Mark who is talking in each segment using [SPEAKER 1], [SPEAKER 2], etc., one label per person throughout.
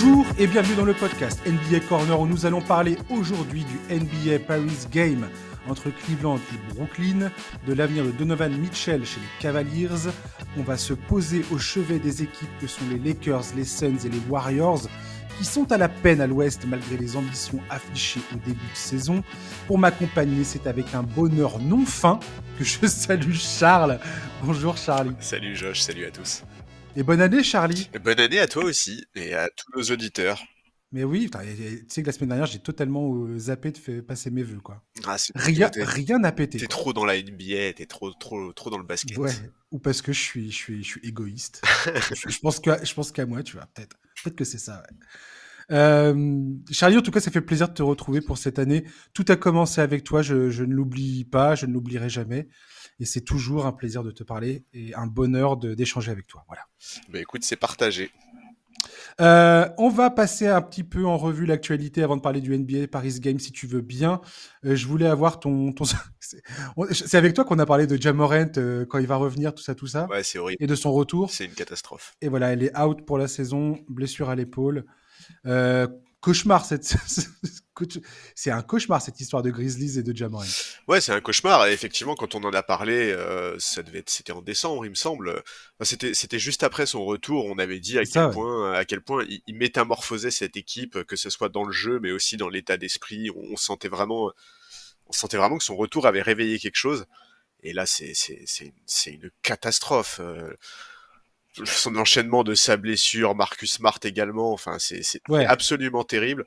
[SPEAKER 1] Bonjour et bienvenue dans le podcast NBA Corner où nous allons parler aujourd'hui du NBA Paris Game entre Cleveland et Brooklyn, de l'avenir de Donovan Mitchell chez les Cavaliers. On va se poser au chevet des équipes que sont les Lakers, les Suns et les Warriors qui sont à la peine à l'ouest malgré les ambitions affichées au début de saison. Pour m'accompagner, c'est avec un bonheur non fin que je salue Charles. Bonjour Charlie.
[SPEAKER 2] Salut Josh, salut à tous.
[SPEAKER 1] Et bonne année Charlie.
[SPEAKER 2] bonne année à toi aussi et à tous nos auditeurs.
[SPEAKER 1] Mais oui, tu sais que la semaine dernière, j'ai totalement euh, zappé de faire passer mes vœux, quoi. Ah, rien, rien n'a pété.
[SPEAKER 2] T'es trop dans la NBA, t'es trop, trop, trop dans le basket.
[SPEAKER 1] Ouais, ou parce que je suis, je suis, je suis égoïste. je, pense je pense qu'à moi, tu vois, peut-être. Peut-être que c'est ça, euh, Charlie, en tout cas, ça fait plaisir de te retrouver pour cette année. Tout a commencé avec toi, je, je ne l'oublie pas, je ne l'oublierai jamais. Et c'est toujours un plaisir de te parler et un bonheur d'échanger avec toi. Voilà.
[SPEAKER 2] Bah écoute, c'est partagé.
[SPEAKER 1] Euh, on va passer un petit peu en revue l'actualité avant de parler du NBA Paris Games, si tu veux bien. Euh, je voulais avoir ton. ton... c'est avec toi qu'on a parlé de Jamorant euh, quand il va revenir, tout ça, tout ça.
[SPEAKER 2] Ouais, c'est horrible.
[SPEAKER 1] Et de son retour.
[SPEAKER 2] C'est une catastrophe.
[SPEAKER 1] Et voilà, elle est out pour la saison, blessure à l'épaule. Cauchemar cette c'est un cauchemar cette histoire de Grizzlies et de Jamorant.
[SPEAKER 2] Ouais, c'est un cauchemar. Et effectivement, quand on en a parlé, euh, ça devait être, c'était en décembre, il me semble. c'était, c'était juste après son retour. On avait dit à quel point, à quel point il, métamorphosait cette équipe, que ce soit dans le jeu, mais aussi dans l'état d'esprit. On, sentait vraiment, on sentait vraiment que son retour avait réveillé quelque chose. Et là, c'est, c'est, c'est, c'est une catastrophe. Euh, son enchaînement de sa blessure, Marcus Smart également, enfin c'est absolument terrible.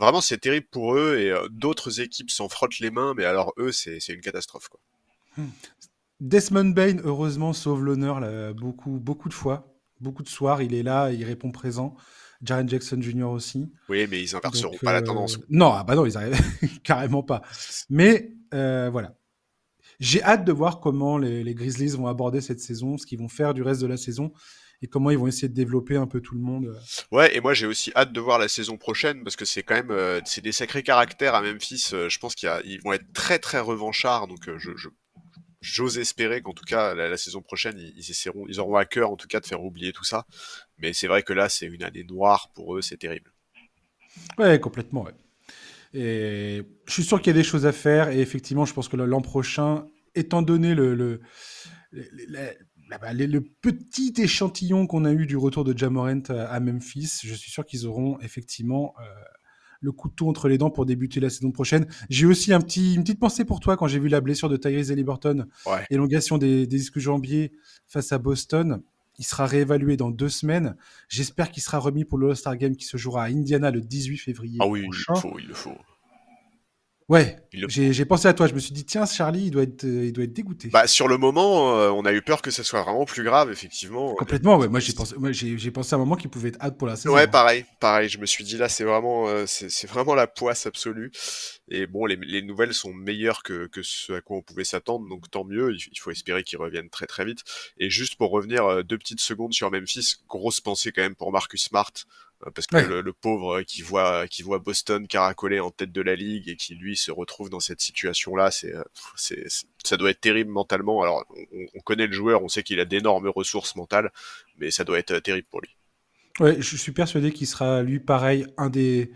[SPEAKER 2] Vraiment, c'est terrible pour eux et euh, d'autres équipes s'en frottent les mains, mais alors eux, c'est une catastrophe. Quoi. Hmm.
[SPEAKER 1] Desmond Bain, heureusement, sauve l'honneur beaucoup, beaucoup de fois. Beaucoup de soirs, il est là, il répond présent. Jaren Jackson Jr. aussi.
[SPEAKER 2] Oui, mais ils inverseront pas la tendance. Euh,
[SPEAKER 1] non, ah bah non, ils arrivent carrément pas. Mais euh, voilà. J'ai hâte de voir comment les, les, Grizzlies vont aborder cette saison, ce qu'ils vont faire du reste de la saison et comment ils vont essayer de développer un peu tout le monde.
[SPEAKER 2] Ouais, et moi j'ai aussi hâte de voir la saison prochaine parce que c'est quand même euh, c'est des sacrés caractères à Memphis. Euh, je pense qu'ils vont être très très revanchards, donc euh, je, j'ose espérer qu'en tout cas la, saison prochaine ils, essaieront, ils auront à cœur en tout cas de faire oublier tout ça. Mais c'est vrai que là c'est une année noire pour eux, c'est terrible.
[SPEAKER 1] Ouais, complètement. Ouais. Et je suis sûr qu'il y a des choses à faire et effectivement je pense que l'an prochain, étant donné le, le bah, le petit échantillon qu'on a eu du retour de Jamorant à Memphis, je suis sûr qu'ils auront effectivement euh, le couteau entre les dents pour débuter la saison prochaine. J'ai aussi un petit, une petite pensée pour toi quand j'ai vu la blessure de Tyrese Halliburton, ouais. élongation des, des disques jambiers face à Boston. Il sera réévalué dans deux semaines. J'espère qu'il sera remis pour le All-Star Game qui se jouera à Indiana le 18 février.
[SPEAKER 2] Ah oui, il le faut, il le faut.
[SPEAKER 1] Ouais, j'ai pensé à toi. Je me suis dit, tiens, Charlie, il doit être, euh, il doit être dégoûté.
[SPEAKER 2] Bah, sur le moment, euh, on a eu peur que ça soit vraiment plus grave, effectivement.
[SPEAKER 1] Complètement, ouais. Moi, j'ai pensé, moi, j'ai pensé à un moment qu'il pouvait être hâte pour la saison.
[SPEAKER 2] Ouais, pareil, pareil. Je me suis dit, là, c'est vraiment, euh, c'est vraiment la poisse absolue. Et bon, les, les, nouvelles sont meilleures que, que ce à quoi on pouvait s'attendre, donc tant mieux. Il, faut espérer qu'ils reviennent très très vite. Et juste pour revenir deux petites secondes sur Memphis, grosse pensée quand même pour Marcus Smart. Euh, parce que le, pauvre qui voit qui voit Boston caracoler en tête de la ligue et qui lui se retrouve dans cette situation là c'est euh, c'est ça doit être terrible mentalement alors on, connaît le joueur on sait qu'il a d'énormes ressources mentales mais ça doit être euh, terrible pour lui
[SPEAKER 1] ouais je suis persuadé qu'il sera lui pareil un des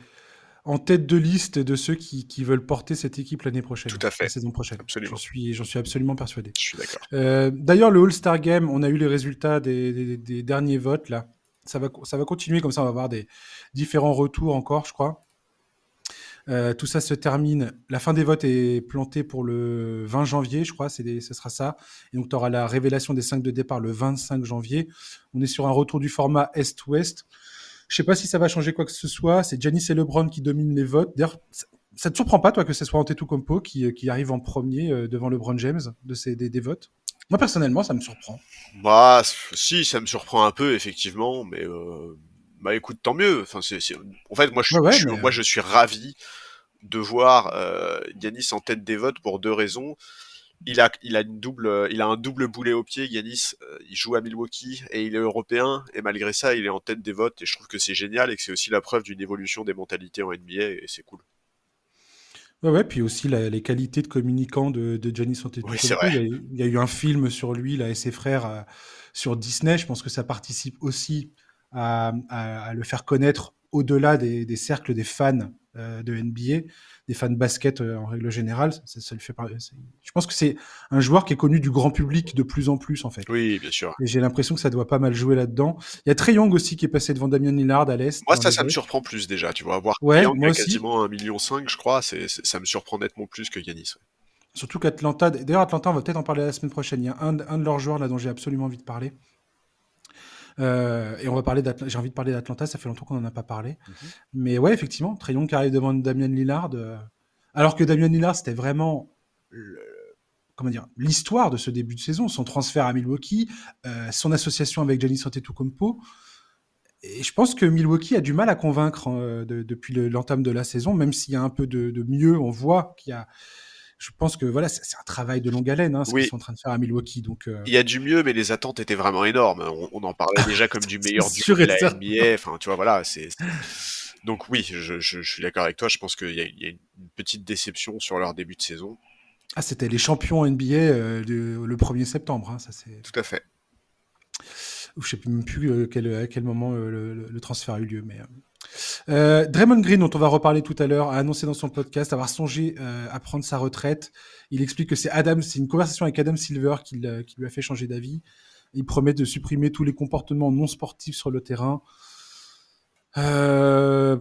[SPEAKER 1] en tête de liste de ceux qui, qui veulent porter cette équipe l'année prochaine.
[SPEAKER 2] Tout à fait.
[SPEAKER 1] La saison prochaine.
[SPEAKER 2] Absolument.
[SPEAKER 1] J'en suis, j'en suis absolument persuadé.
[SPEAKER 2] Je suis d'accord.
[SPEAKER 1] Euh, D'ailleurs, le All-Star Game, on a eu les résultats des, des, des derniers votes là ça va, continuer comme ça, on va avoir des différents retours encore, je crois. Euh, tout ça se termine. La fin des votes est plantée pour le 20 janvier, je crois. Ce sera ça. Et donc, tu auras la révélation des 5 de départ le 25 janvier. On est sur un retour du format Est-Ouest. Je sais pas si ça va changer quoi que ce soit. C'est Janice et LeBron qui dominent les votes. D'ailleurs, ça te surprend pas, toi, que ce soit Antetokounmpo qui, qui arrive en premier euh, devant LeBron James de ces, des votes? Moi, personnellement, ça me surprend.
[SPEAKER 2] Bah, si, ça me surprend un peu, effectivement, mais euh, bah écoute, tant mieux. Enfin, c'est, En fait, moi, je, suis, moi, euh, je suis ravi de voir euh, Yanis en tête des votes pour deux raisons. Il a, il a une double, il a un double boulet au pied. Yanis, euh, il joue à Milwaukee et il est européen et malgré ça, il est en tête des votes et je trouve que c'est génial et que c'est aussi la preuve d'une évolution des mentalités en NBA et c'est cool.
[SPEAKER 1] Ouais, puis aussi les qualités de communicant de, de Gianni
[SPEAKER 2] Oui,
[SPEAKER 1] il, y a, eu un film sur lui, là, et ses frères, euh, sur Disney. Je pense que ça participe aussi à, le faire connaître au-delà des, cercles des fans de NBA, des fans de basket en règle générale. Ça, fait Je pense que c'est un joueur qui est connu du grand public de plus en plus, en fait.
[SPEAKER 2] Oui, bien sûr.
[SPEAKER 1] Et j'ai l'impression que ça doit pas mal jouer là-dedans. Il y a Trey Young aussi qui est passé devant Damien Lillard à l'Est.
[SPEAKER 2] Moi, ça, ça me surprend plus déjà. Tu vois, avoir ouais, Young quasiment 1,5 million, je crois, c'est, ça me surprend nettement plus que Yanis.
[SPEAKER 1] Surtout qu'Atlanta, d'ailleurs, Atlanta, on va peut-être en parler la semaine prochaine. Il y a un, un de leurs joueurs là dont j'ai absolument envie de parler. Euh, et on va parler j'ai envie de parler d'Atlanta, ça fait longtemps qu'on n'en a pas parlé. Mhm. Mais ouais, effectivement, Trayon qui arrive devant Damien Lillard. Euh, alors que Damien Lillard, c'était vraiment comment dire l'histoire de ce début de saison, son transfert à Milwaukee, euh, son association avec Giannis Antetokounmpo. Et je pense que Milwaukee a du mal à convaincre depuis l'entame de la saison, même s'il y a un peu de, de mieux, on voit qu'il y a je pense que voilà, c'est un travail de longue haleine, hein, ce qu'ils sont en train de faire à Milwaukee. Donc, euh.
[SPEAKER 2] il y a du mieux, mais les attentes étaient vraiment énormes. On, en parlait déjà comme du meilleur du de la NBA. Enfin, tu vois, voilà, c'est. Donc oui, je, suis d'accord avec toi. Je pense qu'il y, a une petite déception sur leur début de saison.
[SPEAKER 1] Ah, c'était les champions NBA euh, le 1er septembre. Hein, ça c'est.
[SPEAKER 2] Tout à fait.
[SPEAKER 1] Je sais même plus euh, quel, à quel moment le, transfert a eu lieu, mais. Euh, Draymond Green, dont on va reparler tout à l'heure, a annoncé dans son podcast avoir songé euh, à prendre sa retraite. Il explique que c'est Adam, c'est une conversation avec Adam Silver qui, lui a fait changer d'avis. Il promet de supprimer tous les comportements non sportifs sur le terrain. Euh,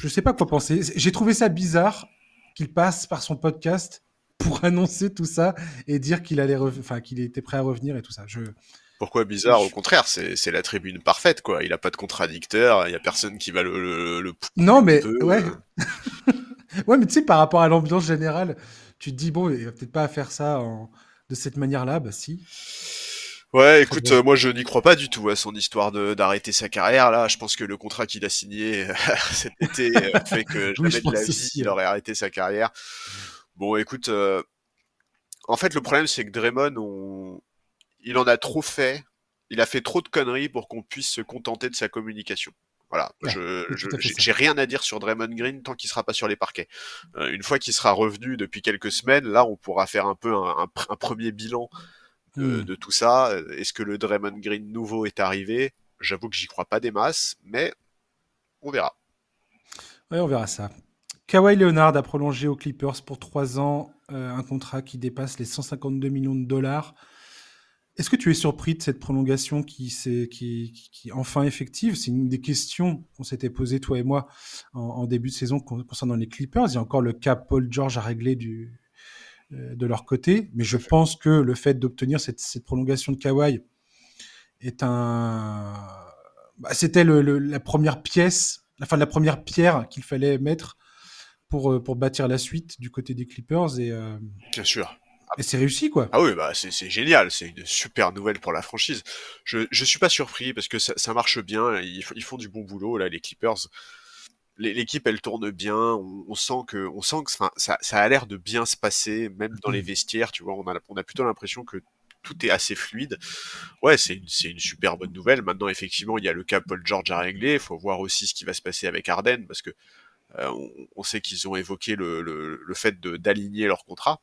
[SPEAKER 1] je sais pas quoi penser. J'ai trouvé ça bizarre qu'il passe par son podcast pour annoncer tout ça et dire qu'il allait, enfin qu'il était prêt à revenir et tout ça. Je,
[SPEAKER 2] pourquoi bizarre Au contraire, c'est la tribune parfaite, quoi. Il a pas de contradicteur, il y a personne qui va le. le,
[SPEAKER 1] non, mais ouais. Euh. ouais, mais tu sais, par rapport à l'ambiance générale, tu te dis bon, il va peut-être pas faire ça de cette manière-là, bah si.
[SPEAKER 2] Ouais, écoute, euh, moi je n'y crois pas du tout à son histoire d'arrêter sa carrière. Là, je pense que le contrat qu'il a signé cet été euh, fait que jamais de la vie il aurait arrêté sa carrière. Bon, écoute, en fait, le problème c'est que Draymond, on il en a trop fait, il a fait trop de conneries pour qu'on puisse se contenter de sa communication. Voilà, je j'ai rien à dire sur Draymond Green tant qu'il sera pas sur les parquets. Euh, une fois qu'il sera revenu depuis quelques semaines, là, on pourra faire un peu un, premier bilan hmm. de, tout ça. Est-ce que le Draymond Green nouveau est arrivé? J'avoue que j'y crois pas des masses, mais on verra.
[SPEAKER 1] Oui, on verra ça. Kawhi Leonard a prolongé aux Clippers pour trois ans, euh, un contrat qui dépasse les 152 millions de dollars. Est-ce que tu es surpris de cette prolongation qui, est, qui, enfin effective? C'est une des questions qu'on s'était posées, toi et moi, en, début de saison concernant les Clippers. Il y a encore le cas Paul George à régler euh, de leur côté, mais je pense que le fait d'obtenir cette, prolongation de Kawhi est un. Bah, c'était la première pièce, la la première pierre qu'il fallait mettre pour, euh, pour bâtir la suite du côté des Clippers. Euh,
[SPEAKER 2] Bien sûr.
[SPEAKER 1] Et c'est réussi, quoi.
[SPEAKER 2] Ah oui, bah c'est génial, c'est une super nouvelle pour la franchise. Je, je suis pas surpris parce que ça, ça marche bien, ils, ils, font du bon boulot là, les Clippers. L'équipe, elle tourne bien. On, sent que, on sent que, ça, ça a l'air de bien se passer, même dans les mm. vestiaires. Tu vois, on a, on a plutôt l'impression que tout est assez fluide. Ouais, c'est une, une super bonne nouvelle. Maintenant, effectivement, il y a le cas Paul George à régler. Il faut voir aussi ce qui va se passer avec Arden parce que euh, on, on, sait qu'ils ont évoqué le, le, le fait d'aligner leur contrat.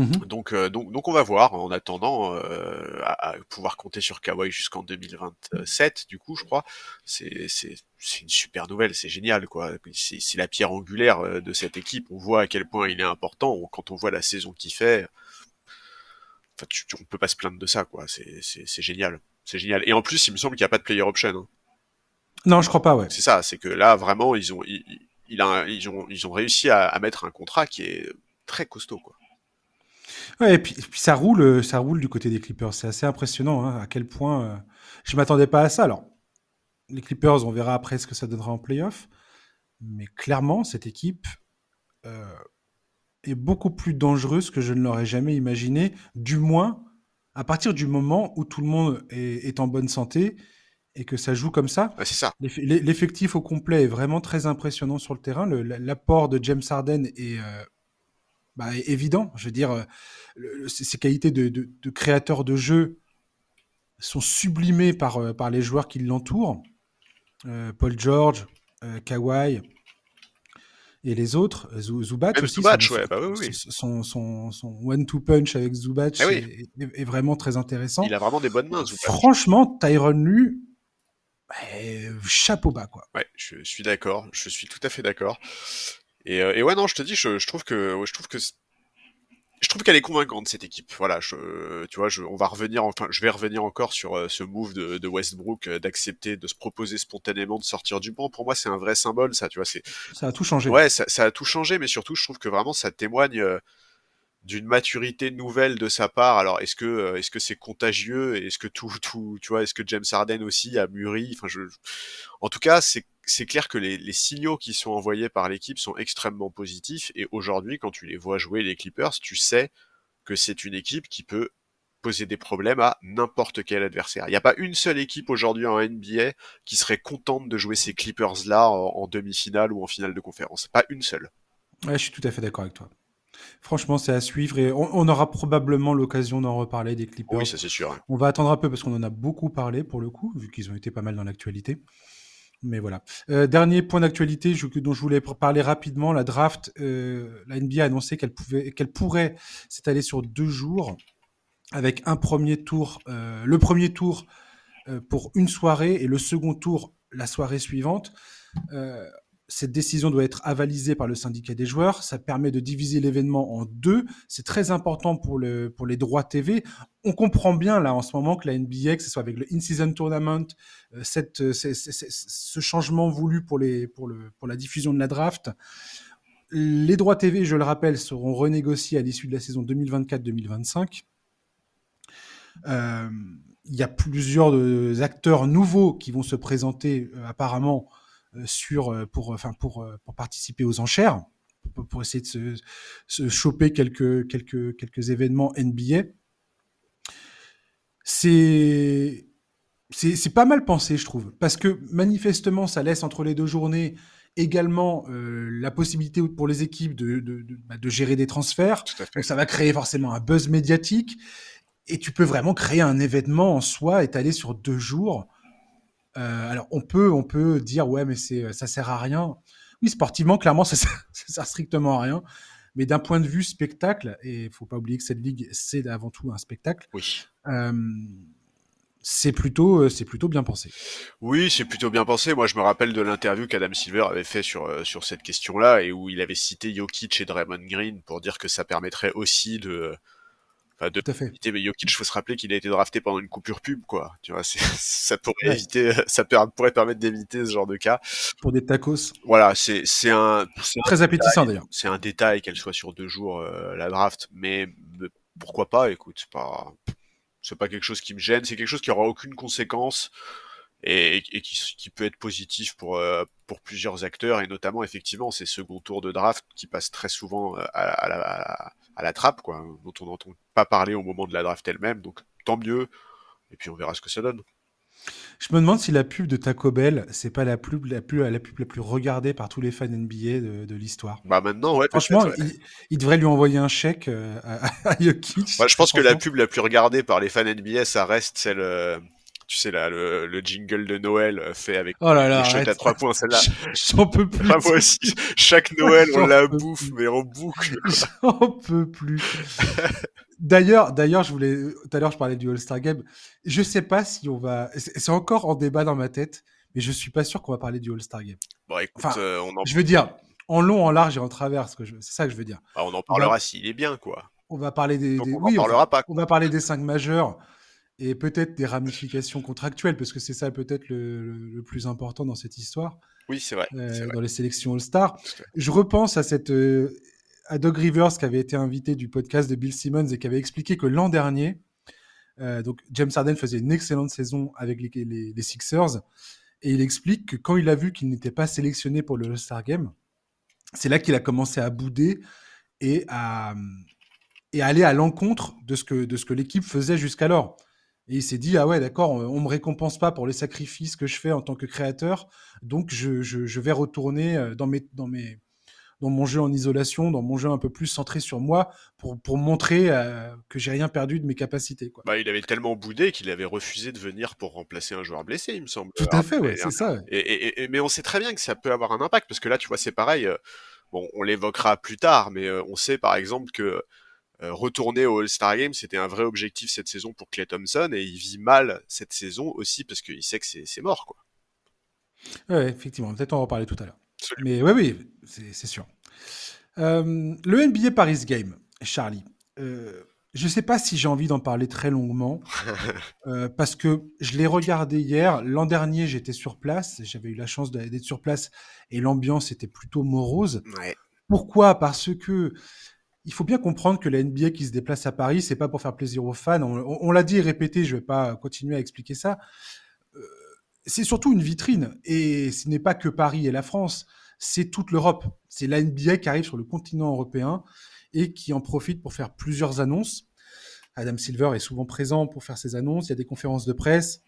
[SPEAKER 2] Mmh donc, euh, donc, donc on va voir en attendant euh, à, pouvoir compter sur Kawhi jusqu'en 2027 du coup je crois. C'est une super nouvelle c'est génial quoi. C'est la pierre angulaire euh, de cette équipe. On voit à quel point il est important. Quand on voit la saison qu'il fait enfin tu, on peut pas se plaindre de ça quoi. C'est c'est génial. C'est génial. Et en plus il me semble qu'il n'y a pas de player option hein.
[SPEAKER 1] non je crois pas ouais.
[SPEAKER 2] C'est ça c'est que là vraiment ils ont ils, ils, ont ils ont réussi à, à mettre un contrat qui est très costaud quoi
[SPEAKER 1] Ouais, et puis, puis, ça roule, ça roule du côté des Clippers. C'est assez impressionnant hein, à quel point euh, je m'attendais pas à ça. Alors, les Clippers, on verra après ce que ça donnera en playoff, mais clairement, cette équipe euh, est beaucoup plus dangereuse que je ne l'aurais jamais imaginé. Du moins, à partir du moment où tout le monde est, en bonne santé et que ça joue comme ça.
[SPEAKER 2] c'est ça.
[SPEAKER 1] L'effectif au complet est vraiment très impressionnant sur le terrain. L'apport de James Harden est euh, bah, évident. Je veux dire, euh, ses qualités de, créateur de jeu sont sublimées par, euh, par les joueurs qui l'entourent. Euh, Paul George, Kawhi et les autres. Zubac aussi.
[SPEAKER 2] Zubac, son, ouais, bah oui, oui.
[SPEAKER 1] Son, son, son one-two punch avec Zubac ah est, vraiment très intéressant.
[SPEAKER 2] Il a vraiment des bonnes mains, Zubac.
[SPEAKER 1] Franchement, Tyron Lu, chapeau bas, quoi.
[SPEAKER 2] Ouais, je suis d'accord, je suis tout à fait d'accord. Et, euh, et, ouais, non, je te dis, je, je trouve que, je trouve que je trouve qu'elle est convaincante cette équipe. Voilà, je, tu vois, je, on va revenir, enfin, je vais revenir encore sur euh, ce move de, de Westbrook euh, d'accepter de se proposer spontanément de sortir du banc. Pour moi, c'est un vrai symbole, ça. Tu vois, c'est.
[SPEAKER 1] Ça a tout changé.
[SPEAKER 2] Ouais, ça, ça, a tout changé, mais surtout, je trouve que vraiment, ça témoigne d'une maturité nouvelle de sa part. Alors, est-ce que est-ce que c'est contagieux Est-ce que tout, tout, tu vois, est-ce que James Harden aussi a mûri? Enfin, je, en tout cas, c'est c'est clair que les, les, signaux qui sont envoyés par l'équipe sont extrêmement positifs. Et aujourd'hui, quand tu les vois jouer les Clippers, tu sais que c'est une équipe qui peut poser des problèmes à n'importe quel adversaire. Il n'y a pas une seule équipe aujourd'hui en NBA qui serait contente de jouer ces Clippers-là en, en demi-finale ou en finale de conférence. Pas une seule.
[SPEAKER 1] Ouais, je suis tout à fait d'accord avec toi. Franchement, c'est à suivre et on, aura probablement l'occasion d'en reparler des Clippers.
[SPEAKER 2] Oui, ça c'est sûr.
[SPEAKER 1] On va attendre un peu parce qu'on en a beaucoup parlé pour le coup, vu qu'ils ont été pas mal dans l'actualité. Mais voilà. Euh, dernier point d'actualité dont je voulais parler rapidement, la draft. Euh, la NBA a annoncé qu'elle pouvait, qu'elle pourrait s'étaler sur deux jours, avec un premier tour, euh, le premier tour pour une soirée et le second tour la soirée suivante cette décision doit être avalisée par le syndicat des joueurs. Ça permet de diviser l'événement en deux. C'est très important pour, le, pour les droits TV. On comprend bien là en ce moment que la NBA, que ce soit avec le In-Season Tournament, euh, cette, euh, ce changement voulu pour, les, pour, le, pour la diffusion de la draft, les droits TV, je le rappelle, seront renégociés à l'issue de la saison 2024-2025. Euh, il y a plusieurs acteurs nouveaux qui vont se présenter apparemment sur euh, pour enfin pour euh, pour participer aux enchères pour, essayer de se, se, choper quelques quelques quelques événements NBA. C'est c'est pas mal pensé, je trouve, parce que manifestement, ça laisse entre les deux journées également euh, la possibilité pour les équipes de, de, de, bah, de gérer des transferts. Donc ça va créer forcément un buzz médiatique. Et tu peux vraiment créer un événement en soi étalé sur deux jours euh, alors on peut, on peut dire ouais mais c'est, ça sert à rien. Oui, sportivement, clairement, ça sert, sert strictement à rien. Mais d'un point de vue spectacle, et il faut pas oublier que cette ligue, c'est avant tout un spectacle.
[SPEAKER 2] Oui.
[SPEAKER 1] Euh, c'est plutôt, c'est plutôt bien pensé.
[SPEAKER 2] Oui, c'est plutôt bien pensé. Moi, je me rappelle de l'interview qu'Adam Silver avait fait sur sur cette question-là et où il avait cité Jokic et Draymond Green pour dire que ça permettrait aussi de
[SPEAKER 1] de Tout à fait.
[SPEAKER 2] Mais Jokic, faut se rappeler qu'il a été drafté pendant une coupure pub, quoi. Tu vois, ça pourrait éviter, ça pourrait permettre d'éviter ce genre de cas.
[SPEAKER 1] Pour des tacos.
[SPEAKER 2] Voilà, c'est c'est un
[SPEAKER 1] très appétissant d'ailleurs.
[SPEAKER 2] C'est un détail qu'elle soit sur deux jours euh, la draft, mais, pourquoi pas Écoute, c'est pas c'est pas quelque chose qui me gêne, c'est quelque chose qui aura aucune conséquence et, et qui, qui, peut être positif pour euh, pour plusieurs acteurs et notamment effectivement ces second tours de draft qui passent très souvent euh, à, à, la, à la trappe quoi, dont on n'entend pas parler au moment de la draft elle-même, donc tant mieux. Et puis on verra ce que ça donne.
[SPEAKER 1] Je me demande si la pub de Taco Bell, c'est pas la pub la plus, la pub la plus regardée par tous les fans NBA de, de l'histoire.
[SPEAKER 2] Bah maintenant, ouais.
[SPEAKER 1] Franchement, Il, il, devrait lui envoyer un chèque euh, à, à Jokic.
[SPEAKER 2] Je pense que la pub la plus regardée par les fans NBA, ça reste celle, tu sais là, le, le, jingle de Noël euh, fait avec
[SPEAKER 1] oh là là,
[SPEAKER 2] les à trois points, celle-là.
[SPEAKER 1] J'en peux plus.
[SPEAKER 2] moi aussi. Chaque Noël, on la bouffe, mais en boucle.
[SPEAKER 1] J'en peux plus. D'ailleurs, d'ailleurs, je voulais, tout à l'heure, je parlais du All-Star Game. Je sais pas si on va, c'est encore en débat dans ma tête, mais je suis pas sûr qu'on va parler du All-Star Game.
[SPEAKER 2] Bon, écoute, enfin, euh, on en...
[SPEAKER 1] je veux dire, en long, en large et en travers, c'est ça que je veux dire.
[SPEAKER 2] Bah, on en parlera s'il est bien, quoi.
[SPEAKER 1] On va parler des,
[SPEAKER 2] on
[SPEAKER 1] oui,
[SPEAKER 2] parlera
[SPEAKER 1] on va...
[SPEAKER 2] pas.
[SPEAKER 1] On va parler des cinq majeurs et peut-être des ramifications contractuelles, parce que c'est ça peut-être le, le, le, plus important dans cette histoire.
[SPEAKER 2] Oui, c'est vrai,
[SPEAKER 1] euh,
[SPEAKER 2] vrai,
[SPEAKER 1] Dans les sélections All-Star. Je repense à cette euh, à Doug Rivers qui avait été invité du podcast de Bill Simmons et qui avait expliqué que l'an dernier, euh, donc James Harden faisait une excellente saison avec les, les, les, Sixers et il explique que quand il a vu qu'il n'était pas sélectionné pour le All-Star Game, c'est là qu'il a commencé à bouder et à, et à aller à l'encontre de ce que, de ce que l'équipe faisait jusqu'alors. Et il s'est dit, ah ouais, d'accord, on, on me récompense pas pour les sacrifices que je fais en tant que créateur, donc je, je, je vais retourner euh, dans mes, dans mes, dans mon jeu en isolation, dans mon jeu un peu plus centré sur moi, pour, pour montrer euh, que j'ai rien perdu de mes capacités. Quoi.
[SPEAKER 2] Bah, il avait tellement boudé qu'il avait refusé de venir pour remplacer un joueur blessé, il me semble.
[SPEAKER 1] Tout à fait, ouais, c'est ça.
[SPEAKER 2] Et, et, et, mais on sait très bien que ça peut avoir un impact, parce que là, tu vois, c'est pareil. Euh, bon, on l'évoquera plus tard, mais euh, on sait par exemple que retourner au All-Star Game, c'était un vrai objectif cette saison pour Clay Thompson, et il vit mal cette saison aussi parce qu'il sait que c'est mort, quoi.
[SPEAKER 1] Ouais, effectivement, peut-être on va en reparler tout à l'heure. Mais oui, oui, c'est sûr. Euh, le NBA Paris Game, Charlie. Euh, je ne sais pas si j'ai envie d'en parler très longuement, euh, parce que je l'ai regardé hier. L'an dernier, j'étais sur place. J'avais eu la chance d'être sur place et l'ambiance était plutôt morose. Pourquoi? Parce que il faut bien comprendre que la NBA qui se déplace à Paris, c'est pas pour faire plaisir aux fans. On, l'a dit et répété, je vais pas continuer à expliquer ça. c'est surtout une vitrine et ce n'est pas que Paris et la France c'est toute l'Europe. C'est la NBA qui arrive sur le continent européen et qui en profite pour faire plusieurs annonces. Adam Silver est souvent présent pour faire ses annonces. Il y a des conférences de presse.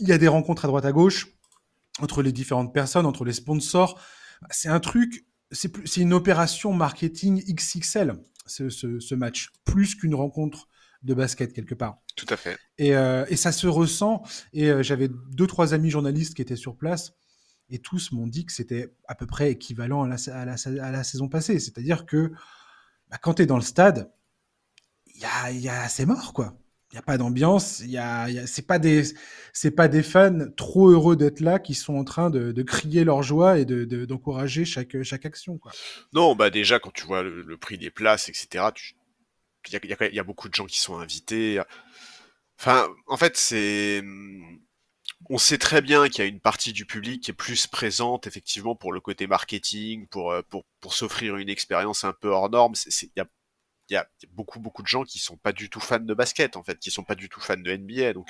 [SPEAKER 1] Il y a des rencontres à droite à gauche entre les différentes personnes, entre les sponsors. C'est un truc, c'est une opération marketing XXL, ce, match, plus qu'une rencontre de basket quelque part.
[SPEAKER 2] Tout à fait.
[SPEAKER 1] Et, euh, ça se ressent. Et euh, j'avais deux, trois amis journalistes qui étaient sur place et tous m'ont dit que c'était à peu près équivalent à la, saison passée. C'est-à-dire que bah, quand tu es dans le stade, y a, y a, c'est mort, quoi. Il n'y a pas d'ambiance, a, y a, c'est pas des pas des fans trop heureux d'être là qui sont en train de, de crier leur joie et de, d'encourager chaque, chaque action. Quoi.
[SPEAKER 2] Non, bah déjà quand tu vois le, prix des places, etc., il y a, beaucoup de gens qui sont invités. Enfin, en fait, c'est on sait très bien qu'il y a une partie du public qui est plus présente effectivement pour le côté marketing, pour euh, pour, pour s'offrir une expérience un peu hors norme. Il y a beaucoup beaucoup de gens qui sont pas du tout fans de basket en fait, qui sont pas du tout fans de NBA. Donc,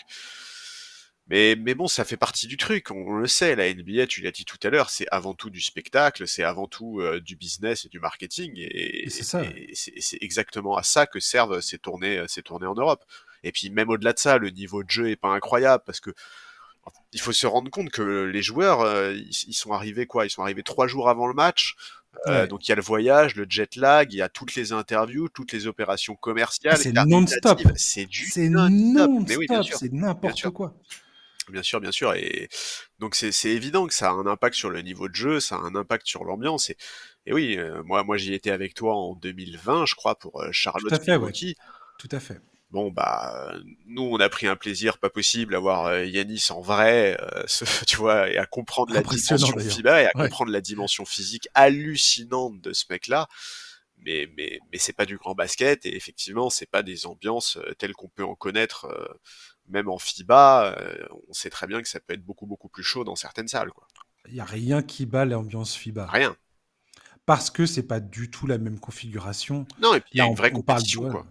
[SPEAKER 2] mais mais bon, ça fait partie du truc. On, le sait, la NBA, tu l'as dit tout à l'heure, c'est avant tout du spectacle, c'est avant tout euh, du business et du marketing. Et, c'est exactement à ça que servent ces tournées ces tournées en Europe. Et puis même au-delà de ça, le niveau de jeu est pas incroyable parce que il faut se rendre compte que les joueurs, euh, ils, sont arrivés quoi Ils sont arrivés trois jours avant le match. Euh, donc il y a le voyage, le jet lag, il y a toutes les interviews, toutes les opérations commerciales.
[SPEAKER 1] C'est non-stop.
[SPEAKER 2] C'est du
[SPEAKER 1] C'est non-stop. c'est n'importe quoi.
[SPEAKER 2] Bien sûr, bien sûr. Et donc c'est évident que ça a un impact sur le niveau de jeu, ça a un impact sur l'ambiance. Et, et, oui, euh, moi, moi j'y étais avec toi en 2020, je crois, pour Charlotte
[SPEAKER 1] Tout à fait, Tout à fait
[SPEAKER 2] bon bah nous on a pris un plaisir pas possible à voir euh, Yanis en vrai euh, tu vois et à comprendre la dimension FIBA et à comprendre la dimension physique hallucinante de ce mec là mais mais mais c'est pas du grand basket et effectivement c'est pas des ambiances euh, telles qu'on peut en connaître même en FIBA on sait très bien que ça peut être beaucoup beaucoup plus chaud dans certaines salles quoi.
[SPEAKER 1] Il y a rien qui bat l'ambiance FIBA.
[SPEAKER 2] Rien.
[SPEAKER 1] Parce que c'est pas du tout la même configuration.
[SPEAKER 2] Non et puis il y a une vraie compétition quoi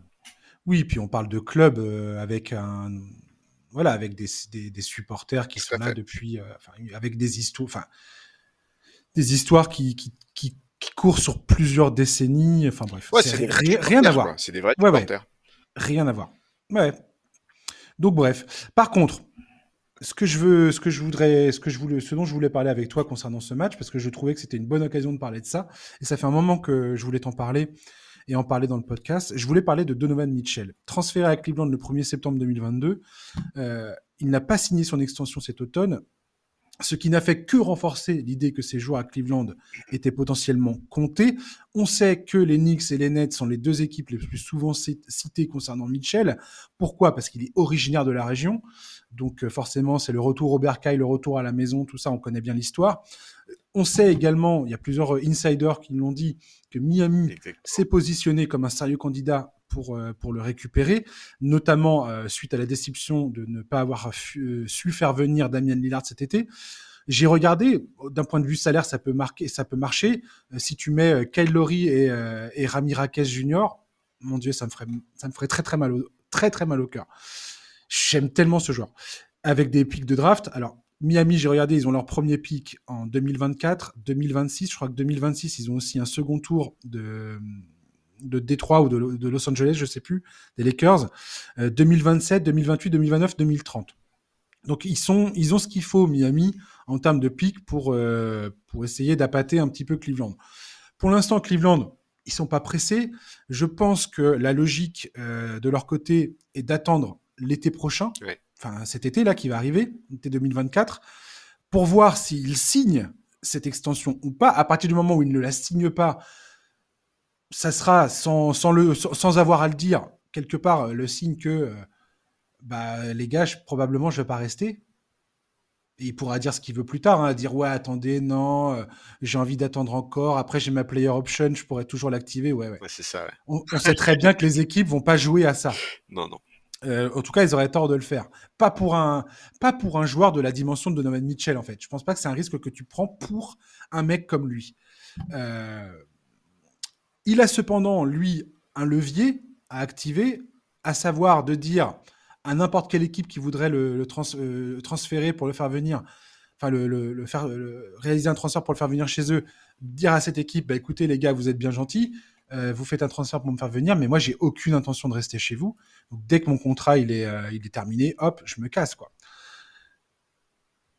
[SPEAKER 1] oui, puis on parle de club euh, avec un voilà, avec des, des, supporters qui sont là depuis, euh, avec des histoires, enfin, des histoires qui, qui, qui, courent sur plusieurs décennies. Enfin bref,
[SPEAKER 2] c'est rien à voir. C'est des vrais supporters.
[SPEAKER 1] Rien à voir. Ouais. Donc bref. Par contre, ce que je veux, ce que je voudrais, ce que je voulais, ce dont je voulais parler avec toi concernant ce match, parce que je trouvais que c'était une bonne occasion de parler de ça, et ça fait un moment que je voulais t'en parler et en parler dans le podcast. Je voulais parler de Donovan Mitchell. Transféré à Cleveland le 1er septembre 2022, euh, il n'a pas signé son extension cet automne, ce qui n'a fait que renforcer l'idée que ses joueurs à Cleveland étaient potentiellement comptés. On sait que les Knicks et les Nets sont les deux équipes les plus souvent citées concernant Mitchell. Pourquoi? Parce qu'il est originaire de la région. Donc euh, forcément, c'est le retour au bercail, le retour à la maison, tout ça, on connaît bien l'histoire. On sait également, il y a plusieurs insiders qui l'ont dit, que Miami s'est positionné comme un sérieux candidat pour, euh, pour le récupérer, notamment euh, suite à la déception de ne pas avoir euh, su faire venir Damien Lillard cet été. J'ai regardé, d'un point de vue salaire, ça peut, marquer, ça peut marcher. si tu mets Kyle Lowry et, et Rami Raquez Jr., mon Dieu, ça me ferait, ça me ferait très très mal au, très très mal au cœur. J'aime tellement ce joueur. Avec des pics de draft. Alors, Miami, j'ai regardé, ils ont leur premier pic en 2024, 2026. Je crois que 2026, ils ont aussi un second tour de, de Détroit ou de, Los Angeles, je sais plus, des Lakers. 2027, 2028, 2029, 2030. Donc ils sont, ils ont ce qu'il faut Miami en termes de pic pour euh, pour essayer d'appâter un petit peu Cleveland. Pour l'instant, Cleveland, ils sont pas pressés. Je pense que la logique euh, de leur côté est d'attendre l'été prochain enfin cet été là qui va arriver, été 2024, pour voir s'il signe cette extension ou pas. À partir du moment où il ne la signe pas, ça sera sans, sans, le, sans avoir à le dire, quelque part, le signe que, euh, bah, les gars, probablement, je vais pas rester. Et il pourra dire ce qu'il veut plus tard, hein, dire ouais, attendez, non, euh, j'ai envie d'attendre encore. Après, j'ai ma player option, je pourrais toujours l'activer. Ouais, ouais.
[SPEAKER 2] c'est ça.
[SPEAKER 1] On, sait très bien que les équipes vont pas jouer à ça.
[SPEAKER 2] Non, non.
[SPEAKER 1] Euh, en tout cas, ils auraient tort de le faire. Pas pour un, pas pour un joueur de la dimension de Donovan Mitchell, en fait. Je pense pas que c'est un risque que tu prends pour un mec comme lui. Euh, il a cependant, lui, un levier à activer, à savoir de dire à n'importe quelle équipe qui voudrait le, euh, transférer pour le faire venir, enfin le, faire réaliser un transfert pour le faire venir chez eux, dire à cette équipe, bah, écoutez les gars, vous êtes bien gentils, euh, vous faites un transfert pour me faire venir, mais moi j'ai aucune intention de rester chez vous. dès que mon contrat euh, il est terminé, hop, je me casse quoi.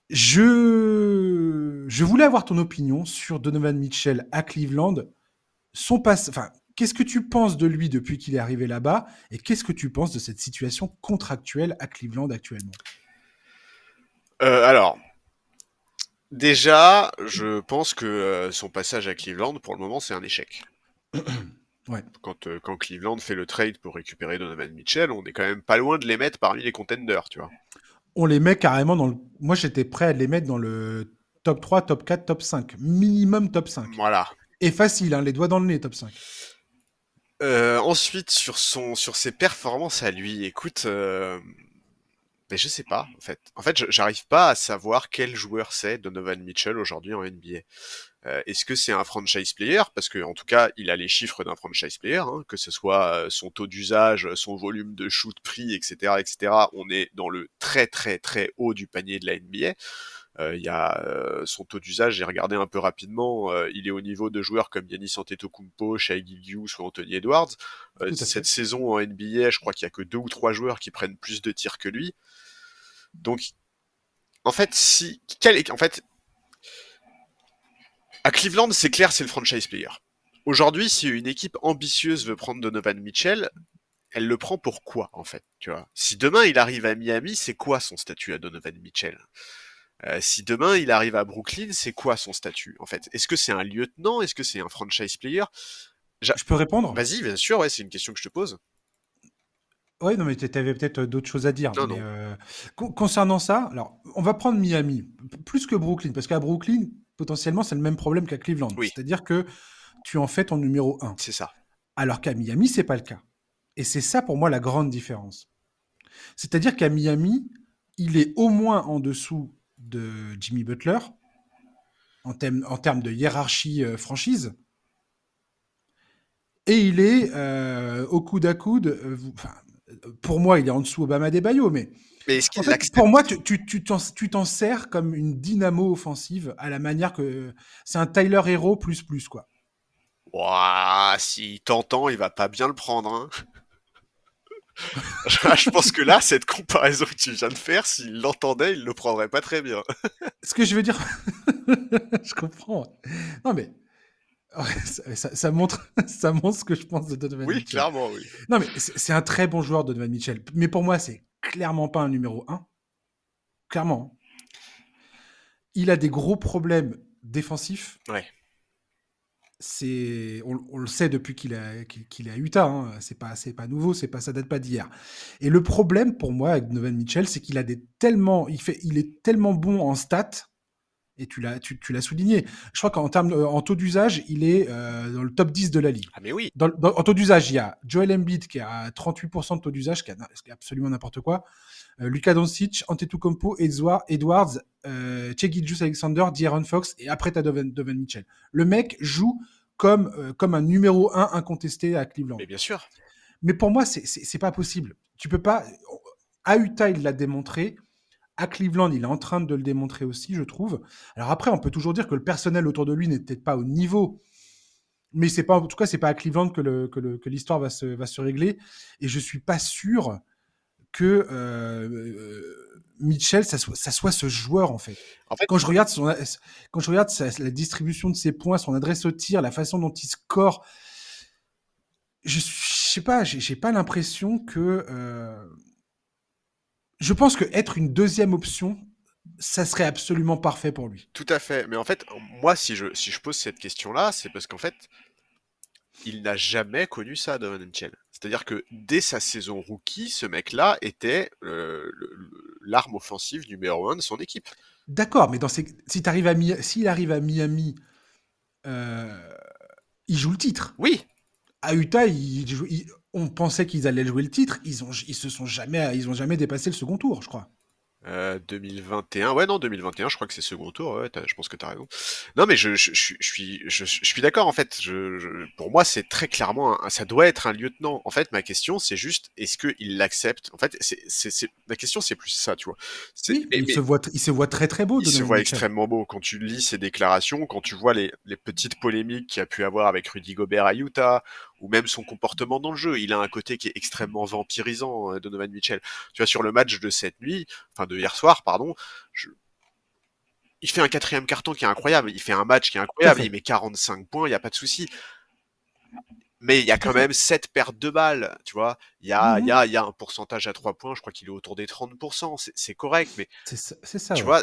[SPEAKER 1] Je, je voulais avoir ton opinion sur Donovan Mitchell à Cleveland. Son passe, enfin, qu'est-ce que tu penses de lui depuis qu'il est arrivé là-bas et qu'est-ce que tu penses de cette situation contractuelle à Cleveland actuellement?
[SPEAKER 2] Euh, Alors, déjà, je pense que son passage à Cleveland, pour le moment, c'est un échec.
[SPEAKER 1] Ouais.
[SPEAKER 2] Quand, euh, quand Cleveland fait le trade pour récupérer Donovan Mitchell, on est quand même pas loin de les mettre parmi les contenders, tu vois.
[SPEAKER 1] On les met carrément dans le. Moi, j'étais prêt à les mettre dans le top 3, top 4, top 5. Minimum top 5.
[SPEAKER 2] Voilà.
[SPEAKER 1] Et facile, hein, les doigts dans le nez, top 5.
[SPEAKER 2] Euh, ensuite, sur, son, sur ses performances à lui, écoute, euh, mais je sais pas, en fait. En fait, j'arrive pas à savoir quel joueur c'est Donovan Mitchell aujourd'hui en NBA. Euh, est-ce que c'est un franchise player? Parce que en tout cas, il a les chiffres d'un franchise player, hein, que ce soit euh, son taux d'usage, son volume de shoot pris, etc., etc. On est dans le très très très haut du panier de la NBA. Euh, il y a son taux d'usage, j'ai regardé un peu rapidement, il est au niveau de joueurs comme Yanis Antetokounmpo, Shai Gilgeous ou Anthony Edwards. cette saison en NBA, je crois qu'il y a que deux ou trois joueurs qui prennent plus de tirs que lui. Donc, en fait, si, quel, en fait, à Cleveland, c'est clair, c'est le franchise player. Aujourd'hui, si une équipe ambitieuse veut prendre Donovan Mitchell, elle le prend pour quoi, en fait, tu vois? Si demain il arrive à Miami, c'est quoi son statut à Donovan Mitchell? Euh, si demain il arrive à Brooklyn, c'est quoi son statut en fait? Est-ce que c'est un lieutenant? Est-ce que c'est un franchise player?
[SPEAKER 1] Je peux répondre?
[SPEAKER 2] Vas-y, bien sûr, ouais, c'est une question que je te pose.
[SPEAKER 1] Oui, non, mais tu avais peut-être d'autres choses à dire. Euh, concernant ça, alors, on va prendre Miami, plus que Brooklyn, parce qu'à Brooklyn, potentiellement, c'est le même problème qu'à Cleveland. C'est-à-dire que tu en fais ton numéro 1.
[SPEAKER 2] C'est ça.
[SPEAKER 1] Alors qu'à Miami, c'est pas le cas. Et c'est ça pour moi la grande différence. C'est-à-dire qu'à Miami, il est au moins en dessous de Jimmy Butler en, en termes de hiérarchie euh, franchise. Et il est euh, au coude à coude. Euh, pour moi, il est en dessous Obama Bayo, mais
[SPEAKER 2] mais
[SPEAKER 1] Pour moi, tu, tu, tu t'en sers comme une dynamo offensive à la manière que c'est un Tyler Hero plus plus quoi.
[SPEAKER 2] Ouah, s'il t'entend, il va pas bien le prendre. Hein. je pense que là, cette comparaison que tu viens de faire, s'il l'entendait, il le prendrait pas très bien.
[SPEAKER 1] ce que je veux dire, je comprends. Non mais ça, montre, ça montre ce que je pense de Donovan
[SPEAKER 2] oui, clairement, oui.
[SPEAKER 1] Non, mais c'est un très bon joueur, Donovan Mitchell. Mais pour moi, c'est clairement pas un numéro 1. Clairement. Il a des gros problèmes défensifs.
[SPEAKER 2] Ouais.
[SPEAKER 1] C'est, on, le sait depuis qu'il est qu'il à Utah. Hein. C'est pas, c'est pas nouveau, c'est pas, ça date pas d'hier. Et le problème pour moi avec Donovan Mitchell, c'est qu'il a des tellement, il fait, il est tellement bon en stats et tu l'as, tu, l'as souligné. Je crois qu'en termes, en taux d'usage, il est euh, dans le top 10 de la ligue.
[SPEAKER 2] Ah mais oui.
[SPEAKER 1] Dans, en taux d'usage, il y a Joel Embiid qui a 38% de taux d'usage, qui est absolument n'importe quoi. Euh, Luka Doncic, Antetokounmpo, Edwards, Edwards euh, Alexander, D'Aaron Fox, et après t'as Donovan, Donovan Mitchell. Le mec joue comme, euh, comme un numéro 1 incontesté à Cleveland.
[SPEAKER 2] Mais bien sûr.
[SPEAKER 1] Mais pour moi, c'est, pas possible. Tu peux pas. À Utah, il l'a démontré. À Cleveland, il est en train de le démontrer aussi, je trouve. Alors après, on peut toujours dire que le personnel autour de lui n'est peut-être pas au niveau. Mais c'est pas, en tout cas, c'est pas à Cleveland que, le, que, l'histoire va se, va se régler. Et je suis pas sûr que euh, Mitchell, ça soit, ça soit ce joueur en fait. En fait quand je regarde, son, quand je regarde la distribution de ses points, son adresse au tir, la façon dont il score, je, je sais pas, j'ai pas l'impression que euh, je pense que être une deuxième option, ça serait absolument parfait pour lui.
[SPEAKER 2] Tout à fait. Mais en fait, moi, si je, si je pose cette question-là, c'est parce qu'en fait, il n'a jamais connu ça, Donovan Mitchell. C'est-à-dire que dès sa saison rookie, ce mec-là était l'arme offensive numéro un de son équipe.
[SPEAKER 1] D'accord, mais dans si arrives à s'il arrive à Miami, euh, il joue le titre.
[SPEAKER 2] Oui.
[SPEAKER 1] À Utah, on pensait qu'ils allaient jouer le titre. Ils ont, ils se sont jamais, ils ont jamais dépassé le second tour, je crois.
[SPEAKER 2] 2021, euh, ouais non 2021, je crois que c'est second tour. Ouais, je pense que tu as raison. Non mais je, je, je, je suis je, suis d'accord en fait. Je, pour moi c'est très clairement ça doit être un lieutenant. En fait ma question c'est juste est-ce que il l'accepte? En fait c'est c'est ma question c'est plus ça tu vois.
[SPEAKER 1] Oui, il se voit il se voit très très beau.
[SPEAKER 2] Il se voit extrêmement beau quand tu lis ses déclarations, quand tu vois les, les petites polémiques qu'il a pu avoir avec Rudy Gobert à Utah ou même son comportement dans le jeu. Il a un côté qui est extrêmement vampirisant, euh, Donovan Mitchell. Tu vois, sur le match de cette nuit, enfin de hier soir, pardon, il fait un quatrième carton qui est incroyable. Il fait un match qui est incroyable. Il met 45 points, il n'y a pas de souci. Mais il y a quand même 7 pertes de balles, tu vois. Il y a, il y a, il y a un pourcentage à 3 points, je crois qu'il est autour des 30%. C'est correct, mais.
[SPEAKER 1] C'est ça.
[SPEAKER 2] Tu vois,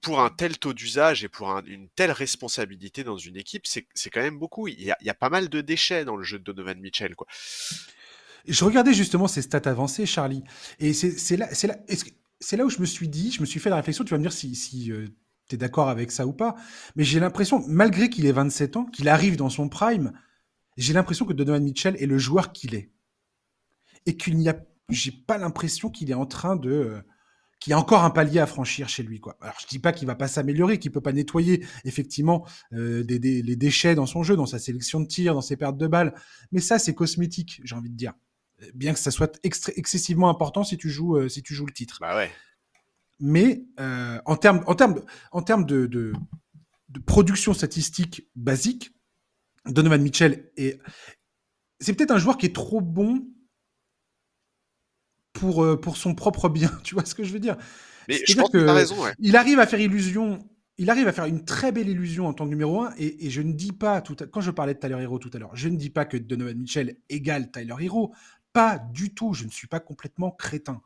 [SPEAKER 2] pour un tel taux d'usage et pour une telle responsabilité dans une équipe, c'est quand même beaucoup. Il y, a, pas mal de déchets dans le jeu de Donovan Mitchell.
[SPEAKER 1] Je regardais justement ces stats avancées, Charlie. Et c'est là, là, là où je me suis dit, je me suis fait la réflexion, tu vas me dire si, si euh, tu es d'accord avec ça ou pas, mais j'ai l'impression, malgré qu'il ait 27 ans, qu'il arrive dans son prime, j'ai l'impression que Donovan Mitchell est le joueur qu'il est. Et qu'il n'y a, j'ai pas l'impression qu'il est en train de... Euh, qu'il y a encore un palier à franchir chez lui. Quoi. Alors, je dis pas qu'il va pas s'améliorer, qu'il peut pas nettoyer effectivement euh, des, les déchets dans son jeu, dans sa sélection de tir, dans ses pertes de balles, mais ça, c'est cosmétique, j'ai envie de dire. Bien que ça soit excessivement important si tu joues, euh, si tu joues le titre.
[SPEAKER 2] Bah ouais.
[SPEAKER 1] Mais euh, en termes en termes, en termes de, de, de, production statistique basique, Donovan Mitchell est c'est peut-être un joueur qui est trop bon pour, euh, pour son propre bien. Tu vois ce que je veux dire?
[SPEAKER 2] Mais je pense que, tu as raison.
[SPEAKER 1] Il arrive à faire illusion. Il arrive à faire une très belle illusion en tant que numéro 1, et, je ne dis pas, tout quand je parlais de Tyler Hero tout à l'heure, je ne dis pas que Donovan Mitchell égale Tyler Hero, pas du tout, je ne suis pas complètement crétin.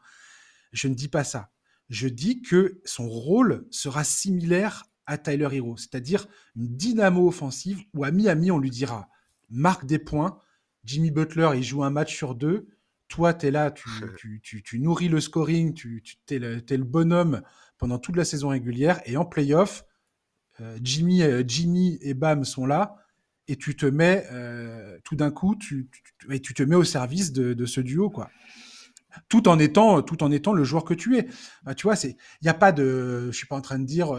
[SPEAKER 1] Je ne dis pas ça. Je dis que son rôle sera similaire à Tyler Hero, c'est-à-dire une dynamo offensive où à Miami, on lui dira marque des points, Jimmy Butler, il joue un match sur deux, toi, tu es là, tu, nourris le scoring, tu, es, le bonhomme pendant toute la saison régulière. Et en playoff, euh, Jimmy, euh, Jimmy et Bam sont là. Et tu te mets, euh, tout d'un coup, tu, tu, te mets au service de, ce duo, quoi. Tout en étant, tout en étant le joueur que tu es. Bah, tu vois, il n'y a pas de, je suis pas en train de dire,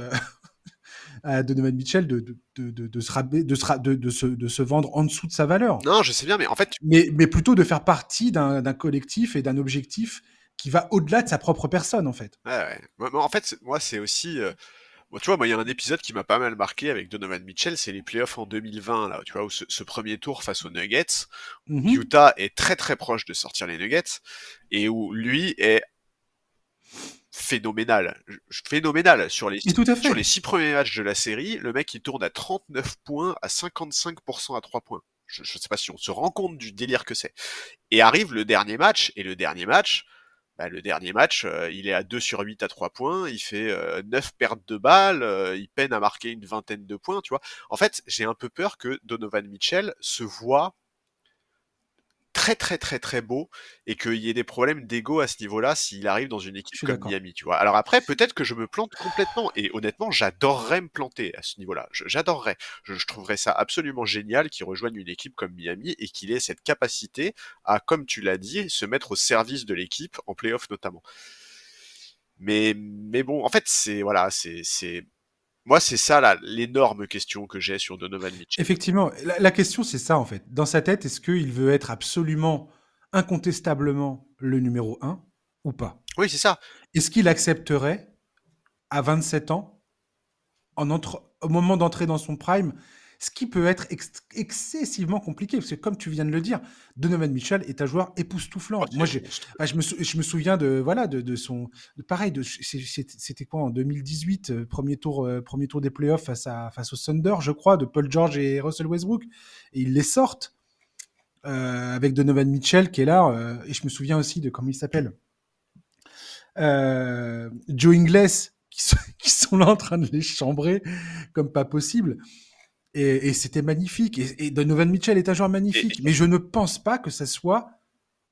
[SPEAKER 1] à Donovan Mitchell de, de, de, de, se, de, de, se, de se vendre en dessous de sa valeur.
[SPEAKER 2] Non, je sais bien, mais en fait.
[SPEAKER 1] Mais, mais plutôt de faire partie d'un collectif et d'un objectif qui va au-delà de sa propre personne, en fait.
[SPEAKER 2] Ouais, ouais. En fait, moi, c'est aussi. Euh, tu vois, moi, il y a un épisode qui m'a pas mal marqué avec Donovan Mitchell, c'est les playoffs en 2020, là, tu vois, où ce, premier tour face aux Nuggets, mm Utah est très très proche de sortir les Nuggets, et où lui est phénoménal. Phénoménal. Sur les, sur les six premiers matchs de la série, le mec il tourne à 39 points, à 55% à 3 points. Je, ne sais pas si on se rend compte du délire que c'est. Et arrive le dernier match, et le dernier match, bah, le dernier match, euh, il est à 2 sur 8 à 3 points, il fait 9 euh, pertes de balles, euh, il peine à marquer une vingtaine de points, tu vois. En fait, j'ai un peu peur que Donovan Mitchell se voit très très très très beau et qu'il y ait des problèmes d'ego à ce niveau-là s'il arrive dans une équipe comme Miami, tu vois? Alors après, peut-être que je me plante complètement et honnêtement, j'adorerais me planter à ce niveau-là. J'adorerais. Je, je, trouverais ça absolument génial qu'il rejoigne une équipe comme Miami et qu'il ait cette capacité à, comme tu l'as dit, se mettre au service de l'équipe en playoff notamment. Mais mais bon, en fait, c'est voilà, c'est c'est moi, c'est ça l'énorme question que j'ai sur Donovan Mitchell.
[SPEAKER 1] Effectivement, la, question, c'est ça en fait. Dans sa tête, est-ce qu'il veut être absolument, incontestablement le numéro 1 ou pas?
[SPEAKER 2] Oui, c'est ça.
[SPEAKER 1] Est-ce qu'il accepterait, à 27 ans, en entre, au moment d'entrer dans son prime, ce qui peut être excessivement compliqué, parce que comme tu viens de le dire, Donovan Mitchell est un joueur époustouflant. Moi, bah, je, me je, me souviens de voilà de, de son pareil c'était quoi en 2018 euh, premier tour euh, premier tour des playoffs face à face au Thunder, je crois, de Paul George et Russell Westbrook, et ils les sortent euh, avec Donovan Mitchell qui est là. et je me souviens aussi de comment il s'appelle. Joe Ingles qui sont là en train de les chambrer comme pas possible. Et, c'était magnifique. Et, Donovan Mitchell est un joueur magnifique. mais je ne pense pas que ça soit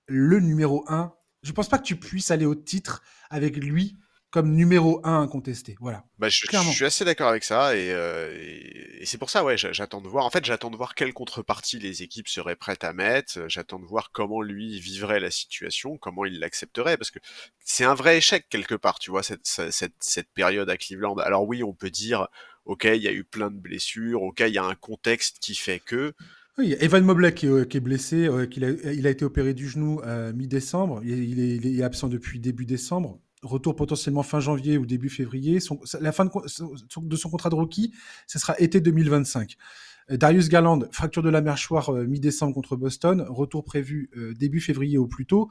[SPEAKER 1] le numéro 1. Je pense pas que tu puisses aller au titre avec lui comme numéro 1 incontesté. Voilà.
[SPEAKER 2] Bah, je, suis assez d'accord avec ça euh, et, et, c'est pour ça, ouais, j'attends de voir. En fait, j'attends de voir quelle contrepartie les équipes seraient prêtes à mettre. J'attends de voir comment lui vivrait la situation, comment il l'accepterait, parce que c'est un vrai échec quelque part, tu vois, cette, cette, cette période à Cleveland. Alors oui, on peut dire, ok, il y a eu plein de blessures, ok, il y a un contexte qui fait que.
[SPEAKER 1] Oui, Evan Mobley qui, est blessé, euh, qu'il a, il a été opéré du genou euh, mi-décembre, il, il, est absent depuis début décembre retour potentiellement fin janvier ou début février. la fin de, son contrat de rookie, ce sera été 2025. Euh, Darius Garland, fracture de la mâchoire euh, mi-décembre contre Boston, retour prévu euh, début février au plus tôt.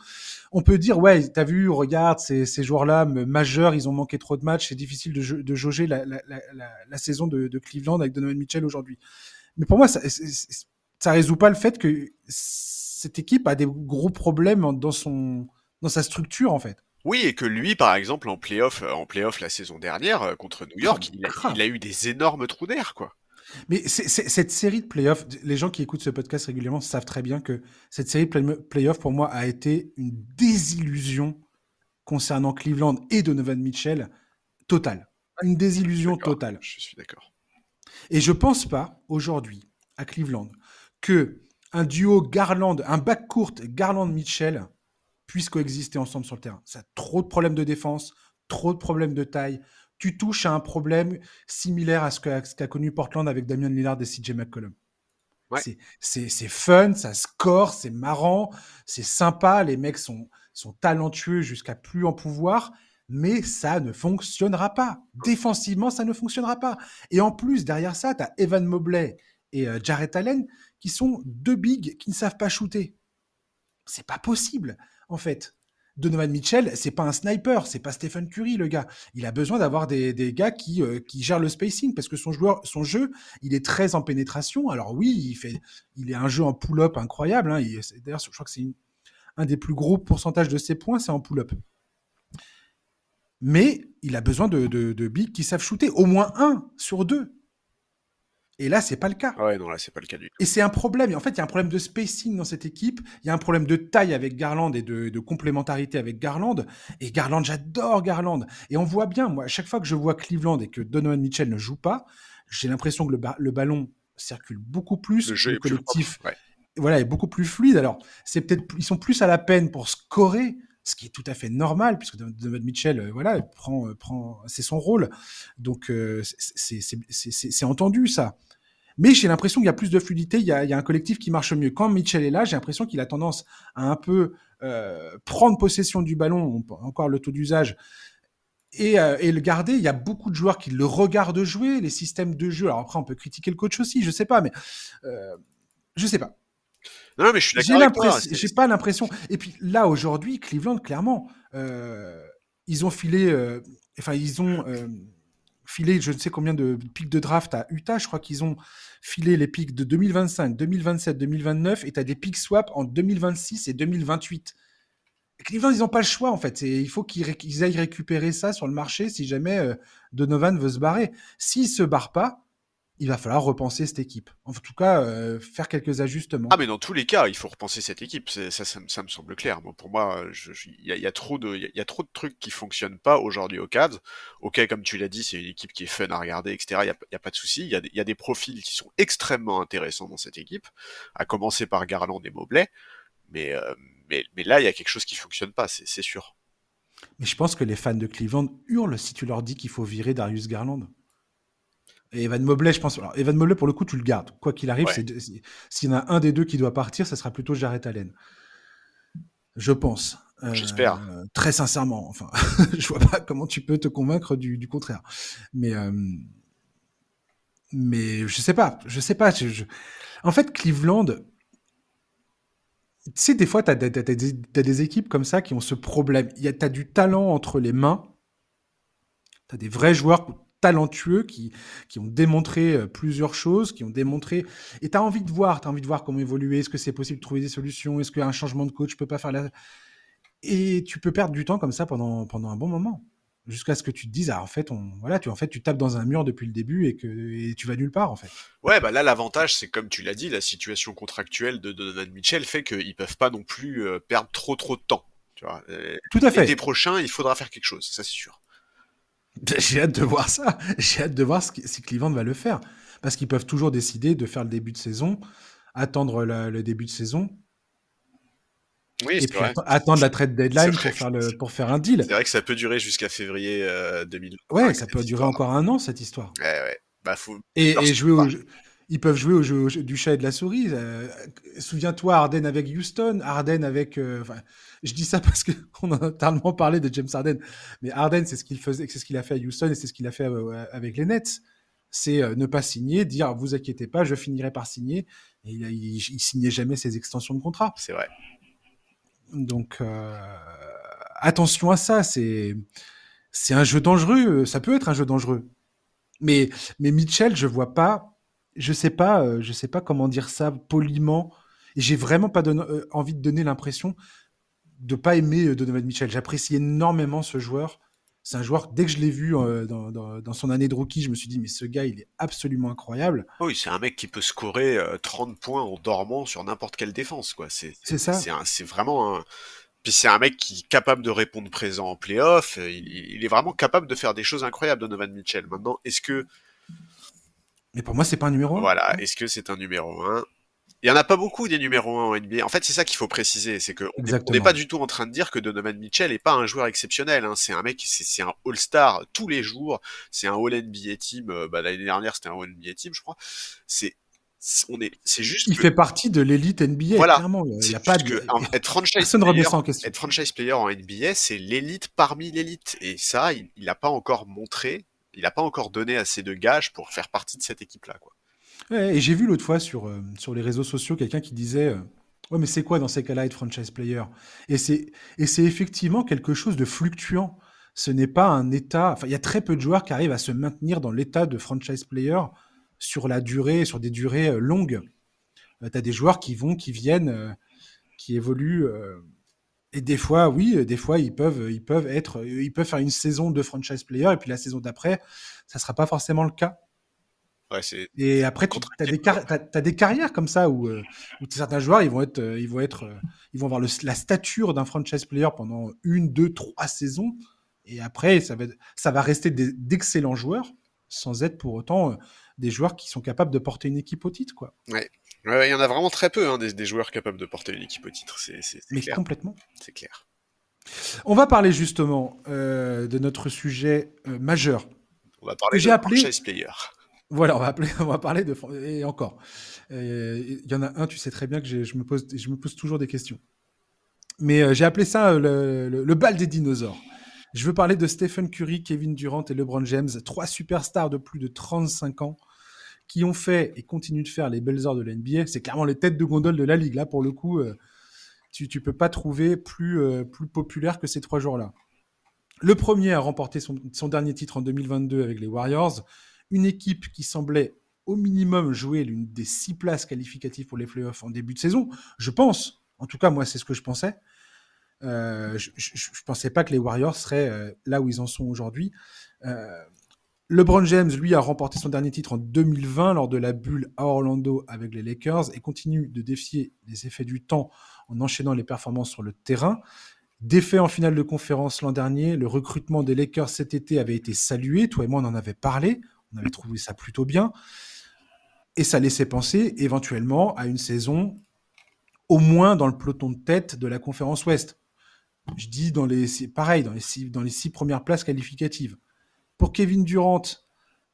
[SPEAKER 1] On peut dire, ouais, t'as vu, regarde, ces, joueurs-là majeurs, ils ont manqué trop de matchs, c'est difficile de, jauger la, saison de, Cleveland avec Donovan Mitchell aujourd'hui. Mais pour moi, ça, ça résout pas le fait que cette équipe a des gros problèmes dans, son, dans sa structure, en fait.
[SPEAKER 2] Oui, et que lui, par exemple, en playoff, en playoff la saison dernière contre New York, il a, eu des énormes trous d'air, quoi.
[SPEAKER 1] Mais cette série de playoffs, les gens qui écoutent ce podcast régulièrement savent très bien que cette série de playoffs, pour moi, a été une désillusion concernant Cleveland et Donovan Mitchell totale. Une désillusion totale.
[SPEAKER 2] Je suis d'accord.
[SPEAKER 1] Et je pense pas, aujourd'hui, à Cleveland, que un duo Garland, un backcourt Garland-Mitchell puissent coexister ensemble sur le terrain. Ça a trop de problèmes de défense, trop de problèmes de taille. Tu touches à un problème similaire à ce qu'a connu Portland avec Damian Lillard et CJ McCollum. C'est fun, ça score, c'est marrant, c'est sympa, les mecs sont, sont talentueux jusqu'à plus en pouvoir, mais ça ne fonctionnera pas. Défensivement, ça ne fonctionnera pas. Et en plus, derrière ça, tu as Evan Mobley et euh, Jarrett Allen qui sont deux bigs qui ne savent pas shooter. C'est pas possible en fait. Donovan Mitchell, c'est pas un sniper, c'est pas Stephen Curry, le gars. Il a besoin d'avoir des, gars qui, euh, gèrent le spacing parce que son jeu, il est très en pénétration. Alors oui, il, fait, il est un jeu en pull-up incroyable. Hein. D'ailleurs, je crois que c'est un des plus gros pourcentages de ses points, c'est en pull-up. Mais il a besoin de, de, de bigs qui savent shooter, au moins un sur deux. Et là, c'est pas le cas.
[SPEAKER 2] Ouais, non, là, c'est pas le cas du tout.
[SPEAKER 1] Et c'est un problème. Et en fait, il y a un problème de spacing dans cette équipe. Il y a un problème de taille avec Garland et de, complémentarité avec Garland. Et Garland, j'adore Garland. Et on voit bien, moi, à chaque fois que je vois Cleveland et que Donovan Mitchell ne joue pas, j'ai l'impression que le, ballon circule beaucoup plus.
[SPEAKER 2] Le jeu est collectif. Plus
[SPEAKER 1] Voilà, est beaucoup plus fluide. Alors, c'est peut-être, ils sont plus à la peine pour scorer ce qui est tout à fait normal, puisque Donovan Mitchell, euh, voilà, prend, euh, prend, c'est son rôle. Donc, euh, c'est entendu, ça. Mais j'ai l'impression qu'il y a plus de fluidité, il y, a, un collectif qui marche mieux. Quand Mitchell est là, j'ai l'impression qu'il a tendance à un peu prendre possession du ballon, encore le taux d'usage, euh, et, le garder. Il y a beaucoup de joueurs qui le regardent jouer, les systèmes de jeu. Alors après, on peut critiquer le coach aussi, je sais pas, mais euh, je sais pas.
[SPEAKER 2] Non, mais je suis d'accord
[SPEAKER 1] J'ai pas l'impression. Et puis là, aujourd'hui, Cleveland, clairement, euh, ils ont filé, enfin, ils ont filé je ne sais combien de pics de draft à Utah. Je crois qu'ils ont filé les pics de 2025, 2027, 2029 et tu as des pics swap en 2026 et 2028. Cleveland, ils n'ont pas le choix en fait. il faut qu'ils aillent récupérer ça sur le marché si jamais euh, Donovan veut se barrer. S'il se barre pas, il va falloir repenser cette équipe. En tout cas, euh, faire quelques ajustements.
[SPEAKER 2] Ah, mais dans tous les cas, il faut repenser cette équipe. Ça, ça, me semble clair. pour moi, il y, a, trop de, il y, a trop de trucs qui fonctionnent pas aujourd'hui au Cavs. Ok, comme tu l'as dit, c'est une équipe qui est fun à regarder, etc. Il y a, pas de souci. Il y a, des profils qui sont extrêmement intéressants dans cette équipe, à commencer par Garland et Mobley. Mais, euh, mais, mais là, il y a quelque chose qui fonctionne pas, c'est sûr.
[SPEAKER 1] Mais je pense que les fans de Cleveland hurlent si tu leur dis qu'il faut virer Darius Garland. Et Evan Mobley, je pense. Alors, Evan Mobley, pour le coup, tu le gardes. Quoi qu'il arrive, s'il y en a un des deux qui doit partir, ça sera plutôt Jarrett Allen. Je pense.
[SPEAKER 2] Euh, J'espère.
[SPEAKER 1] très sincèrement. Enfin, je vois pas comment tu peux te convaincre du, contraire. Mais, euh, mais je sais pas. Je sais pas. En fait, Cleveland. Tu sais, des fois, tu as, des équipes comme ça qui ont ce problème. Tu as du talent entre les mains. Tu as des vrais joueurs talentueux qui, qui ont démontré euh, plusieurs choses, qui ont démontré. Et tu as envie de voir, tu as envie de voir comment évoluer. Est-ce que c'est possible de trouver des solutions? Est-ce qu'un changement de coach peut pas faire la. Et tu peux perdre du temps comme ça pendant, pendant un bon moment. jusqu'à ce que tu te dises, ah, en fait, on, voilà, tu, en fait, tu tapes dans un mur depuis le début et que tu vas nulle part, en fait.
[SPEAKER 2] Ouais, bah là, l'avantage, c'est comme tu l'as dit, la situation contractuelle de Donovan Mitchell fait qu'ils peuvent pas non plus euh, perdre trop trop de temps. Tu vois.
[SPEAKER 1] Tout à fait.
[SPEAKER 2] L'été prochain, il faudra faire quelque chose, ça c'est sûr.
[SPEAKER 1] J'ai hâte de voir ça. J'ai hâte de voir si Cleveland va le faire. Parce qu'ils peuvent toujours décider de faire le début de saison, attendre le début de saison,
[SPEAKER 2] oui,
[SPEAKER 1] et puis attendre la trade deadline pour faire, le, pour faire un deal.
[SPEAKER 2] C'est vrai que ça peut durer jusqu'à février euh, 2000.
[SPEAKER 1] Ouais, ça peut durer encore un an cette histoire.
[SPEAKER 2] Ouais, ouais. Bah, faut...
[SPEAKER 1] Et, et jouer au ils peuvent jouer au jeu, du chat et de la souris. Euh, souviens-toi Arden avec Houston, Arden avec. Euh, je dis ça parce qu'on a tellement parlé de James Arden, mais Arden c'est ce qu'il faisait, c'est ce qu'il a fait à Houston et c'est ce qu'il a fait euh, avec les Nets. C'est ne pas signer, dire vous inquiétez pas, je finirai par signer. Et il, il, il signait jamais ses extensions de contrat.
[SPEAKER 2] C'est vrai.
[SPEAKER 1] Donc attention à ça, c'est c'est un jeu dangereux. Ça peut être un jeu dangereux. Mais mais Mitchell, je vois pas je sais pas, euh, je sais pas comment dire ça poliment. Et j'ai vraiment pas euh, envie de donner l'impression de pas aimer euh, Donovan Mitchell. J'apprécie énormément ce joueur. C'est un joueur, dès que je l'ai vu dans, son année de rookie, je me suis dit, mais ce gars, il est absolument incroyable.
[SPEAKER 2] Oui, c'est un mec qui peut scorer 30 points en dormant sur n'importe quelle défense. quoi. C'est
[SPEAKER 1] ça.
[SPEAKER 2] C'est vraiment un. Puis c'est un mec qui est capable de répondre présent en playoff. Il, il, est vraiment capable de faire des choses incroyables, Donovan Mitchell. Maintenant, est-ce que
[SPEAKER 1] mais pour moi, c'est pas un numéro 1.
[SPEAKER 2] Voilà, est-ce que c'est un numéro 1 il y en a pas beaucoup des numéros 1 en NBA. En fait, c'est ça qu'il faut préciser, c'est que on n'est pas du tout en train de dire que Donovan Mitchell est pas un joueur exceptionnel. Hein. C'est un mec, c'est un All-Star tous les jours. C'est un All NBA team. Euh, bah, l'année dernière, c'était un All NBA team, je crois. C'est on est, c'est juste.
[SPEAKER 1] Il fait partie de l'élite NBA. Voilà. Clairement, il y a pas de.
[SPEAKER 2] Que, être franchise player, être franchise player en NBA, c'est l'élite parmi l'élite. Et ça, il n'a pas encore montré il n'a pas encore donné assez de gages pour faire partie de cette équipe-là. Quoi.
[SPEAKER 1] et j'ai vu l'autre fois sur, euh, sur les réseaux sociaux quelqu'un qui disait euh, Ouais, mais c'est quoi dans ces cas-là être franchise player? Et c'est effectivement quelque chose de fluctuant. Ce n'est pas un état. Enfin, il y a très peu de joueurs qui arrivent à se maintenir dans l'état de franchise player sur la durée, sur des durées euh, longues. tu as des joueurs qui vont, qui viennent, qui évoluent et des fois, oui, des fois, ils peuvent, ils peuvent être, ils peuvent faire une saison de franchise player et puis la saison d'après, ça sera pas forcément le cas.
[SPEAKER 2] Ouais, c'est
[SPEAKER 1] et après, tu as des, as, des carrières comme ça où, euh, où certains joueurs, ils vont être, ils vont être, euh, ils vont avoir la stature d'un franchise player pendant une, deux, trois saisons. Et après, ça va, ça va rester d'excellents joueurs sans être pour autant euh, des joueurs qui sont capables de porter une équipe au titre, quoi.
[SPEAKER 2] Ouais, il y en a vraiment très peu, hein, des, joueurs capables de porter une équipe au titre. C'est,
[SPEAKER 1] Mais complètement.
[SPEAKER 2] C'est clair.
[SPEAKER 1] On va parler justement euh, de notre sujet euh, majeur.
[SPEAKER 2] On va parler de appelé... player.
[SPEAKER 1] Voilà, on va, appeler, on va parler de... Et encore. Il y en a un, tu sais très bien que je me, pose, je me pose toujours des questions. Mais euh, j'ai appelé ça le, le, bal des dinosaures. Je veux parler de Stephen Curry, Kevin Durant et LeBron James, trois superstars de plus de 35 ans qui ont fait et continuent de faire les belles heures de l'NBA. C'est clairement les têtes de gondole de la ligue. Là, pour le coup, euh, tu ne peux pas trouver plus, euh, plus populaire que ces trois joueurs-là. Le premier a remporté son, dernier titre en 2022 avec les Warriors, une équipe qui semblait au minimum jouer l'une des six places qualificatives pour les playoffs en début de saison. Je pense, en tout cas moi c'est ce que je pensais. Euh, je ne pensais pas que les Warriors seraient là où ils en sont aujourd'hui. LeBron James, lui, a remporté son dernier titre en 2020 lors de la bulle à Orlando avec les Lakers et continue de défier les effets du temps en enchaînant les performances sur le terrain. Défait en finale de conférence l'an dernier, le recrutement des Lakers cet été avait été salué. Toi et moi, on en avait parlé. On avait trouvé ça plutôt bien. Et ça laissait penser éventuellement à une saison au moins dans le peloton de tête de la conférence Ouest. Je dis dans les, pareil, les dans les six premières places qualificatives. Pour Kevin Durant,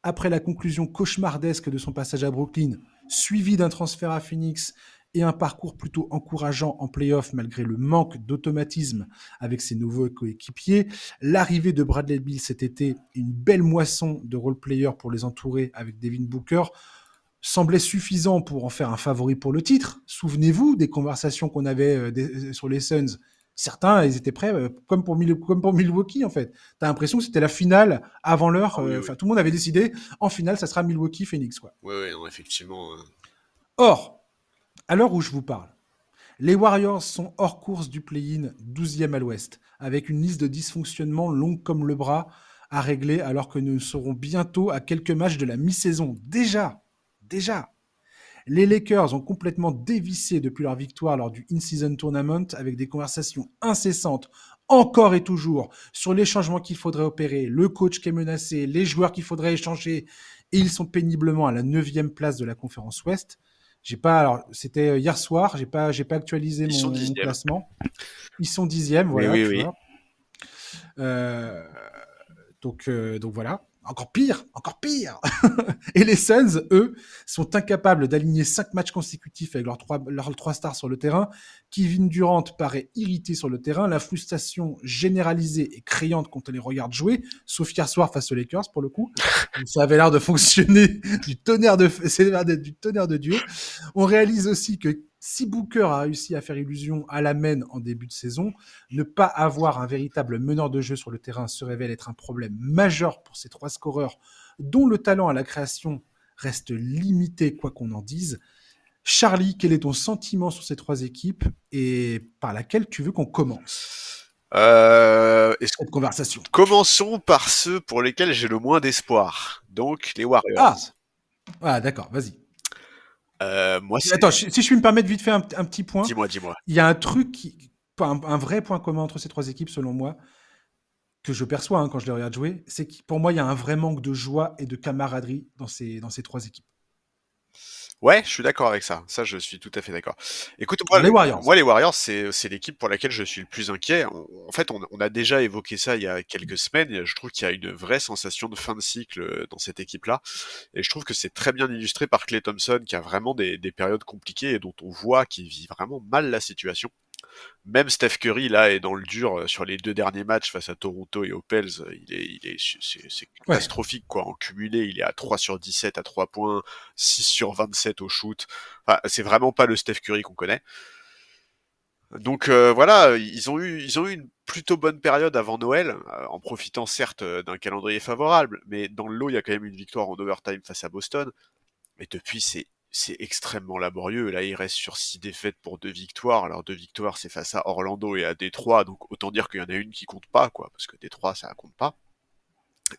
[SPEAKER 1] après la conclusion cauchemardesque de son passage à Brooklyn, suivi d'un transfert à Phoenix et un parcours plutôt encourageant en playoff malgré le manque d'automatisme avec ses nouveaux coéquipiers, l'arrivée de Bradley Bill cet été, une belle moisson de role-player pour les entourer avec Devin Booker, semblait suffisant pour en faire un favori pour le titre. Souvenez-vous des conversations qu'on avait euh, sur les Suns certains, ils étaient prêts, euh, comme, pour comme pour Milwaukee, en fait. Tu as l'impression que c'était la finale avant l'heure. Ah euh, enfin, tout le monde avait décidé, en finale, ça sera Milwaukee-Phoenix, quoi.
[SPEAKER 2] Oui, oui, effectivement.
[SPEAKER 1] Or, à l'heure où je vous parle, Les Warriors sont hors course du play-in, 12e à l'ouest, avec une liste de dysfonctionnements longue comme le bras à régler alors que nous serons bientôt à quelques matchs de la mi-saison. Déjà, déjà. Les Lakers ont complètement dévissé depuis leur victoire lors du In-Season Tournament avec des conversations incessantes, encore et toujours, sur les changements qu'il faudrait opérer, le coach qui est menacé, les joueurs qu'il faudrait échanger, et ils sont péniblement à la neuvième place de la conférence Ouest. J'ai pas, alors c'était euh, hier soir, j'ai pas, j'ai pas actualisé mon, classement. Ils sont dixièmes, voilà. Oui, oui, euh, donc, euh, donc voilà encore pire, encore pire. et les Suns, eux, sont incapables d'aligner cinq matchs consécutifs avec leurs trois, leurs trois stars sur le terrain. Kevin Durant paraît irrité sur le terrain. La frustration généralisée et criante quand on les regarde jouer, sauf hier soir face aux Lakers pour le coup. Ça avait l'air de fonctionner du tonnerre de, c'est du tonnerre de Dieu. On réalise aussi que si Booker a réussi à faire illusion à la main en début de saison, ne pas avoir un véritable meneur de jeu sur le terrain se révèle être un problème majeur pour ces trois scoreurs dont le talent à la création reste limité quoi qu'on en dise. Charlie, quel est ton sentiment sur ces trois équipes et par laquelle tu veux qu'on commence?
[SPEAKER 2] Euh,
[SPEAKER 1] cette conversation
[SPEAKER 2] Commençons par ceux pour lesquels j'ai le moins d'espoir, donc les Warriors.
[SPEAKER 1] Ah, ah d'accord, vas-y.
[SPEAKER 2] Euh, moi,
[SPEAKER 1] Attends, si je puis me permettre vite fait un, un petit point.
[SPEAKER 2] Dis-moi, dis-moi.
[SPEAKER 1] Il y a un truc, qui, un, un, vrai point commun entre ces trois équipes, selon moi, que je perçois hein, quand je les regarde jouer, c'est que pour moi, il y a un vrai manque de joie et de camaraderie dans ces, dans ces trois équipes.
[SPEAKER 2] Ouais, je suis d'accord avec ça. Ça, je suis tout à fait d'accord. Écoute, moi, les Warriors, moi, les Warriors, c'est, c'est l'équipe pour laquelle je suis le plus inquiet. en fait, on, on, a déjà évoqué ça il y a quelques semaines. je trouve qu'il y a une vraie sensation de fin de cycle euh, dans cette équipe-là. Et je trouve que c'est très bien illustré par Clay Thompson, qui a vraiment des, des périodes compliquées et dont on voit qu'il vit vraiment mal la situation. Même Steph Curry, là, est dans le dur euh, sur les deux derniers matchs face à Toronto et aux Pels. Il est, il est, c'est, catastrophique, quoi. En cumulé, il est à 3 sur 17 à 3 points, 6 sur 27 au shoot. Enfin, c'est vraiment pas le Steph Curry qu'on connaît. Donc euh, voilà, ils ont eu ils ont eu une plutôt bonne période avant Noël, euh, en profitant certes d'un calendrier favorable, mais dans le lot il y a quand même une victoire en overtime face à Boston. Et depuis c'est c'est extrêmement laborieux. Là, il reste sur six défaites pour deux victoires. Alors deux victoires, c'est face à Orlando et à Détroit, donc autant dire qu'il y en a une qui compte pas, quoi, parce que Détroit, ça compte pas.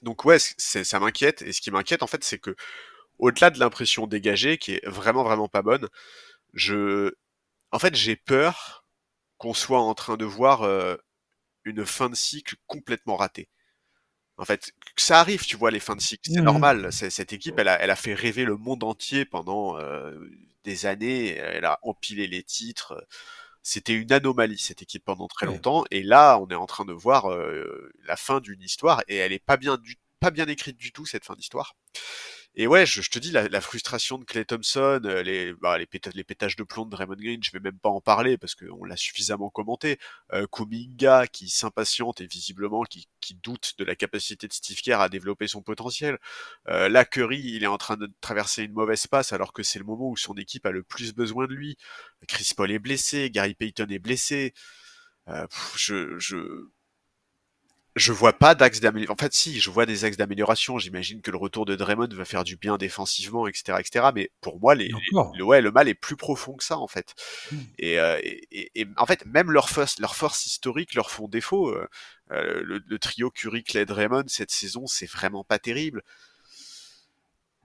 [SPEAKER 2] Donc ouais, ça m'inquiète. Et ce qui m'inquiète, en fait, c'est que au-delà de l'impression dégagée, qui est vraiment vraiment pas bonne, je, en fait, j'ai peur qu'on soit en train de voir euh, une fin de cycle complètement ratée. En fait, ça arrive, tu vois, les fins de cycle, c'est mmh normal. Cette équipe, elle a, elle a fait rêver le monde entier pendant euh, des années. Elle a empilé les titres. C'était une anomalie cette équipe pendant très longtemps. Et là, on est en train de voir euh, la fin d'une histoire et elle est pas bien du, pas bien écrite du tout cette fin d'histoire. Et ouais, je, te dis, la, frustration de Clay Thompson, euh, les, bah, les, pétages de plomb de Raymond Green, je vais même pas en parler parce qu'on l'a suffisamment commenté. Euh, Kuminga qui s'impatiente et visiblement qui, qui, doute de la capacité de Steve Kerr à développer son potentiel. Euh, il est en train de traverser une mauvaise passe alors que c'est le moment où son équipe a le plus besoin de lui. Chris Paul est blessé, Gary Payton est blessé. Euh, je, je, je vois pas d'axe d'amélioration. En fait, si, je vois des axes d'amélioration. J'imagine que le retour de Draymond va faire du bien défensivement, etc., etc. Mais pour moi, les, le, ouais, le mal est plus profond que ça, en fait. Hmm. Euh, et, et, en fait, même leurs forces, leurs forces historiques leur font défaut. Euh, euh, le, trio Curry, Clay, Draymond cette saison, c'est vraiment pas terrible.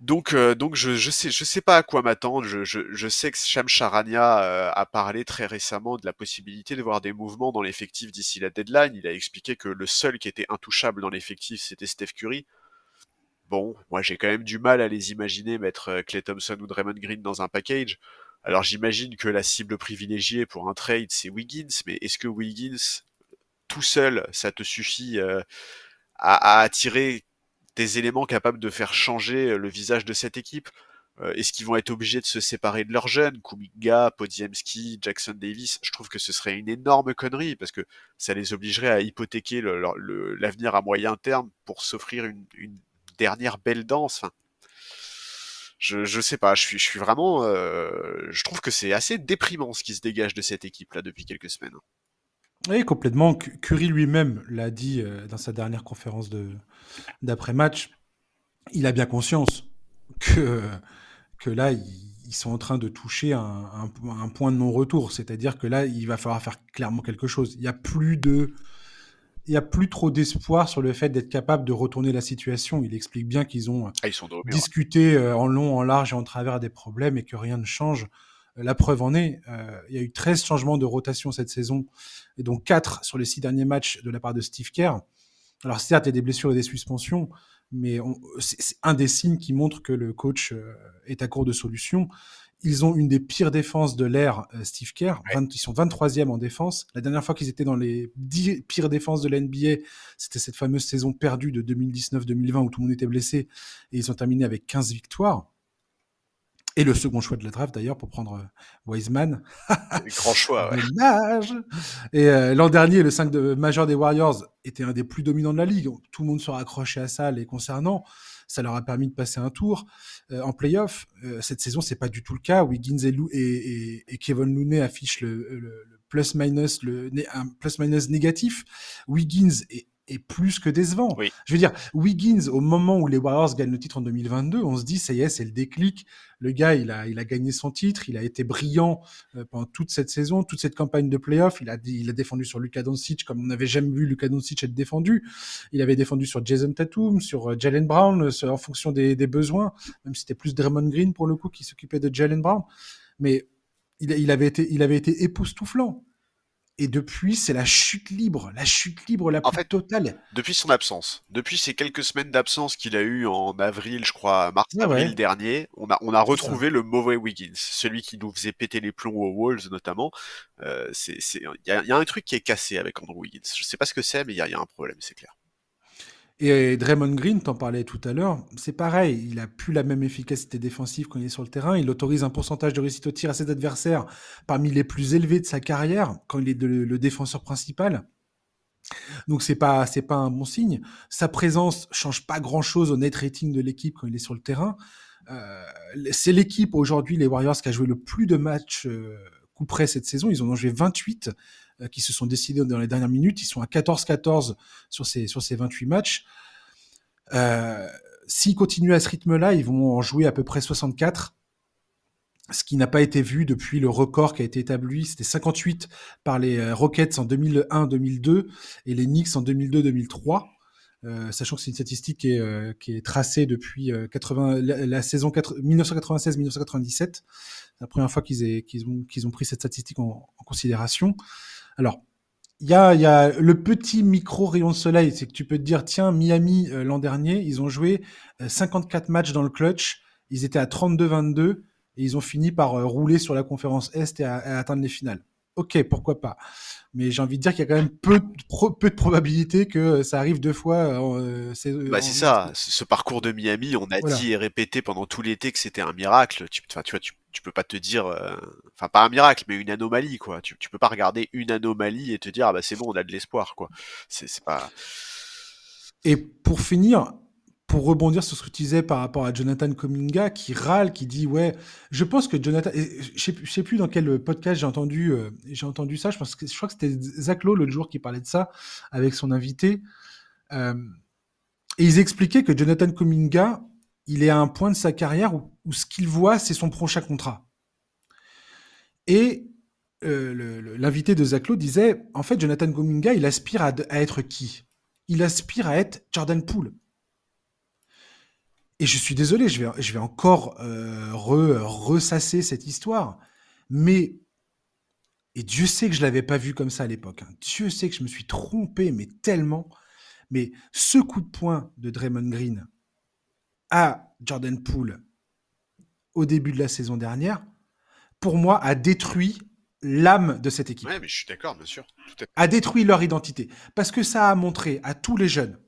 [SPEAKER 2] Donc, euh, donc je, je sais, je sais pas à quoi m'attendre. Je, je, je, sais que Sham Charania euh, a parlé très récemment de la possibilité de voir des mouvements dans l'effectif d'ici la deadline. Il a expliqué que le seul qui était intouchable dans l'effectif, c'était Steph Curry. Bon, moi j'ai quand même du mal à les imaginer mettre Clay euh, Thompson ou Draymond Green dans un package. Alors j'imagine que la cible privilégiée pour un trade, c'est Wiggins, mais est-ce que Wiggins, tout seul, ça te suffit à, à attirer des éléments capables de faire changer euh, le visage de cette équipe euh, Est-ce qu'ils vont être obligés de se séparer de leurs jeunes? Kuminga, Podziemski, Jackson Davis Je trouve que ce serait une énorme connerie parce que ça les obligerait à hypothéquer l'avenir à moyen terme pour s'offrir une, dernière belle danse. je, je sais pas, je suis, je suis vraiment, euh, je trouve que c'est assez déprimant ce qui se dégage de cette équipe là depuis quelques semaines.
[SPEAKER 1] Oui, complètement. Curry lui-même l'a dit dans sa dernière conférence d'après-match, il a bien conscience que, que là, il, ils sont en train de toucher un, un point de non-retour. C'est-à-dire que là, il va falloir faire clairement quelque chose. Il n'y a plus de il n'y a plus trop d'espoir sur le fait d'être capable de retourner la situation. Il explique bien qu'ils ont
[SPEAKER 2] ah,
[SPEAKER 1] discuté euh, en long, en large et en travers des problèmes et que rien ne change. Euh, la preuve en est, euh, il y a eu 13 changements de rotation cette saison, et donc 4 sur les 6 derniers matchs de la part de Steve Kerr. Alors certes, il y a des blessures et des suspensions, mais c'est un des signes qui montre que le coach est à court de solutions. Ils ont une des pires défenses de l'ère euh, Steve Kerr. ils sont 23e en défense. La dernière fois qu'ils étaient dans les 10 pires défenses de l'NBA, c'était cette fameuse saison perdue de 2019-2020 où tout le monde était blessé et ils ont terminé avec 15 victoires. Et le second choix de la draft d'ailleurs pour prendre euh, Wiseman.
[SPEAKER 2] Grand choix. Ouais.
[SPEAKER 1] Et euh, l'an dernier, le 5 de majeur des Warriors était un des plus dominants de la ligue. Tout le monde se raccrochait à ça les concernant ça leur a permis de passer un tour euh, en playoff. Euh, cette saison, c'est pas du tout le cas. Wiggins et, Lou et, et, Kevin Looney affichent le, le, plus minus le un plus minus négatif. Wiggins est est plus que décevant. Je veux dire, Wiggins, au moment où les Warriors gagnent le titre en 2022, on se dit, ça y est, c'est le déclic. Le gars, il a, il a gagné son titre, il a été brillant euh, pendant toute cette saison, toute cette campagne de playoff. Il a, il a défendu sur Luka Doncic comme on n'avait jamais vu Luka Doncic être défendu. Il avait défendu sur Jason Tatum, sur euh, Jalen Brown, euh, en fonction des, des besoins, même si c'était plus Draymond Green pour le coup qui s'occupait de Jalen Brown. Mais il, il, avait été, il avait été époustouflant. Et depuis, c'est la chute libre, la chute libre la plus totale.
[SPEAKER 2] Depuis son absence, depuis ces quelques semaines d'absence qu'il a eu en avril, je crois, mars-avril dernier, on a, on a retrouvé le mauvais Wiggins, celui qui nous faisait péter les plombs aux Wolves notamment. Euh, il y a, y a, un truc qui est cassé avec Andrew Wiggins. Je sais pas ce que c'est, mais il y, y a un problème, c'est clair.
[SPEAKER 1] Et Draymond Green, t'en parlais tout à l'heure, c'est pareil, il a plus la même efficacité défensive quand il est sur le terrain, il autorise un pourcentage de réussite au tir à ses adversaires parmi les plus élevés de sa carrière quand il est le défenseur principal. Donc c'est pas c'est pas un bon signe. Sa présence change pas grand chose au net rating de l'équipe quand il est sur le terrain. Euh, c'est l'équipe aujourd'hui les Warriors qui a joué le plus de matchs euh, cette saison. Ils en ont joué 28 euh, qui se sont décidés dans les dernières minutes. Ils sont à 14-14 sur ces, sur ces 28 matchs. Euh, S'ils continuent à ce rythme-là, ils vont en jouer à peu près 64 ce qui n'a pas été vu depuis le record qui a été établi, c'était 58 par les euh, Rockets en 2001-2002 et les Knicks en 2002-2003. Euh, sachant que c'est une statistique qui est, euh, tracée depuis 80, la, saison 1996-1997. C'est la première fois qu'ils qu'ils ont, qu'ils ont pris cette statistique en considération. Alors, il y a, le petit micro rayon de soleil, c'est que tu peux te dire, tiens, Miami, euh, l'an dernier, ils ont joué 54 euh, matchs dans le clutch, ils étaient à 32-22, et ils ont fini par euh, rouler sur la conférence Est et atteindre les finales. Ok, pourquoi pas mais j'ai envie de dire qu'il y a quand même peu de, peu de probabilité que ça arrive deux fois.
[SPEAKER 2] Euh, c'est bah, ça, ce parcours de Miami, on a dit et répété pendant tout l'été que c'était un miracle. Tu, tu vois, tu, tu peux pas te dire, euh, enfin pas un miracle, mais une anomalie, quoi. Tu, tu peux pas regarder une anomalie et te dire, ah bah c'est bon, on a de l'espoir, quoi. C'est pas.
[SPEAKER 1] Et pour finir, pour rebondir sur ce que tu disais par rapport à Jonathan Cominga qui râle, qui dit ouais, je pense que Jonathan, je sais, sais plus dans quel podcast j'ai entendu, euh, j'ai entendu ça. Je pense que je crois que c'était Zach Lowe l'autre jour qui parlait de ça avec son invité. Euh, et ils expliquaient que Jonathan Cominga, il est à un point de sa carrière où, ce qu'il voit, c'est son prochain contrat. Et euh, l'invité de Zach Lowe disait, en fait, Jonathan Cominga, il aspire à, à être qui? Il aspire à être Jordan Poole. Et je suis désolé, je vais, je vais encore euh, ressasser cette histoire. Mais, et Dieu sait que je l'avais pas vu comme ça à l'époque. Hein. Dieu sait que je me suis trompé, mais tellement. Mais ce coup de poing de Draymond Green à Jordan Poole au début de la saison dernière, pour moi, a détruit l'âme de cette équipe.
[SPEAKER 2] Oui, mais je suis d'accord, bien sûr.
[SPEAKER 1] A détruit leur identité. Parce que ça a montré à tous les jeunes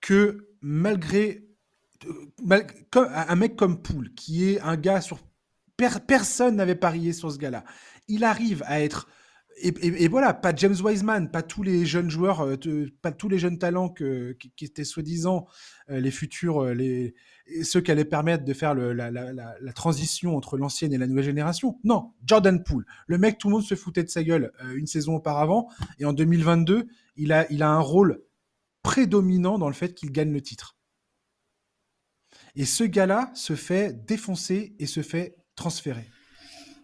[SPEAKER 1] que malgré un mec comme Poole, qui est un gars sur. personne n'avait parié sur ce gars-là. Il arrive à être. Et, voilà, pas James Wiseman, pas tous les jeunes joueurs, euh, pas tous les jeunes talents qui, étaient soi-disant euh, les futurs, euh, les, ceux qui allaient permettre de faire la, transition entre l'ancienne et la nouvelle génération. Non, Jordan Poole. Le mec, tout le monde se foutait de sa gueule une saison auparavant. Et en 2022, il a, il a un rôle prédominant dans le fait qu'il gagne le titre. Et ce gars-là se fait défoncer et se fait transférer.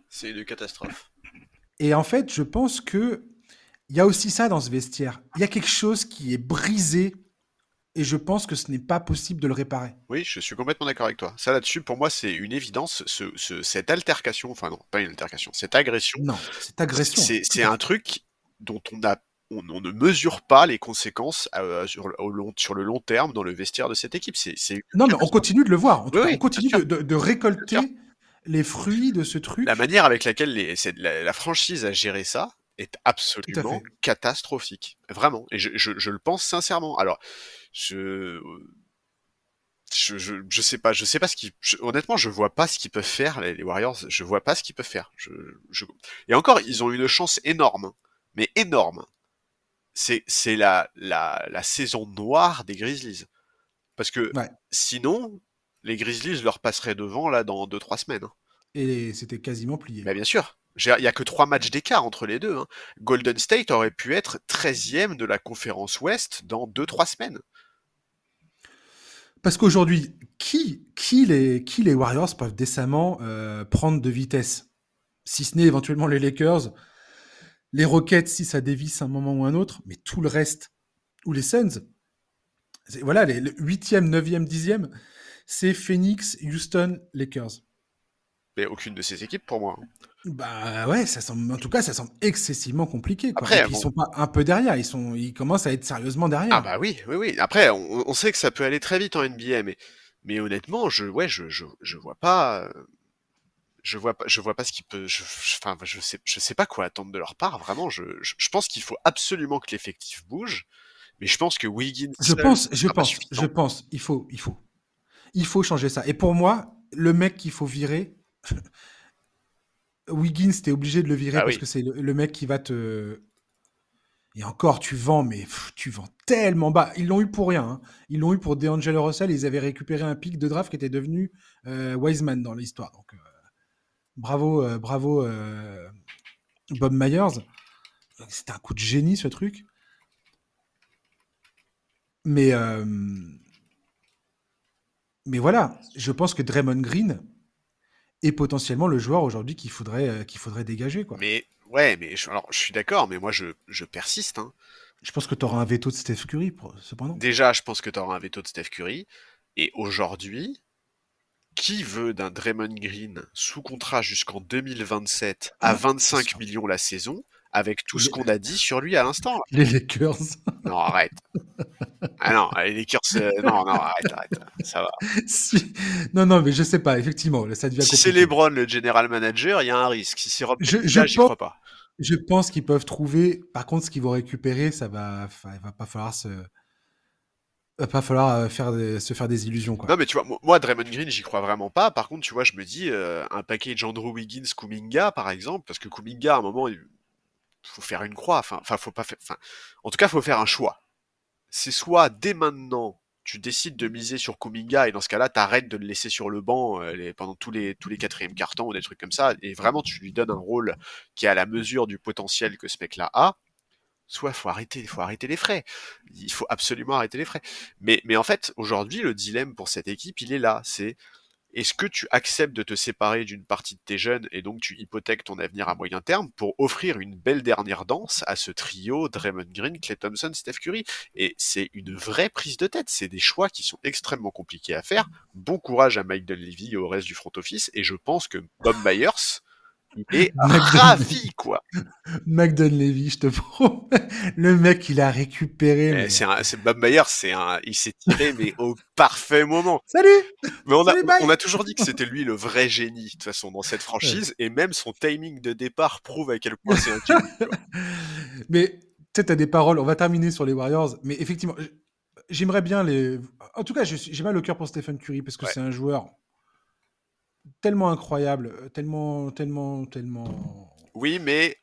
[SPEAKER 2] C'est une catastrophe.
[SPEAKER 1] Et en fait, je pense que il y a aussi ça dans ce vestiaire. Il y a quelque chose qui est brisé et je pense que ce n'est pas possible de le réparer.
[SPEAKER 2] Oui, je suis complètement d'accord avec toi. Ça là-dessus, pour moi, c'est une évidence. cette altercation, enfin non, pas une altercation, cette agression.
[SPEAKER 1] Non, cette agression.
[SPEAKER 2] C'est un truc dont on a on, ne mesure pas les conséquences euh, sur, le long terme dans le vestiaire de cette équipe. C'est,
[SPEAKER 1] non, mais on continue de le voir. on continue de, récolter les fruits de ce truc.
[SPEAKER 2] La manière avec laquelle les, la, franchise a géré ça est absolument catastrophique. Vraiment. Et je, le pense sincèrement. Alors, je, je, je, sais pas, je sais pas ce qui, honnêtement, je vois pas ce qu'ils peuvent faire les, Warriors. Je vois pas ce qu'ils peuvent faire. Je, et encore, ils ont une chance énorme, mais énorme. C'est c'est la, la la saison noire des Grizzlies, parce que sinon, les Grizzlies leur passeraient devant là dans 2-3 semaines. Hein.
[SPEAKER 1] Et c'était quasiment plié.
[SPEAKER 2] Bah, bien sûr. Il n'y a que trois matchs d'écart entre les deux. Hein. Golden State aurait pu être 13e de la conférence Ouest dans 2-3 semaines.
[SPEAKER 1] Parce qu'aujourd'hui, qui, qui, les, qui les Warriors peuvent décemment euh, prendre de vitesse? Si ce n'est éventuellement les Lakers, les Rockets si ça dévisse un moment ou un autre, mais tout le reste, ou les Suns, voilà, les, 8e, 9e, 10e, c'est Phoenix, Houston, Lakers.
[SPEAKER 2] Mais aucune de ces équipes pour moi. Hein.
[SPEAKER 1] Bah ouais, ça semble, en tout cas, ça semble excessivement compliqué. Quoi. Après, ils sont pas un peu derrière, ils sont, ils commencent à être sérieusement derrière.
[SPEAKER 2] Ah bah oui, oui, oui. Après, on, sait que ça peut aller très vite en NBA, mais, mais honnêtement, je, ouais, je, je, je vois pas, je vois pas, je vois pas ce qui peut, je, enfin, je sais, je sais pas quoi attendre de leur part. Vraiment, je, je, pense qu'il faut absolument que l'effectif bouge, mais je pense que Wiggins.
[SPEAKER 1] Je pense, je pense, je pense, il faut, il faut, il faut changer ça. Et pour moi, le mec qu'il faut virer. Wiggins, t'es obligé de le virer ah parce que c'est le, mec qui va te. Et encore, tu vends, mais tu vends tellement bas. Ils l'ont eu pour rien. Hein. Ils l'ont eu pour DeAngelo Russell. Ils avaient récupéré un pic de draft qui était devenu euh, Wiseman dans l'histoire. Donc, euh, bravo, euh, bravo Bob Myers. C'était un coup de génie ce truc. Mais, mais voilà, je pense que Draymond Green, et potentiellement le joueur aujourd'hui qu'il faudrait, euh, qu'il faudrait dégager. Quoi.
[SPEAKER 2] Mais ouais, mais je, alors, je suis d'accord, mais moi je, je persiste. Hein.
[SPEAKER 1] Je pense que tu auras un veto de Steph Curry, cependant.
[SPEAKER 2] Déjà, je pense que tu auras un veto de Steph Curry. Et aujourd'hui, qui veut d'un Draymond Green sous contrat jusqu'en 2027 à 25 ah, millions la saison avec tout ce qu'on a dit sur lui à l'instant?
[SPEAKER 1] Les Lakers.
[SPEAKER 2] Non, arrête. Ah non, les Lakers, euh, non, non, arrête, arrête. Ça va.
[SPEAKER 1] Non, non, mais je sais pas, effectivement, ça devient
[SPEAKER 2] Si c'est LeBron le general manager, il y a un risque. Si c'est Rob je, je crois pas.
[SPEAKER 1] Je pense qu'ils peuvent trouver. Par contre, ce qu'ils vont récupérer, ça va, il va pas falloir se va pas falloir euh, se faire des illusions. Quoi.
[SPEAKER 2] Non, mais tu vois, moi, Draymond Green, j'y crois vraiment pas. Par contre, tu vois, je me dis, euh, un package Andrew Wiggins, Kuminga, par exemple, parce que Kuminga, à un moment, il, faut faire une croix. Enfin, enfin, faut pas faire. Enfin, en tout cas, faut faire un choix. C'est soit dès maintenant, tu décides de miser sur Kuminga et dans ce cas-là, t'arrêtes de le laisser sur le banc euh, pendant tous les tous les quatrièmes cartons ou des trucs comme ça, et vraiment tu lui donnes un rôle qui est à la mesure du potentiel que ce mec-là a. Soit faut arrêter, faut arrêter les frais. Il faut absolument arrêter les frais. Mais en fait, aujourd'hui, le dilemme pour cette équipe, il est là. C'est est-ce que tu acceptes de te séparer d'une partie de tes jeunes et donc tu hypothèques ton avenir à moyen terme pour offrir une belle dernière danse à ce trio Draymond Green, Clay Thompson, Steph Curry? Et c'est une vraie prise de tête. C'est des choix qui sont extrêmement compliqués à faire. Bon courage à Mike Dunleavy et au reste du front office. Et je pense que Bob Myers il est ravi, quoi.
[SPEAKER 1] McDonald Levy, je te promets. Le mec, il a récupéré.
[SPEAKER 2] Eh, c'est Bob Mayer, c'est un, il s'est tiré, mais au parfait moment.
[SPEAKER 1] Salut!
[SPEAKER 2] Mais on a, on a toujours dit que c'était lui le vrai génie, de toute façon, dans cette franchise, et même son timing de départ prouve à quel point c'est un génie.
[SPEAKER 1] mais, tu sais, t'as des paroles, on va terminer sur les Warriors, mais effectivement, j'aimerais bien les, en tout cas, j'ai mal au cœur pour Stephen Curry, parce que c'est un joueur, tellement incroyable, euh, tellement, tellement, tellement.
[SPEAKER 2] Oui, mais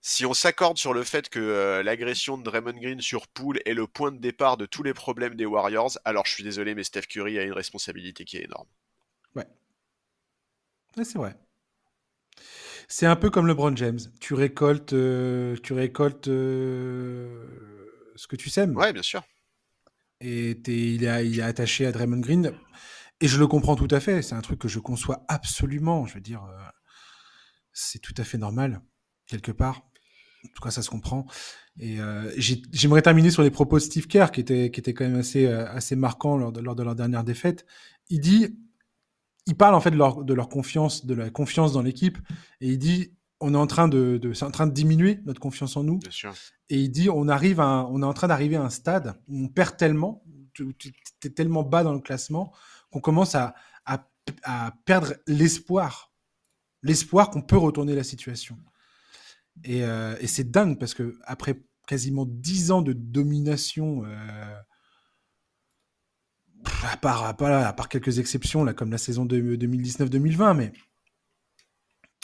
[SPEAKER 2] si on s'accorde sur le fait que euh, l'agression de Draymond Green sur Poole est le point de départ de tous les problèmes des Warriors, alors je suis désolé, mais Steph Curry a une responsabilité qui est énorme.
[SPEAKER 1] Ouais. c'est vrai. C'est un peu comme LeBron James. Tu récoltes, euh, tu récoltes ce que tu sèmes.
[SPEAKER 2] Ouais, bien sûr.
[SPEAKER 1] Et il, est, il est attaché à Draymond Green. Et je le comprends tout à fait. C'est un truc que je conçois absolument. Je veux dire, euh, c'est tout à fait normal, quelque part. En tout cas, ça se comprend. Et euh, j'aimerais terminer sur les propos de Steve Kerr, qui étaient qui était quand même assez, euh, assez marquants lors de, lors de leur dernière défaite. Il dit, il parle en fait de leur, de leur confiance, de la confiance dans l'équipe, et il dit, on est en train de, de c'est en train de diminuer notre confiance en nous.
[SPEAKER 2] Bien sûr.
[SPEAKER 1] Et il dit, on arrive à, on est en train d'arriver à un stade où on perd tellement, tu es tellement bas dans le classement qu'on commence à, perdre l'espoir, l'espoir qu'on peut retourner la situation. Et, euh, et c'est dingue parce que après quasiment dix ans de domination, euh, à, part, quelques exceptions, comme la saison de 2019-2020, mais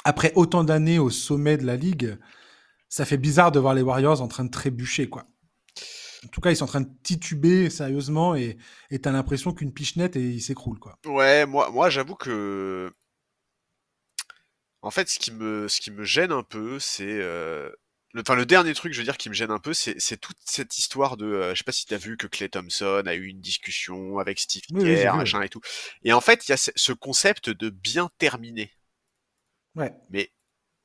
[SPEAKER 1] après autant d'années au sommet de la ligue, ça fait bizarre de voir les Warriors en train de trébucher, quoi. En tout cas, ils sont en train de tituber sérieusement et tu as l'impression qu'une pichenette et ils s'écroulent, quoi.
[SPEAKER 2] Ouais, moi, moi j'avoue que en fait, ce qui me, ce qui me gêne un peu, c'est euh, le, enfin, le dernier truc, je veux dire, qui me gêne un peu, c'est, c'est toute cette histoire de, euh, je sais pas si t'as vu que Clay Thompson a eu une discussion avec Steve Kerr, machin et tout. Et en fait, il y a ce concept de bien terminer.
[SPEAKER 1] Ouais.
[SPEAKER 2] Mais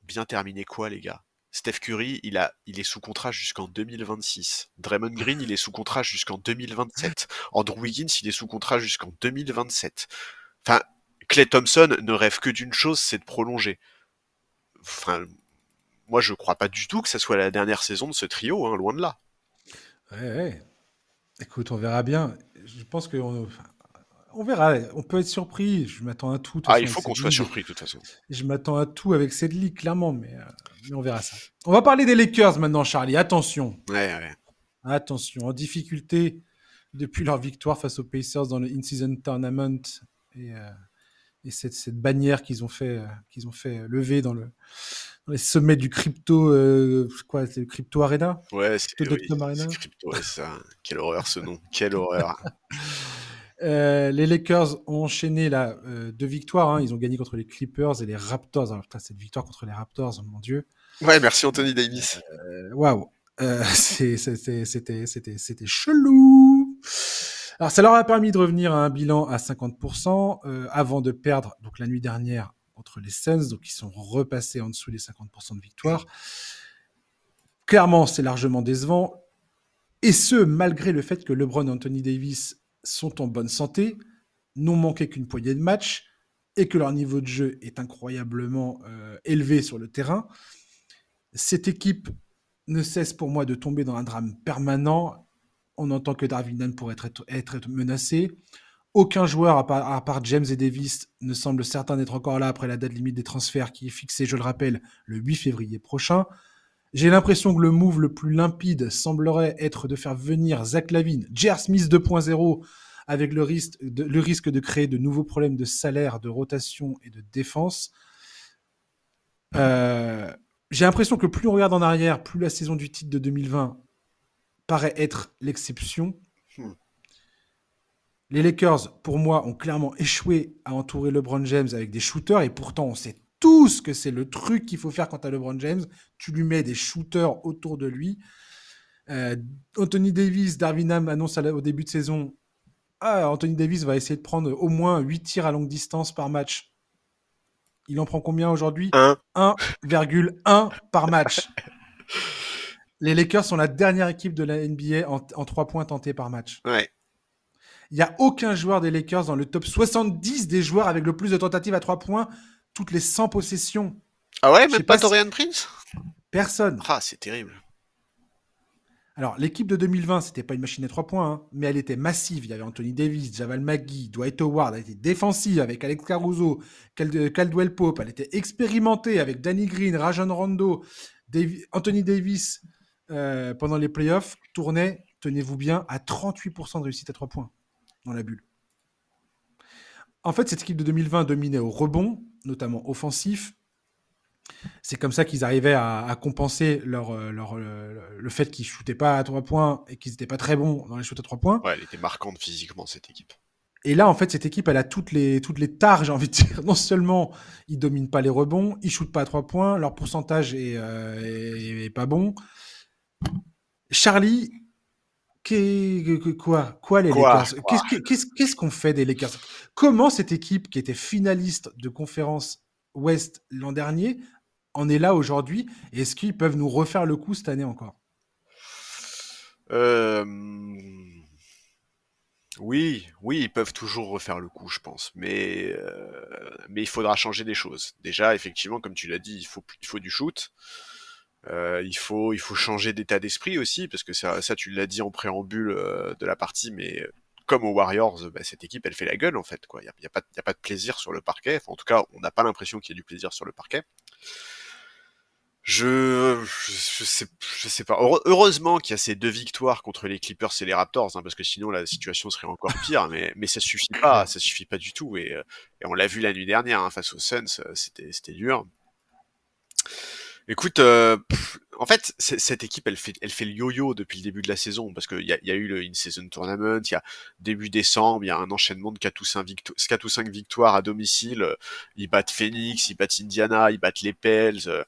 [SPEAKER 2] bien terminer quoi, les gars? Steph Curry, il a, il est sous contrat jusqu'en 2026. Draymond Green, il est sous contrat jusqu'en 2027. Andrew Wiggins, il est sous contrat jusqu'en 2027. Enfin, Clay Thompson ne rêve que d'une chose, c'est de prolonger. Enfin, moi, je crois pas du tout que ça soit la dernière saison de ce trio, hein, loin de là.
[SPEAKER 1] Ouais, ouais. Écoute, on verra bien. Je pense que on, verra. On peut être surpris. Je m'attends à tout.
[SPEAKER 2] Ah, il faut qu'on soit surpris, de toute façon.
[SPEAKER 1] Je m'attends à tout avec cette ligue, clairement, mais, euh, mais, on verra ça. On va parler des Lakers maintenant, Charlie. Attention.
[SPEAKER 2] Ouais, ouais.
[SPEAKER 1] Attention. En difficulté depuis leur victoire face aux Pacers dans le In-Season Tournament. Et. Euh, et cette, cette bannière qu'ils ont fait, euh, qu'ils ont fait lever dans le dans les sommets du crypto, euh, quoi, c'est le crypto arena.
[SPEAKER 2] Ouais, c'est oui, crypto, ouais, ça. Quelle horreur ce nom, quelle horreur.
[SPEAKER 1] Euh, les Lakers ont enchaîné là euh, deux victoires. Hein. Ils ont gagné contre les Clippers et les Raptors. Alors, putain, cette victoire contre les Raptors, mon dieu.
[SPEAKER 2] Ouais, merci Anthony Davis.
[SPEAKER 1] Waouh, wow. c'était c'était chelou. Alors, ça leur a permis de revenir à un bilan à 50% euh, avant de perdre donc la nuit dernière contre les Suns, donc ils sont repassés en dessous des 50% de victoire. Clairement, c'est largement décevant. Et ce, malgré le fait que LeBron et Anthony Davis sont en bonne santé, n'ont manqué qu'une poignée de matchs et que leur niveau de jeu est incroyablement euh, élevé sur le terrain. Cette équipe ne cesse pour moi de tomber dans un drame permanent on entend que Darwin pourrait être, être, menacé. Aucun joueur, à part, James et Davis, ne semble certain d'être encore là après la date limite des transferts qui est fixée, je le rappelle, le 8 février prochain. J'ai l'impression que le move le plus limpide semblerait être de faire venir Zach Lavine, Jer Smith 2.0, avec le risque, de, le risque de créer de nouveaux problèmes de salaire, de rotation et de défense. Euh, j'ai l'impression que plus on regarde en arrière, plus la saison du titre de 2020 paraît être l'exception. Hmm. Les Lakers, pour moi, ont clairement échoué à entourer LeBron James avec des shooters et pourtant on sait tous que c'est le truc qu'il faut faire quand as LeBron James. Tu lui mets des shooters autour de lui. Euh, Anthony Davis, Darwin Ham annonce au début de saison ah, Anthony Davis va essayer de prendre au moins 8 tirs à longue distance par match. Il en prend combien aujourd'hui? 1,1 par match. Les Lakers sont la dernière équipe de la NBA en, en 3 points tentés par match.
[SPEAKER 2] Ouais.
[SPEAKER 1] Il n'y a aucun joueur des Lakers dans le top 70 des joueurs avec le plus de tentatives à 3 points toutes les 100 possessions.
[SPEAKER 2] Ah ouais, même pas, Torian Prince?
[SPEAKER 1] Personne.
[SPEAKER 2] Ah, c'est terrible.
[SPEAKER 1] Alors, l'équipe de 2020, c'était pas une machine à 3 points, hein, mais elle était massive. Il y avait Anthony Davis, Javal McGee, Dwight Howard. Elle était défensive avec Alex Caruso, Caldwell Pope. Elle était expérimentée avec Danny Green, Rajon Rondo, Anthony Davis, euh, pendant les playoffs, tournait, tenez-vous bien, à 38% de réussite à 3 points dans la bulle. En fait, cette équipe de 2020 dominait au rebond, notamment offensif. C'est comme ça qu'ils arrivaient à, compenser leur, euh, leur, euh, le fait qu'ils ne shootaient pas à 3 points et qu'ils n'étaient pas très bons dans les shoots à 3 points.
[SPEAKER 2] Ouais, elle était marquante physiquement, cette équipe.
[SPEAKER 1] Et là, en fait, cette équipe, elle a toutes les, toutes les tares, j'ai envie de dire. Non seulement ils dominent pas les rebonds, ils shootent pas à 3 points, leur pourcentage est, est pas bon. Charlie, quoi Quoi les Lakers? Qu'est-ce qu'on fait des Lakers? Comment cette équipe qui était finaliste de conférence Ouest l'an dernier en est là aujourd'hui? Est-ce qu'ils peuvent nous refaire le coup cette année encore?
[SPEAKER 2] Euh... Oui, oui, ils peuvent toujours refaire le coup, je pense, mais euh, mais il faudra changer des choses. Déjà, effectivement, comme tu l'as dit, il faut il faut du shoot. Euh, il faut il faut changer d'état d'esprit aussi parce que ça, ça tu l'as dit en préambule euh, de la partie, mais comme aux Warriors, bah, cette équipe elle fait la gueule en fait quoi. Il y a, y a, pas y a pas de plaisir sur le parquet. en tout cas, on n'a pas l'impression qu'il y ait du plaisir sur le parquet. Je, je, sais, je sais pas. Heureusement qu'il y a ces deux victoires contre les Clippers et les Raptors, hein, parce que sinon la situation serait encore pire. mais, mais ça suffit pas, ça suffit pas du tout. Et, euh, et on l'a vu la nuit dernière hein, face aux Suns, euh, c'était, c'était dur. Écoute, euh, en fait, cette équipe, elle fait, elle fait le yo-yo depuis le début de la saison, parce qu'il y a, y a eu le in-season tournament, il y a début décembre, il y a un enchaînement de 4 ou 5, victo 4 ou 5 victoires à domicile. Ils battent Phoenix, ils battent Indiana, ils battent les Pels.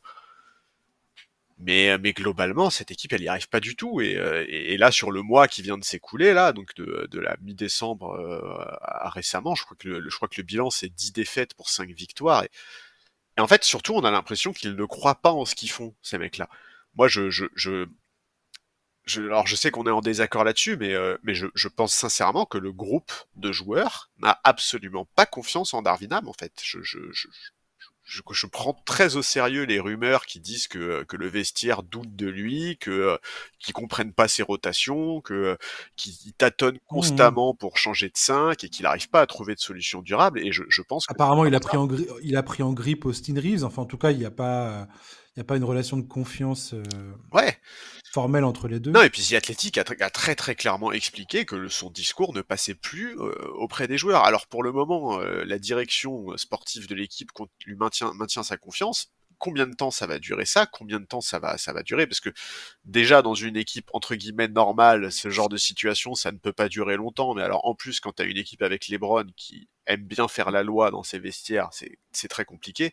[SPEAKER 2] Mais, mais globalement, cette équipe, elle n'y arrive pas du tout. Et, euh, là, sur le mois qui vient de s'écouler, là, donc de, la mi-décembre euh, à récemment, je crois que le, bilan c'est 10 défaites pour 5 victoires. Et en fait, surtout, on a l'impression qu'ils ne croient pas en ce qu'ils font, ces mecs-là. Moi, je, je, je, alors je sais qu'on est en désaccord là-dessus, mais, euh, mais je, je, pense sincèrement que le groupe de joueurs n'a absolument pas confiance en Darwinam, en fait. Je, je, je, je, prends très au sérieux les rumeurs qui disent que, que le vestiaire doute de lui, que euh, qu'ils comprennent pas ses rotations, que euh, qu'il tâtonne mmh constamment pour changer de 5 et qu'il n'arrive pas à trouver de solution durable. Et je, je pense que
[SPEAKER 1] apparemment il a pris en il a pris en grippe Austin Reeves. Enfin en tout cas il n'y a pas il y a pas une relation de confiance. Euh...
[SPEAKER 2] Ouais
[SPEAKER 1] formel entre les deux.
[SPEAKER 2] Non, et puis The Athletic a, très très clairement expliqué que son discours ne passait plus euh, auprès des joueurs. Alors pour le moment, euh, la direction sportive de l'équipe lui maintient, sa confiance, combien de temps ça va durer ça, combien de temps ça va durer? Parce que déjà dans une équipe entre guillemets normale, ce genre de situation, ça ne peut pas durer longtemps mais alors en plus quand tu une équipe avec LeBron qui aime bien faire la loi dans ses vestiaires, c'est très compliqué.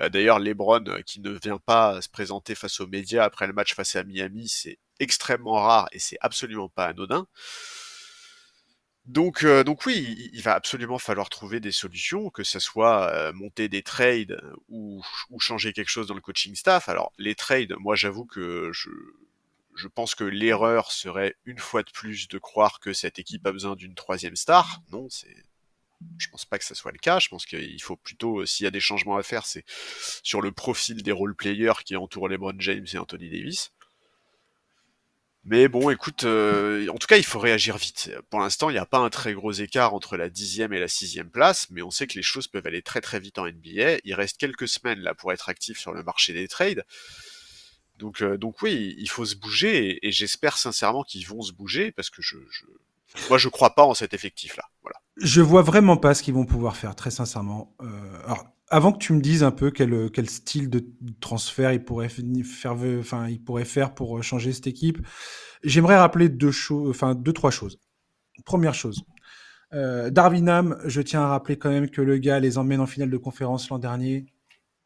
[SPEAKER 2] Euh, D'ailleurs, LeBron euh, qui ne vient pas se présenter face aux médias après le match face à Miami, c'est extrêmement rare et c'est absolument pas anodin. Donc, euh, oui, il, va absolument falloir trouver des solutions, que ce soit monter des trades ou, ou, changer quelque chose dans le coaching staff. Alors, les trades, moi j'avoue que je, je pense que l'erreur serait une fois de plus de croire que cette équipe a besoin d'une troisième star. Non, c'est, je pense pas que ça soit le cas. Je pense qu'il faut plutôt, s'il y a des changements à faire, c'est sur le profil des role players qui entourent LeBron James et Anthony Davis. Mais bon, écoute, euh, en tout cas, il faut réagir vite. Pour l'instant, il n'y a pas un très gros écart entre la dixième et la sixième place, mais on sait que les choses peuvent aller très très vite en NBA. Il reste quelques semaines là pour être actif sur le marché des trades. Donc, euh, donc oui, il faut se bouger et, j'espère sincèrement qu'ils vont se bouger parce que je, je, moi, je crois pas en cet effectif-là. Voilà.
[SPEAKER 1] Je vois vraiment pas ce qu'ils vont pouvoir faire, très sincèrement. Euh, alors, avant que tu me dises un peu quel, quel style de transfert il pourrait faire, pour changer cette équipe, j'aimerais rappeler deux choses, enfin deux trois choses. Première chose, euh, Darwinham, je tiens à rappeler quand même que le gars les emmène en finale de conférence l'an dernier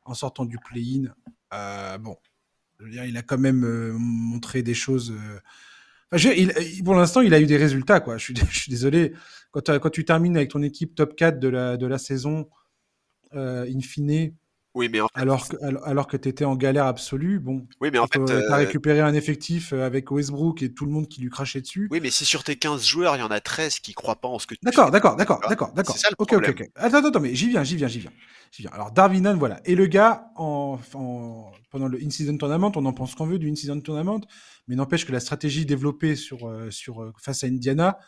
[SPEAKER 1] en sortant du play-in. Euh, bon, je veux dire, il a quand même euh, montré des choses. Euh, pour l'instant, il a eu des résultats, quoi. Je suis, désolé. Quand, quand, tu termines avec ton équipe top 4 de la, de la saison, euh, in fine,
[SPEAKER 2] oui, mais en fait,
[SPEAKER 1] alors que, alors que tu étais en galère absolue, bon.
[SPEAKER 2] Oui, mais en fait. Tu
[SPEAKER 1] as récupéré un effectif euh, avec Westbrook et tout le monde qui lui crachait dessus.
[SPEAKER 2] Oui, mais si sur tes 15 joueurs, il y en a 13 qui croient pas en ce que tu
[SPEAKER 1] D'accord, d'accord, d'accord, d'accord, d'accord. C'est ça le problème. ok, ok. Attends, attends, mais j'y viens, j'y viens, j'y viens. J'y viens. Alors, Darwinan, voilà. Et le gars, en, en pendant le in-season tournament, on en pense qu'on veut du in-season tournament, mais n'empêche que la stratégie développée sur, euh, sur, euh, face à Indiana,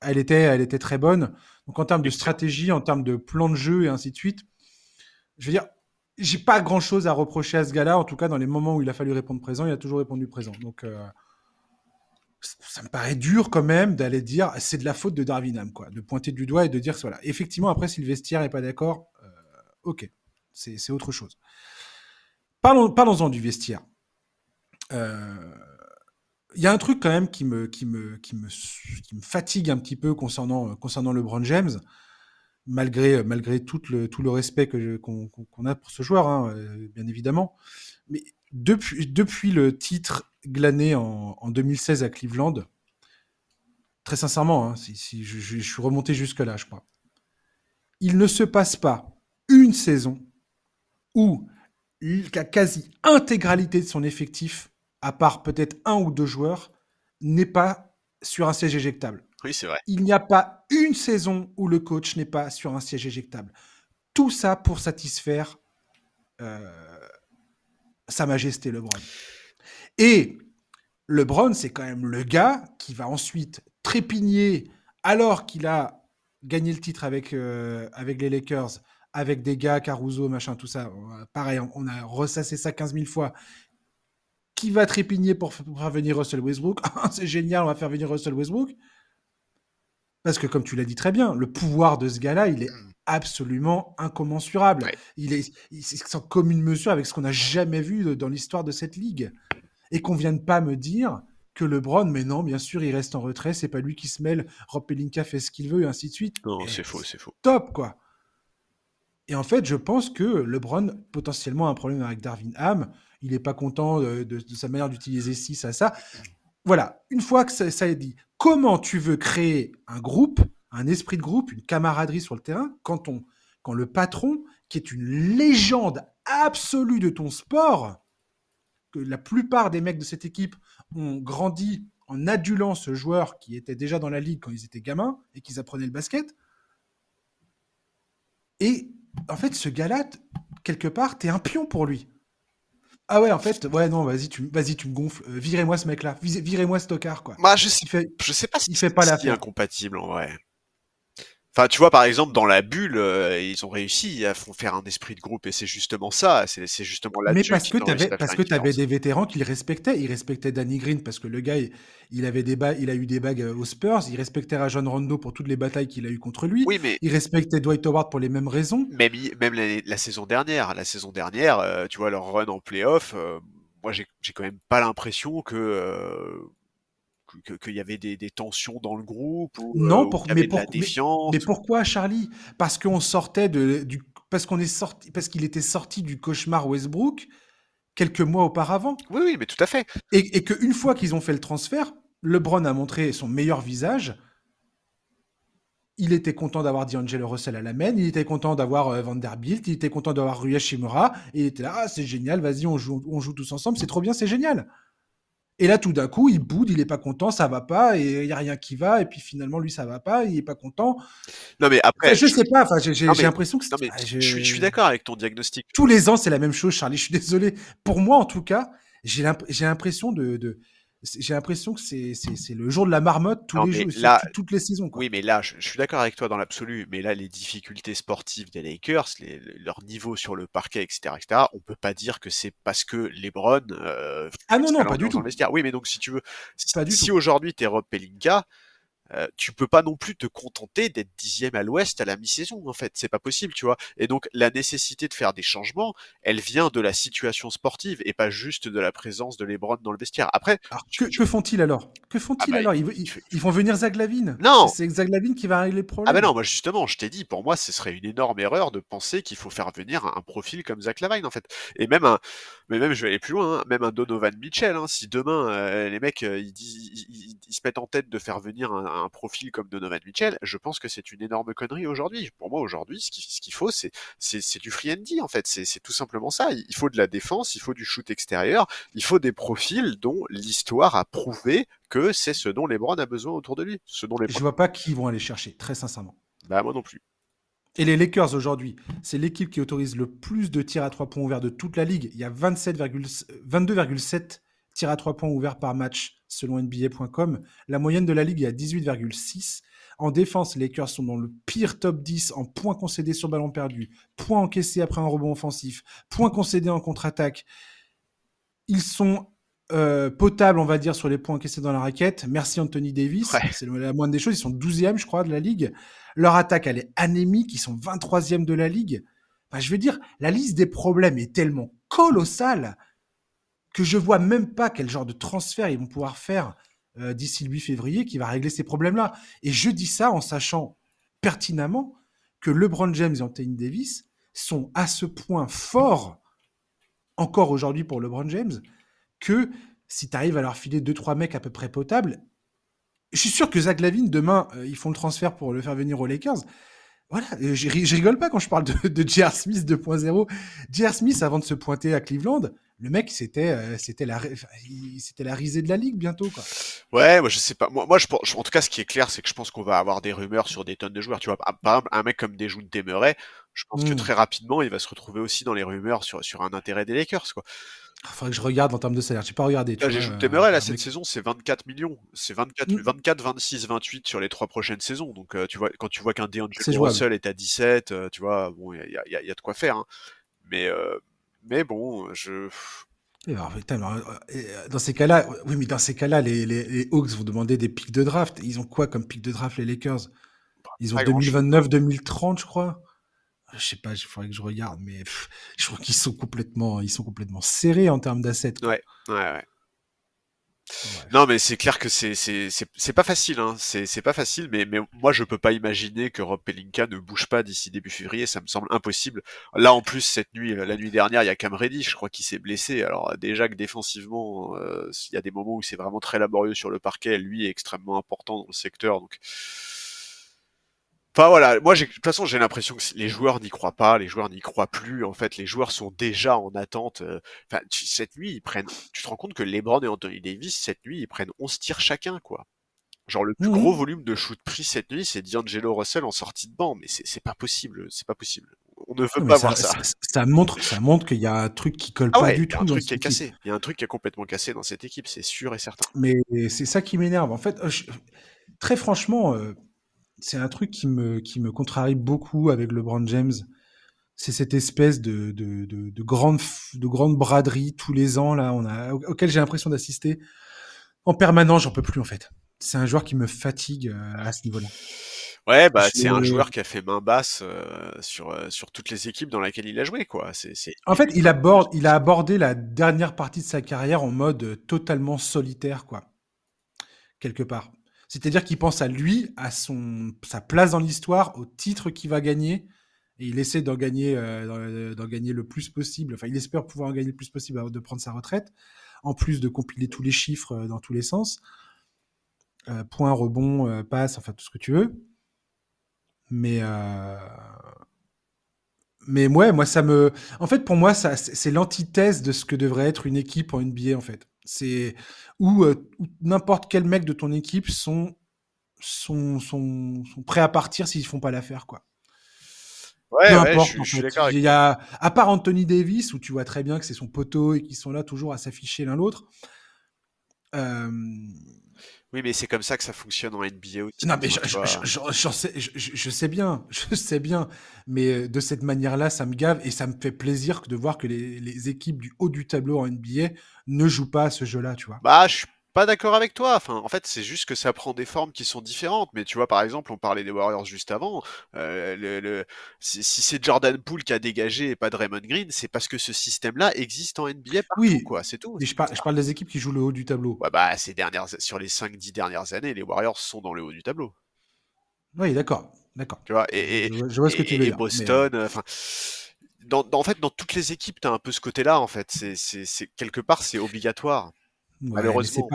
[SPEAKER 1] elle était, elle était très bonne. Donc, en termes de stratégie, en termes de plan de jeu et ainsi de suite, je veux dire, j'ai pas grand chose à reprocher à ce gars-là. En tout cas, dans les moments où il a fallu répondre présent, il a toujours répondu présent. Donc, euh, ça me paraît dur quand même d'aller dire c'est de la faute de Darwinham, quoi, de pointer du doigt et de dire voilà. Effectivement, après, si le vestiaire est pas d'accord, euh, ok, c'est autre chose. Parlons, parlons-en du vestiaire. Il euh, y a un truc quand même qui me, qui me, qui me, qui me fatigue un petit peu concernant, concernant LeBron James malgré, malgré tout, le, tout le respect qu'on qu a pour ce joueur, hein, euh, bien évidemment. Mais depuis, le titre glané en, en 2016 à Cleveland, très sincèrement, hein, si, je, suis remonté jusque-là, je crois. Il ne se passe pas une saison où la quasi-intégralité de son effectif, à part peut-être un ou deux joueurs, n'est pas sur un siège éjectable.
[SPEAKER 2] Oui, c'est vrai.
[SPEAKER 1] Il n'y a pas une saison où le coach n'est pas sur un siège éjectable. Tout ça pour satisfaire euh, Sa Majesté LeBron. Et LeBron, c'est quand même le gars qui va ensuite trépigner alors qu'il a gagné le titre avec, euh, avec les Lakers, avec des gars, Caruso, machin, tout ça. Pareil, on a ressassé ça 15 000 fois. Qui va trépigner pour, pour faire venir Russell Westbrook? C'est génial, on va faire venir Russell Westbrook. Parce que, comme tu l'as dit très bien, le pouvoir de ce gars-là, il est mm. absolument incommensurable. Il est, il sans commune mesure avec ce qu'on n'a jamais vu dans l'histoire de cette ligue. Et qu'on vienne pas me dire que LeBron, mais non, bien sûr, il reste en retrait, c'est pas lui qui se mêle, Rob Pelinka fait ce qu'il veut, et ainsi de suite.
[SPEAKER 2] Non, c'est faux, c'est faux.
[SPEAKER 1] Top, quoi. Et en fait, je pense que LeBron, potentiellement, a un problème avec Darwin Ham. Il n'est pas content de, sa manière d'utiliser ci, ça, ça. Voilà, une fois que ça, ça est dit, comment tu veux créer un groupe, un esprit de groupe, une camaraderie sur le terrain, quand, on, quand le patron, qui est une légende absolue de ton sport, que la plupart des mecs de cette équipe ont grandi en adulant ce joueur qui était déjà dans la ligue quand ils étaient gamins et qu'ils apprenaient le basket. Et en fait, ce gars-là, quelque part, t'es un pion pour lui. Ah ouais, en fait, ouais, non, vas-y, tu, vas-y, tu me gonfles. Euh, virez-moi ce mec-là. Virez-moi ce tocard, quoi.
[SPEAKER 2] Bah, je sais, je sais pas si c'est pas la incompatible, en vrai. Enfin, tu vois, par exemple, dans la bulle, euh, ils ont réussi à faire un esprit de groupe et c'est justement ça, c'est justement là
[SPEAKER 1] Mais parce que tu avais, parce que avais des vétérans qui le respectaient. Ils respectaient Danny Green parce que le gars, il, avait des il a eu des bagues euh, aux Spurs. Il respectait Rajon Rondo pour toutes les batailles qu'il a eues contre lui.
[SPEAKER 2] Oui, mais
[SPEAKER 1] il respectait Dwight Howard pour les mêmes raisons.
[SPEAKER 2] Même, même la, saison dernière, la saison dernière, euh, tu vois leur run en playoff. moi, j'ai quand même pas l'impression que qu'il y avait des, tensions dans le groupe ou
[SPEAKER 1] non euh, pour, mais, de la défiance. Mais, pourquoi Charlie? Parce qu'on sortait de du parce qu'on est sorti parce qu'il était sorti du cauchemar Westbrook quelques mois auparavant.
[SPEAKER 2] Oui oui mais tout à fait.
[SPEAKER 1] Et, et qu'une fois qu'ils ont fait le transfert, LeBron a montré son meilleur visage. Il était content d'avoir D'Angelo Russell à la main, il était content d'avoir euh, Vanderbilt, il était content d'avoir Rui Hachimura, et il était là, ah, c'est génial, vas-y, on joue, on joue tous ensemble, c'est trop bien, c'est génial. Et là, tout d'un coup, il boude, il est pas content, ça va pas, et il y a rien qui va, et puis finalement, lui, ça va pas, il est pas content.
[SPEAKER 2] Non, mais après.
[SPEAKER 1] je, sais pas, enfin, j'ai l'impression que
[SPEAKER 2] mais je, je, suis d'accord avec ton diagnostic.
[SPEAKER 1] Tous les ans, c'est la même chose, Charlie, je suis désolé. Pour moi, en tout cas, j'ai l'impression de, de j'ai l'impression que c'est le jour de la marmotte tous les jours, là, toutes les saisons. Quoi.
[SPEAKER 2] Oui, mais là, je, suis d'accord avec toi dans l'absolu, mais là, les difficultés sportives des Lakers, les, leur niveau sur le parquet, etc., etc., on peut pas dire que c'est parce que LeBron. Euh,
[SPEAKER 1] ah non, non, pas du tout.
[SPEAKER 2] Oui, mais donc si tu veux, si, si aujourd'hui t'es Rob Pelinka, euh, tu peux pas non plus te contenter d'être dixième à l'ouest à la mi-saison en fait. C'est pas possible tu vois. Et donc la nécessité de faire des changements elle vient de la situation sportive et pas juste de la présence de LeBron dans le vestiaire. Après
[SPEAKER 1] que, font-ils alors? Que font-ils ah bah, alors? Ils, ils, vont venir Zaglavine
[SPEAKER 2] non
[SPEAKER 1] c'est Zaglavine qui va régler les problèmes
[SPEAKER 2] ah bah non moi justement je t'ai dit pour moi ce serait une énorme erreur de penser qu'il faut faire venir un, profil comme Zach Lavine en fait. Et même un mais même je vais aller plus loin hein, même un Donovan Mitchell hein, si demain euh, les mecs euh, ils, ils, ils, se mettent en tête de faire venir un un profil comme Donovan Mitchell, je pense que c'est une énorme connerie aujourd'hui. Pour moi, aujourd'hui, ce qu'il faut, c'est du free and en fait. C'est tout simplement ça. Il faut de la défense, il faut du shoot extérieur, il faut des profils dont l'histoire a prouvé que c'est ce dont LeBron a besoin autour de lui. Ce dont
[SPEAKER 1] Je vois pas qui vont aller chercher, très sincèrement.
[SPEAKER 2] Bah moi non plus.
[SPEAKER 1] Et les Lakers aujourd'hui, c'est l'équipe qui autorise le plus de tirs à trois points ouverts de toute la ligue. Il y a 22,7 tirs à trois points ouverts par match selon NBA.com. La moyenne de la ligue est à 18,6. En défense, les Lakers sont dans le pire top 10 en points concédés sur ballon perdu, points encaissés après un rebond offensif, points concédés en contre-attaque. Ils sont euh, potables, on va dire, sur les points encaissés dans la raquette. Merci Anthony Davis. C'est la moindre des choses. Ils sont 12e, je crois, de la ligue. Leur attaque, elle est anémique. Ils sont 23e de la ligue. je veux dire, la liste des problèmes est tellement colossale que je vois même pas quel genre de transfert ils vont pouvoir faire euh, d'ici le 8 février qui va régler ces problèmes-là. Et je dis ça en sachant pertinemment que LeBron James et Anthony Davis sont à ce point forts, encore aujourd'hui pour LeBron James, que si tu arrives à leur filer deux trois mecs à peu près potables, je suis sûr que Zach Lavine, demain, ils font le transfert pour le faire venir aux Lakers. Voilà, je, rigole pas quand je parle de, de J.R. Smith 2.0. J.R. Smith, avant de se pointer à Cleveland, le mec, c'était euh, c'était la c'était la risée de la ligue bientôt quoi.
[SPEAKER 2] Ouais, moi je sais pas. Moi, moi je, en tout cas, ce qui est clair, c'est que je pense qu'on va avoir des rumeurs sur des tonnes de joueurs. Tu vois, par exemple, un mec comme Dejoun Demeray, je pense que hmm. très rapidement, il va se retrouver aussi dans les rumeurs sur sur un intérêt des Lakers quoi.
[SPEAKER 1] Il faudrait que je regarde en termes de salaire. J'ai pas regardé.
[SPEAKER 2] J'ai joué là, euh, cette saison, c'est 24 millions. C'est 24, 24, 26, 28 sur les trois prochaines saisons. Donc, euh, tu vois, quand tu vois qu'un DeAngelo Russell est à 17, euh, tu vois, bon, il y a, y a, de quoi faire. Hein. Mais, mais bon, je.
[SPEAKER 1] dans ces cas-là, oui, mais dans ces cas-là, les, les, Hawks vont demander des pics de draft. Ils ont quoi comme pic de draft, les Lakers? Ils ont 2029-2030, je crois je sais pas, il faudrait que je regarde, mais je crois qu'ils sont complètement, ils sont complètement serrés en termes d'assets.
[SPEAKER 2] Ouais, ouais, ouais. Non, mais c'est clair que c'est c'est pas facile, hein. C'est pas facile, mais mais moi je peux pas imaginer que Rob Pelinka ne bouge pas d'ici début février. Ça me semble impossible. Là, en plus, cette nuit, la nuit dernière, il y a Cam Reddish, je crois qu'il s'est blessé. Alors déjà que défensivement, euh, il y a des moments où c'est vraiment très laborieux sur le parquet. Lui est extrêmement important dans le secteur, donc Enfin voilà, moi de toute façon j'ai l'impression que les joueurs n'y croient pas, les joueurs n'y croient plus. En fait, les joueurs sont déjà en attente. Euh, enfin, cette nuit ils prennent. Tu te rends compte que LeBron et Anthony Davis cette nuit ils prennent 11 tirs chacun quoi. Genre le plus gros volume de shoot pris cette nuit c'est D'Angelo Russell en sortie de banc, mais c'est pas possible, c'est pas possible. On ne veut pas voir ça.
[SPEAKER 1] ça. montre, ça montre qu'il y a un truc qui colle ah pas du tout.
[SPEAKER 2] Il y a un truc qui est cassé. Il y a un truc qui est complètement cassé dans cette équipe, c'est sûr et certain.
[SPEAKER 1] Mais c'est ça qui m'énerve. En fait, euh, très franchement. Euh, c'est un truc qui me, qui me contrarie beaucoup avec LeBron James. C'est cette espèce de, de, de, grande, de grande braderie tous les ans là, on a, auquel j'ai l'impression d'assister en permanence. J'en peux plus en fait. C'est un joueur qui me fatigue euh, à ce niveau-là.
[SPEAKER 2] Ouais, bah c'est un joueur qui a fait main basse euh, sur euh, sur toutes les équipes dans lesquelles il a joué, quoi. C'est,
[SPEAKER 1] En fait, il aborde, il a abordé la dernière partie de sa carrière en mode totalement solitaire, quoi. Quelque part. C'est-à-dire qu'il pense à lui, à sa place dans l'histoire, au titre qu'il va gagner, et il essaie d'en gagner, euh, d'en gagner le plus possible. Enfin, il espère pouvoir en gagner le plus possible avant de prendre sa retraite, en plus de compiler tous les chiffres euh, dans tous les sens. Euh, point, rebond, passe, enfin tout ce que tu veux. Mais mais ouais, moi ça me, en fait pour moi c'est l'antithèse de ce que devrait être une équipe en NBA en fait. C'est où, n'importe quel mec de ton équipe sont, sont, sont, prêts à partir s'ils font pas l'affaire, quoi.
[SPEAKER 2] Ouais, je, suis d'accord.
[SPEAKER 1] Il y a, à part Anthony Davis, où tu vois très bien que c'est son poteau et qu'ils sont là toujours à s'afficher l'un l'autre. Euh,
[SPEAKER 2] oui, mais c'est comme ça que ça fonctionne en NBA aussi.
[SPEAKER 1] Non, mais je, sais, je, sais bien, je sais bien, mais euh, de cette manière-là, ça me gave et ça me fait plaisir de voir que les, les équipes du haut du tableau en NBA ne jouent pas à ce jeu-là, tu vois.
[SPEAKER 2] Bah, je suis pas d'accord avec toi. Enfin, en fait, c'est juste que ça prend des formes qui sont différentes. Mais tu vois, par exemple, on parlait des Warriors juste avant. Euh, le, si, c'est Jordan Poole qui a dégagé et pas Draymond Green, c'est parce que ce système-là existe en NBA partout, oui, quoi. C'est tout.
[SPEAKER 1] je, parle, je parle des équipes qui jouent le haut du tableau.
[SPEAKER 2] Ouais, bah, ces dernières, sur les 5-10 dernières années, les Warriors sont dans le haut du tableau.
[SPEAKER 1] Oui, d'accord. D'accord.
[SPEAKER 2] Tu vois, et, je, vois ce que tu veux dire. Boston, euh, enfin. Dans, en fait, dans toutes les équipes, tu as un peu ce côté-là, en fait. C'est quelque part, c'est obligatoire malheureusement.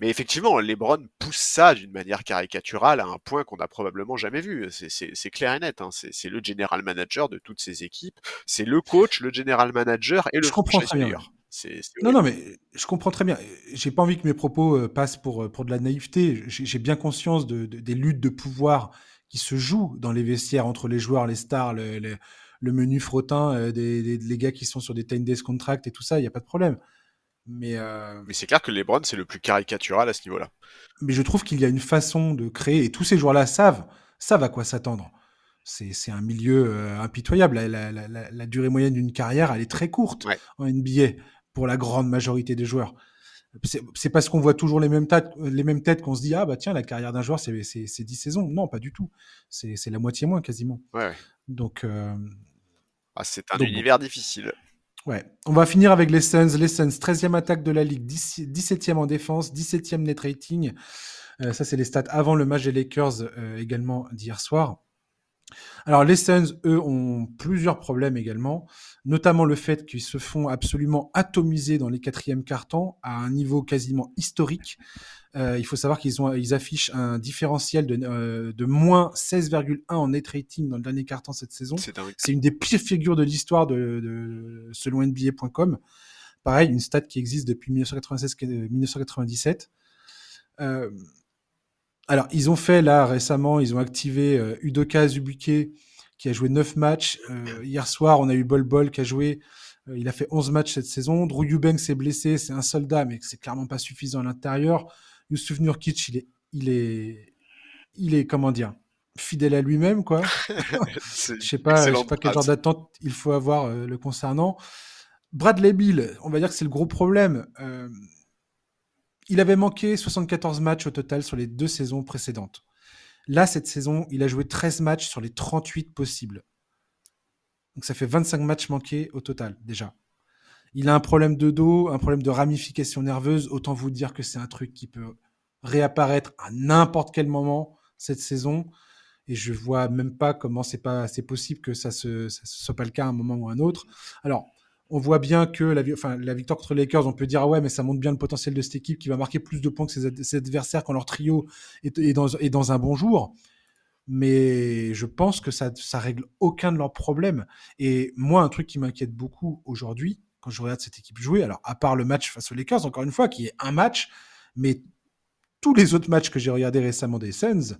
[SPEAKER 2] Mais, effectivement, LeBron pousse ça d'une manière caricaturale à un point qu'on n'a probablement jamais vu. C'est clair et net. Hein. C'est le general manager de toutes ces équipes. C'est le coach, le general manager et le
[SPEAKER 1] je comprends très bien. non, non, mais je comprends très bien. J'ai pas envie que mes propos euh, passent pour, euh, pour de la naïveté. J'ai bien conscience de, des luttes de pouvoir qui se jouent dans les vestiaires entre les joueurs, les stars, le, le, menu frottin, euh, des, des, gars qui sont sur des 10 days contract et tout ça, il n'y a pas de problème. Mais, euh,
[SPEAKER 2] mais c'est clair que LeBron, c'est le plus caricatural à ce niveau-là.
[SPEAKER 1] Mais je trouve qu'il y a une façon de créer, et tous ces joueurs-là savent, savent à quoi s'attendre. C'est un milieu euh, impitoyable. La, la, la, durée moyenne d'une carrière, elle est très courte en NBA pour la grande majorité des joueurs. C'est parce qu'on voit toujours les mêmes têtes, les mêmes têtes qu'on se dit ah bah tiens la carrière d'un joueur c'est 10 saisons. Non, pas du tout. C'est la moitié moins quasiment.
[SPEAKER 2] Ouais.
[SPEAKER 1] Donc euh...
[SPEAKER 2] ah, c'est un univers difficile.
[SPEAKER 1] Ouais. On va finir avec les Suns. Les Suns, 13e attaque de la Ligue, 17e en défense, 17e net rating. Euh, ça, c'est les stats avant le match des Lakers euh, également d'hier soir. Alors les Suns, eux, ont plusieurs problèmes également, notamment le fait qu'ils se font absolument atomiser dans les quatrièmes cartons à un niveau quasiment historique. Euh, il faut savoir qu'ils ont, ils affichent un différentiel de, euh, de moins 16,1 en net rating dans le dernier carton cette saison. C'est une des pires figures de l'histoire de, de, selon NBA.com. Pareil, une stat qui existe depuis 1996-1997. Euh, alors, ils ont fait là récemment, ils ont activé euh, Udoka Azubuike qui a joué 9 matchs. Euh, hier soir, on a eu Bol Bol qui a joué. Euh, il a fait 11 matchs cette saison. Drew Eubanks s'est blessé, c'est un soldat, mais c'est clairement pas suffisant à l'intérieur. Yusuf Nurkic, il est, il est, il est, comment dire, fidèle à lui-même, quoi. je sais pas, je sais pas quel genre d'attente il faut avoir le concernant. Bradley Bill, on va dire que c'est le gros problème. Il avait manqué 74 matchs au total sur les deux saisons précédentes. Là, cette saison, il a joué 13 matchs sur les 38 possibles. Donc ça fait 25 matchs manqués au total, déjà. Il a un problème de dos, un problème de ramification nerveuse. Autant vous dire que c'est un truc qui peut réapparaître à n'importe quel moment cette saison. Et je vois même pas comment c'est pas c'est possible que ça se soit pas le cas à un moment ou à un autre. Alors, on voit bien que la, victoire contre les Lakers, on peut dire ah ouais, mais ça montre bien le potentiel de cette équipe qui va marquer plus de points que ses, adversaires quand leur trio est, dans, un bon jour. Mais je pense que ça, ça règle aucun de leurs problèmes. Et moi, un truc qui m'inquiète beaucoup aujourd'hui, quand je regarde cette équipe jouer, alors à part le match face aux Lakers, encore une fois, qui est un match, mais tous les autres matchs que j'ai regardés récemment des Suns,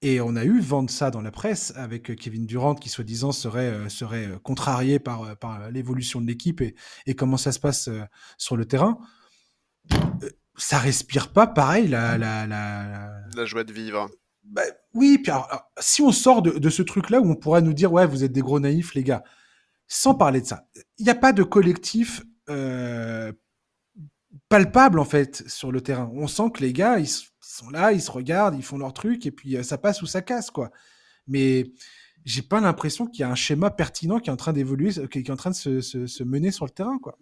[SPEAKER 1] et on a eu vent de ça dans la presse avec Kevin Durant qui soi-disant serait, euh, serait euh, contrarié par, euh, par l'évolution de l'équipe et, et, comment ça se passe sur le terrain. Ça respire pas pareil la, la, la,
[SPEAKER 2] la joie de vivre.
[SPEAKER 1] Bah, oui, puis si on sort de, de ce truc-là où on pourrait nous dire ouais vous êtes des gros naïfs les gars, sans parler de ça, il n'y a pas de collectif euh, palpable en fait sur le terrain. On sent que les gars ils sont là, ils se regardent, ils font leur truc, et puis euh, ça passe ou ça casse, quoi. Mais j'ai pas l'impression qu'il y a un schéma pertinent qui est en train d'évoluer, qui est en train de se, mener sur le terrain, quoi.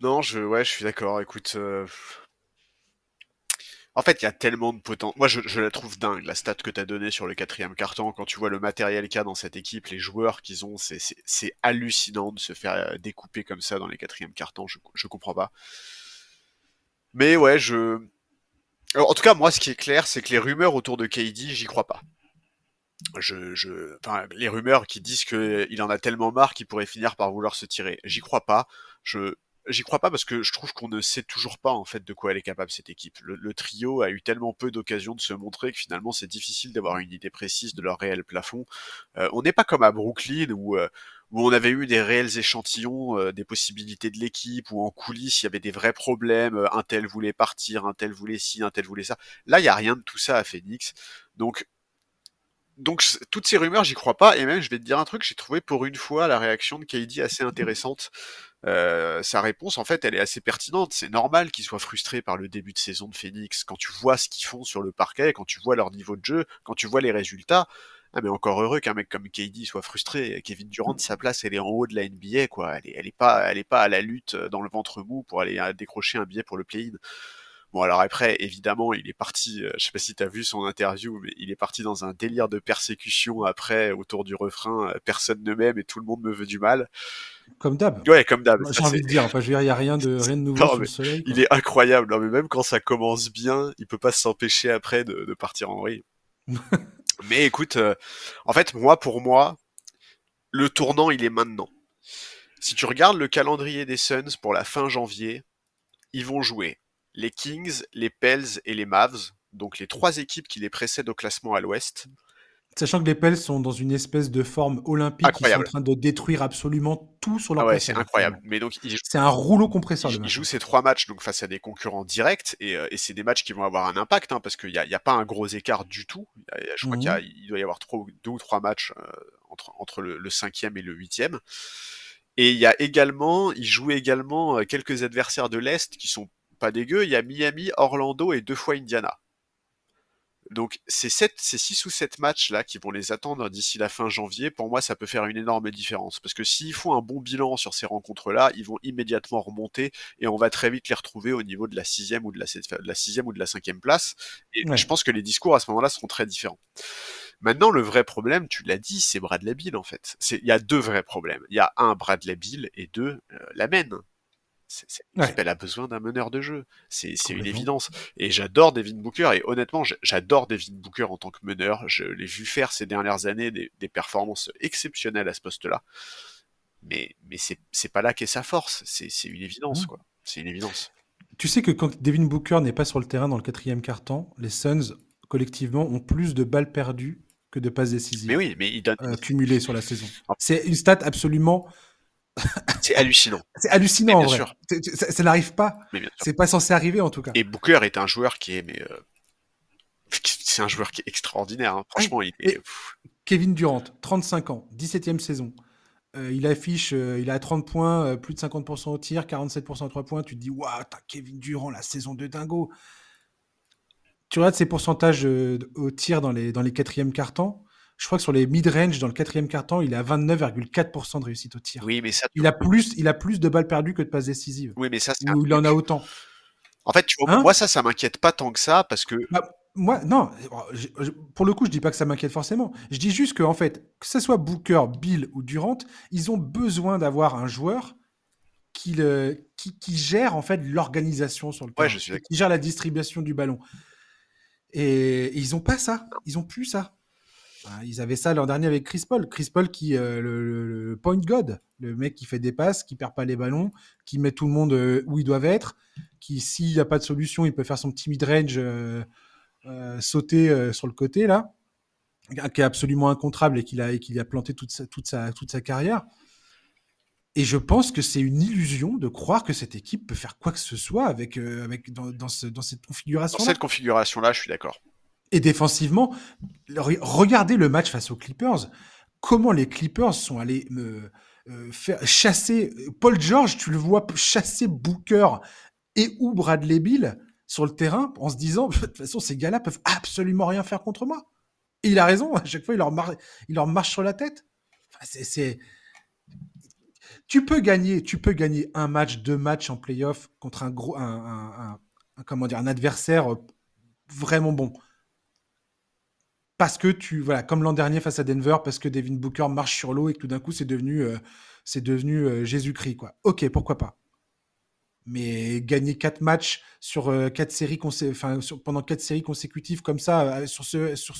[SPEAKER 2] Non, je, ouais, je suis d'accord. Écoute, euh, en fait, il y a tellement de potentiel. Moi, je, la trouve dingue, la stat que tu as donnée sur le quatrième carton. Quand tu vois le matériel qu'il y a dans cette équipe, les joueurs qu'ils ont, c'est hallucinant de se faire euh, découper comme ça dans les quatrièmes cartons. Je comprends pas. Mais ouais, je, en tout cas, moi, ce qui est clair, c'est que les rumeurs autour de KD, j'y crois pas. Je, je, enfin, les rumeurs qui disent qu'il en a tellement marre qu'il pourrait finir par vouloir se tirer, j'y crois pas. Je, j'y crois pas parce que je trouve qu'on ne sait toujours pas en fait de quoi elle est capable cette équipe. Le, trio a eu tellement peu d'occasions de se montrer que finalement c'est difficile d'avoir une idée précise de leur réel plafond. Euh, on n'est pas comme à Brooklyn où euh, où on avait eu des réels échantillons euh, des possibilités de l'équipe, où en coulisses il y avait des vrais problèmes, euh, un tel voulait partir, un tel voulait ci, un tel voulait ça. Là, il y a rien de tout ça à Phoenix. Donc donc toutes ces rumeurs, j'y crois pas. Et même, je vais te dire un truc, j'ai trouvé pour une fois la réaction de KD assez intéressante. Euh, sa réponse, en fait, elle est assez pertinente. C'est normal qu'il soit frustré par le début de saison de Phoenix. Quand tu vois ce qu'ils font sur le parquet, quand tu vois leur niveau de jeu, quand tu vois les résultats, ah mais encore heureux qu'un mec comme KD soit frustré. Kevin Durant, sa place, elle est en haut de la NBA, quoi. Elle est, elle est pas, elle est pas à la lutte euh, dans le ventre mou pour aller euh, décrocher un billet pour le play-in. Bon alors après, évidemment, il est parti, euh, je sais pas si t'as vu son interview, mais il est parti dans un délire de persécution après, autour du refrain, personne ne m'aime et tout le monde me veut du mal.
[SPEAKER 1] Comme d'hab.
[SPEAKER 2] Ouais, comme d'hab.
[SPEAKER 1] J'ai envie de dire, enfin, je veux dire, il y a rien de, rien de nouveau sur le soleil.
[SPEAKER 2] Il est incroyable, non, mais même quand ça commence bien, il peut pas s'empêcher après de, de partir en vrille. Mais écoute, euh, en fait, moi, pour moi, le tournant, il est maintenant. Si tu regardes le calendrier des Suns pour la fin janvier, ils vont jouer les Kings, les Pels et les Mavs, donc les trois équipes qui les précèdent au classement à l'ouest.
[SPEAKER 1] Sachant que les Pels sont dans une espèce de forme olympique,
[SPEAKER 2] incroyable.
[SPEAKER 1] ils sont en train de détruire absolument tout sur leur ah
[SPEAKER 2] ouais, c'est incroyable. Mais donc
[SPEAKER 1] c'est un rouleau compresseur.
[SPEAKER 2] Ils, jouent ces trois matchs donc face à des concurrents directs et, euh, et c'est des matchs qui vont avoir un impact hein, parce qu'il n'y a, pas un gros écart du tout. je crois qu'il mhm. doit y avoir trois, deux ou trois matchs euh, entre, entre le, le, cinquième et le huitième. Et il y a également, ils jouent également euh, quelques adversaires de l'est qui sont pas dégueux. Il y a Miami, Orlando et deux fois Indiana. Donc ces sept, ces six ou sept matchs là qui vont les attendre d'ici la fin janvier, pour moi ça peut faire une énorme différence parce que s'ils font un bon bilan sur ces rencontres là, ils vont immédiatement remonter et on va très vite les retrouver au niveau de la sixième ou de la, sixième ou de la cinquième place. Et je pense que les discours à ce moment-là seront très différents. Maintenant, le vrai problème, tu l'as dit, c'est Bradley Bill en fait. Il y a deux vrais problèmes. Il y a un Bradley Bill et deux euh, la mène. C'est, Elle a besoin d'un meneur de jeu. C'est, une évidence. Et j'adore Devin Booker. Et honnêtement, j'adore Devin Booker en tant que meneur. Je l'ai vu faire ces dernières années des, performances exceptionnelles à ce poste-là. Mais, mais c'est, pas là qu'est sa force. C'est, une évidence, mmh. quoi. C'est une évidence.
[SPEAKER 1] Tu sais que quand Devin Booker n'est pas sur le terrain dans le quatrième quart-temps, les Suns, collectivement, ont plus de balles perdues que de passes décisives.
[SPEAKER 2] Mais oui, mais il donne.
[SPEAKER 1] Euh, cumulées sur la saison. C'est une stat absolument
[SPEAKER 2] c'est hallucinant.
[SPEAKER 1] C'est hallucinant en vrai. Sûr. Ça, n'arrive pas. C'est pas censé arriver en tout cas.
[SPEAKER 2] Et Booker est un joueur qui est mais euh, c'est un joueur qui est extraordinaire. Hein. Franchement, il est...
[SPEAKER 1] Kevin Durant, 35 ans, 17e saison. Euh, il affiche, euh, il a 30 points, plus de 50% au tir, 47% à 3 points. Tu te dis, waouh, t'as Kevin Durant, la saison de dingo. Tu regardes ses pourcentages au tir dans les, dans les quatrièmes cartons je crois que sur les mid-range, dans le quatrième quart-temps, il a 29,4% de réussite au tir.
[SPEAKER 2] Oui, mais ça.
[SPEAKER 1] Il a plus, il a plus de balles perdues que de passes décisives.
[SPEAKER 2] Oui, mais ça, c'est.
[SPEAKER 1] il en a autant.
[SPEAKER 2] En fait, tu vois, hein moi, ça, ça m'inquiète pas tant que ça parce que.
[SPEAKER 1] Bah, moi, non. pour le coup, je dis pas que ça m'inquiète forcément. Je dis juste que, en fait, que ce soit Booker, Bill ou Durant, ils ont besoin d'avoir un joueur qui, le, qui, gère en fait l'organisation sur le
[SPEAKER 2] terrain, je
[SPEAKER 1] qui gère la distribution du ballon. Et, et ils ont pas ça. Ils ont plus ça. Bah, ils avaient ça l'an dernier avec Chris Paul. Chris Paul qui euh, le, point god, le mec qui fait des passes, qui perd pas les ballons, qui met tout le monde euh, où ils doivent être, qui s'il n'y a pas de solution, il peut faire son petit mid range, euh, sauter sur le côté là, qui est absolument incontrable et qu'il a qu'il a planté toute sa, toute sa toute sa carrière. Et je pense que c'est une illusion de croire que cette équipe peut faire quoi que ce soit avec, avec dans, dans, dans cette configuration. -là.
[SPEAKER 2] Dans cette configuration-là, je suis d'accord.
[SPEAKER 1] Et défensivement, regardez le match face aux Clippers. Comment les Clippers sont allés me euh, faire chasser Paul George, tu le vois chasser Booker et ou Bradley Bill sur le terrain en se disant de toute façon ces gars-là peuvent absolument rien faire contre moi. Et il a raison, à chaque fois il leur, il leur marche sur la tête. c'est tu peux gagner, tu peux gagner un match, deux matchs en playoff contre un gros, un, comment dire, un adversaire vraiment bon parce que tu voilà comme l'an dernier face à Denver parce que Devin Booker marche sur l'eau et que tout d'un coup c'est devenu euh, c'est devenu euh, Jésus-Christ quoi. OK, pourquoi pas. Mais gagner quatre matchs sur euh, quatre séries pendant quatre séries consécutives comme ça sur ce, sur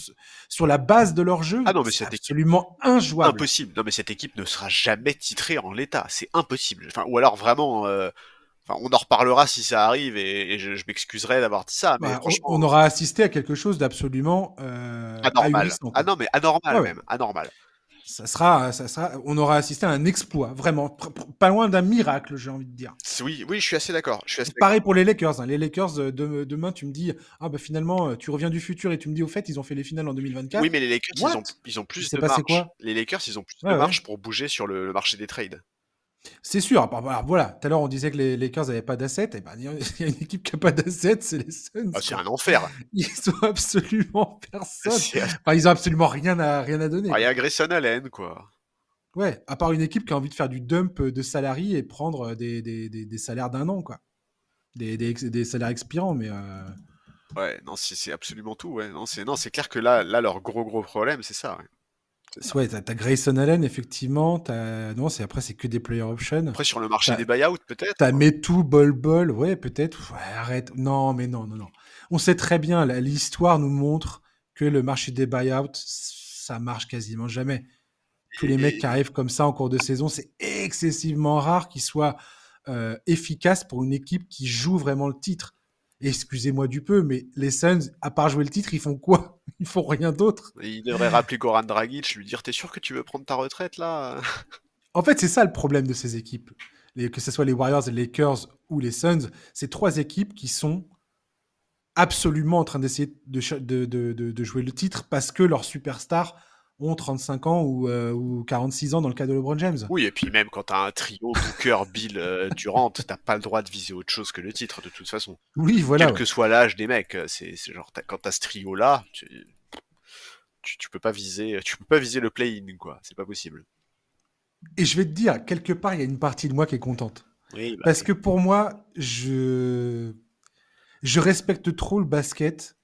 [SPEAKER 1] sur la base de leur jeu,
[SPEAKER 2] ah non, mais c'est
[SPEAKER 1] absolument injouable.
[SPEAKER 2] Impossible. Non mais cette équipe ne sera jamais titrée en l'état, c'est impossible. Enfin ou alors vraiment on en reparlera si ça arrive et, je, m'excuserai d'avoir dit ça. Mais bah,
[SPEAKER 1] on, aura assisté à quelque chose d'absolument euh,
[SPEAKER 2] anormal. Ah non, mais anormal même, anormal.
[SPEAKER 1] Ça sera, ça sera, on aura assisté à un exploit, vraiment, pas loin d'un miracle, j'ai envie de dire.
[SPEAKER 2] Oui, oui, je suis assez d'accord.
[SPEAKER 1] Pareil pour les Lakers. Hein. Les Lakers, euh, demain, tu me dis, ah bah finalement, euh, tu reviens du futur et tu me dis, au fait, ils ont fait les finales en 2024.
[SPEAKER 2] Oui, mais les Lakers, ils ont, ils ont, plus de marge. Quoi? Les Lakers, ils ont plus de marge pour bouger sur le marché des trades.
[SPEAKER 1] C'est sûr. voilà, tout à l'heure on disait que les Lakers n'avaient pas d'assets. Et eh ben, il y a une équipe qui n'a pas d'assets, c'est les Suns.
[SPEAKER 2] Ah, c'est un enfer.
[SPEAKER 1] Ils ont absolument personne. Enfin, ils ont absolument rien à rien à donner.
[SPEAKER 2] Ah, il y a Grayson Allen, quoi.
[SPEAKER 1] Ouais, à part une équipe qui a envie de faire du dump de salariés et prendre des, des, des, salaires d'un an, quoi. Des, des, salaires expirants, mais. Euh,
[SPEAKER 2] ouais, non, c'est absolument tout. Ouais. Non, c'est clair que là, là, leur gros gros problème, c'est ça. Ouais.
[SPEAKER 1] Ouais, t'as as Grayson Allen, effectivement. As... Non, c'est après, c'est que des player options.
[SPEAKER 2] Après, sur le marché des buyouts, peut-être.
[SPEAKER 1] T'as Metu, Bol Bol, ouais, peut-être. Ouais, arrête. Non, mais non, non, non. On sait très bien, l'histoire nous montre que le marché des buyouts, ça marche quasiment jamais. Tous les mecs qui arrivent comme ça en cours de saison, c'est excessivement rare qu'ils soient euh, efficaces pour une équipe qui joue vraiment le titre excusez-moi du peu, mais les Suns, à part jouer le titre, ils font quoi? Ils font rien d'autre.
[SPEAKER 2] Il devrait rappeler Goran Dragic, lui dire T'es sûr que tu veux prendre ta retraite là?
[SPEAKER 1] En fait, c'est ça le problème de ces équipes. que ce soit les Warriors, les Lakers ou les Suns, c'est trois équipes qui sont absolument en train d'essayer de, de, jouer le titre parce que leur superstar ont 35 ans ou, euh, ou, 46 ans dans le cas de LeBron James.
[SPEAKER 2] Oui, et puis même quand t'as un trio Booker, Bill, euh, Durant, t'as pas le droit de viser autre chose que le titre de toute façon.
[SPEAKER 1] Oui, voilà.
[SPEAKER 2] Quel que soit l'âge des mecs, c'est genre quand t'as ce trio là, tu, tu, peux pas viser, tu peux pas viser le play-in quoi, c'est pas possible.
[SPEAKER 1] Et je vais te dire, quelque part, il y a une partie de moi qui est contente. Oui, bah Parce que pour moi, je je respecte trop le basket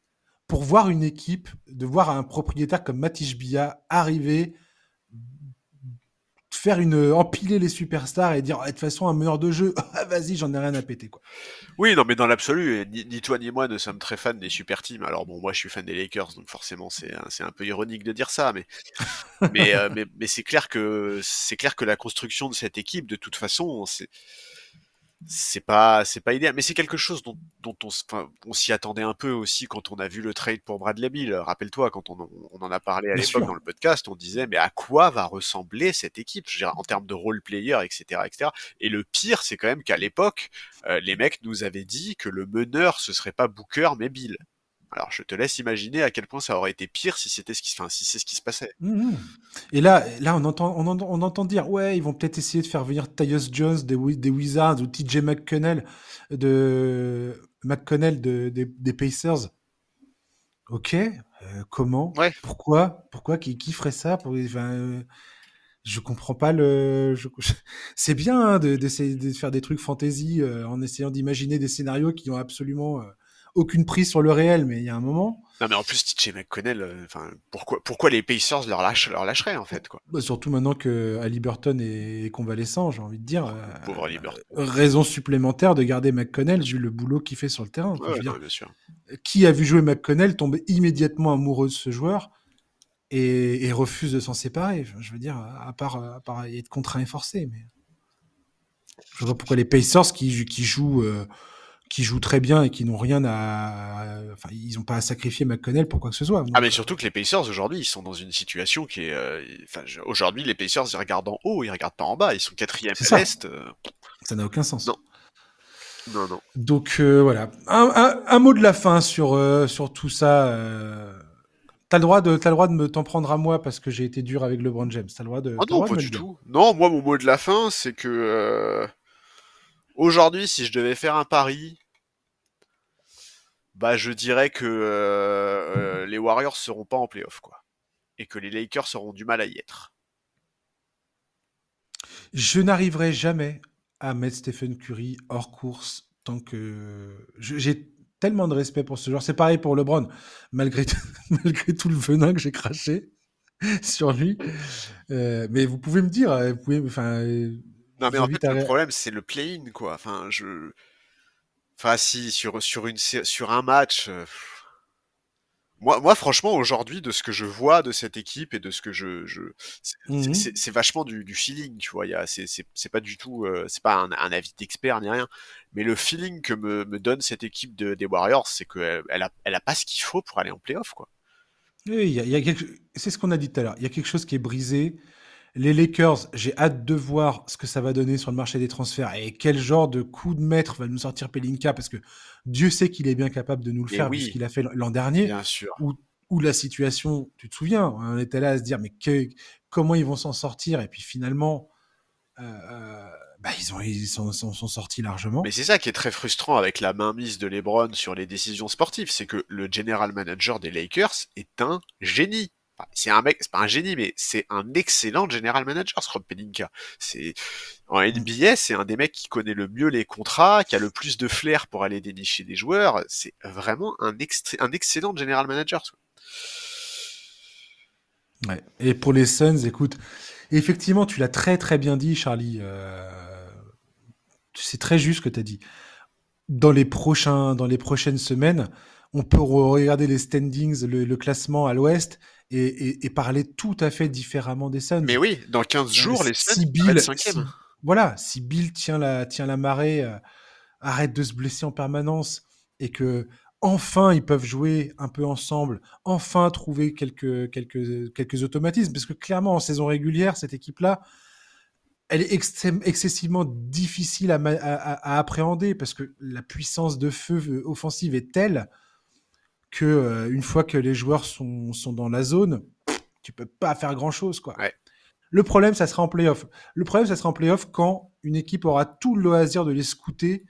[SPEAKER 1] pour voir une équipe, de voir un propriétaire comme Matish Bia arriver, faire une empiler les superstars et dire ah, de toute façon un meneur de jeu, ah, vas-y, j'en ai rien à péter quoi.
[SPEAKER 2] Oui, non, mais dans l'absolu, ni, toi ni moi ne sommes très fans des super teams. Alors bon, moi je suis fan des Lakers, donc forcément c'est c'est un peu ironique de dire ça, mais mais, euh, mais, mais c'est clair que c'est clair que la construction de cette équipe, de toute façon, c'est c'est pas c'est pas idéal mais c'est quelque chose dont, dont on, on s'y attendait un peu aussi quand on a vu le trade pour Bradley Bill rappelle-toi quand on, on, en a parlé à l'époque dans le podcast on disait mais à quoi va ressembler cette équipe? Je veux dire, en termes de role player etc etc et le pire c'est quand même qu'à l'époque euh, les mecs nous avaient dit que le meneur ce serait pas Booker mais Bill alors je te laisse imaginer à quel point ça aurait été pire si c'était ce qui, enfin, si c'est ce qui se passait.
[SPEAKER 1] Mmh, mmh. Et là, là, on entend, on, on, entend dire, ouais, ils vont peut-être essayer de faire venir Tyus Jones des, des Wizards ou TJ McConnell de McConnell de, des, Pacers. Ok, euh, comment? Pourquoi? Pourquoi? Qui, qui ferait ça pour, enfin, euh, Je comprends pas le. C'est bien hein, d'essayer de, faire des trucs fantasy euh, en essayant d'imaginer des scénarios qui ont absolument aucune prise sur le réel, mais il y a un moment.
[SPEAKER 2] Non, mais en plus, TJ McConnell, euh, enfin, pourquoi, pourquoi les Pacers leur, lâchent, leur lâcheraient, en fait, quoi?
[SPEAKER 1] Bah, Surtout maintenant que Ali Burton est convalescent, j'ai envie de dire.
[SPEAKER 2] Pauvre Ali Burton.
[SPEAKER 1] Euh, raison supplémentaire de garder McConnell, vu le boulot qu'il fait sur le terrain.
[SPEAKER 2] bien sûr.
[SPEAKER 1] Qui a vu jouer McConnell tombe immédiatement amoureux de ce joueur et, refuse de s'en séparer? je veux dire, à part, à part être contraint et forcé, mais. Je vois pourquoi les Pacers qui, qui jouent. Euh, qui jouent très bien et qui n'ont rien à, enfin, ils n'ont pas à sacrifier McConnell pour quoi que ce soit.
[SPEAKER 2] ah, mais surtout que les Pacers aujourd'hui, ils sont dans une situation qui est, euh, enfin, aujourd'hui, les Pacers, ils regardent en haut, ils regardent pas en bas, ils sont quatrième à l'est. Euh.
[SPEAKER 1] Ça n'a aucun sens.
[SPEAKER 2] Non. Non, non.
[SPEAKER 1] Donc euh, voilà, un, un, mot de la fin sur sur tout ça. T'as le droit de, as le droit de me t'en prendre à moi parce que j'ai été dur avec LeBron James. T'as le droit de.
[SPEAKER 2] Ah non, pas du tout. Non, moi, mon mot de la fin, c'est que Aujourd'hui, si je devais faire un pari, bah je dirais que euh, euh, les Warriors seront pas en playoff, quoi, et que les Lakers auront du mal à y être.
[SPEAKER 1] Je n'arriverai jamais à mettre Stephen Curry hors course tant que j'ai tellement de respect pour ce joueur. C'est pareil pour LeBron, malgré malgré tout le venin que j'ai craché sur lui. Euh, mais vous pouvez me dire, vous pouvez,
[SPEAKER 2] non, mais en fait, le problème, c'est le play-in, quoi. Enfin, je. Enfin, si, sur, sur, une, sur un match. Euh, moi, moi, franchement, aujourd'hui, de ce que je vois de cette équipe et de ce que je. je... Mmh c'est vachement du, du, feeling, tu vois. C'est pas du tout. Euh, c'est pas un, un avis d'expert ni rien. Mais le feeling que me, me donne cette équipe de, des Warriors, c'est qu'elle elle a, elle a pas ce qu'il faut pour aller en playoff, quoi.
[SPEAKER 1] Oui, y a, y a c'est ce qu'on a dit tout à l'heure. Il y a quelque chose qui est brisé. Les Lakers, j'ai hâte de voir ce que ça va donner sur le marché des transferts et quel genre de coup de maître va nous sortir Pelinka parce que Dieu sait qu'il est bien capable de nous le faire, puisqu'il a fait l'an dernier.
[SPEAKER 2] Bien sûr.
[SPEAKER 1] Où, la situation, tu te souviens, on était là à se dire, mais comment ils vont s'en sortir? Et puis finalement, euh, euh, bah, ils, ont, ils sont, sont, sortis largement.
[SPEAKER 2] Mais c'est ça qui est très frustrant avec la mainmise de LeBron sur les décisions sportives, c'est que le general manager des Lakers est un génie c'est un mec, c'est pas un génie, mais c'est un excellent general manager, Scott Pelinka. C'est, en NBA, c'est un des mecs qui connaît le mieux les contrats, qui a le plus de flair pour aller dénicher des joueurs. C'est vraiment un, un excellent general manager.
[SPEAKER 1] Ouais. Et pour les Suns, écoute, effectivement, tu l'as très très bien dit, Charlie. Euh... C'est très juste ce que tu as dit. Dans les, prochains, dans les prochaines semaines, on peut regarder les standings, le classement à l'ouest, et, parler tout à fait différemment des Suns.
[SPEAKER 2] Mais oui, dans 15 jours, les Suns si
[SPEAKER 1] Bill, voilà, si Bill tient la, tient la marée, euh, arrête de se blesser en permanence et que enfin ils peuvent jouer un peu ensemble, enfin trouver quelques, quelques, quelques automatismes, parce que clairement en saison régulière, cette équipe-là, elle est excessivement difficile à, à, appréhender parce que la puissance de feu euh, offensive est telle que euh, une fois que les joueurs sont, sont dans la zone, tu peux pas faire grand chose quoi. Le problème, ça sera en playoff. Le problème, ça sera en playoff quand une équipe aura tout le loisir de les scouter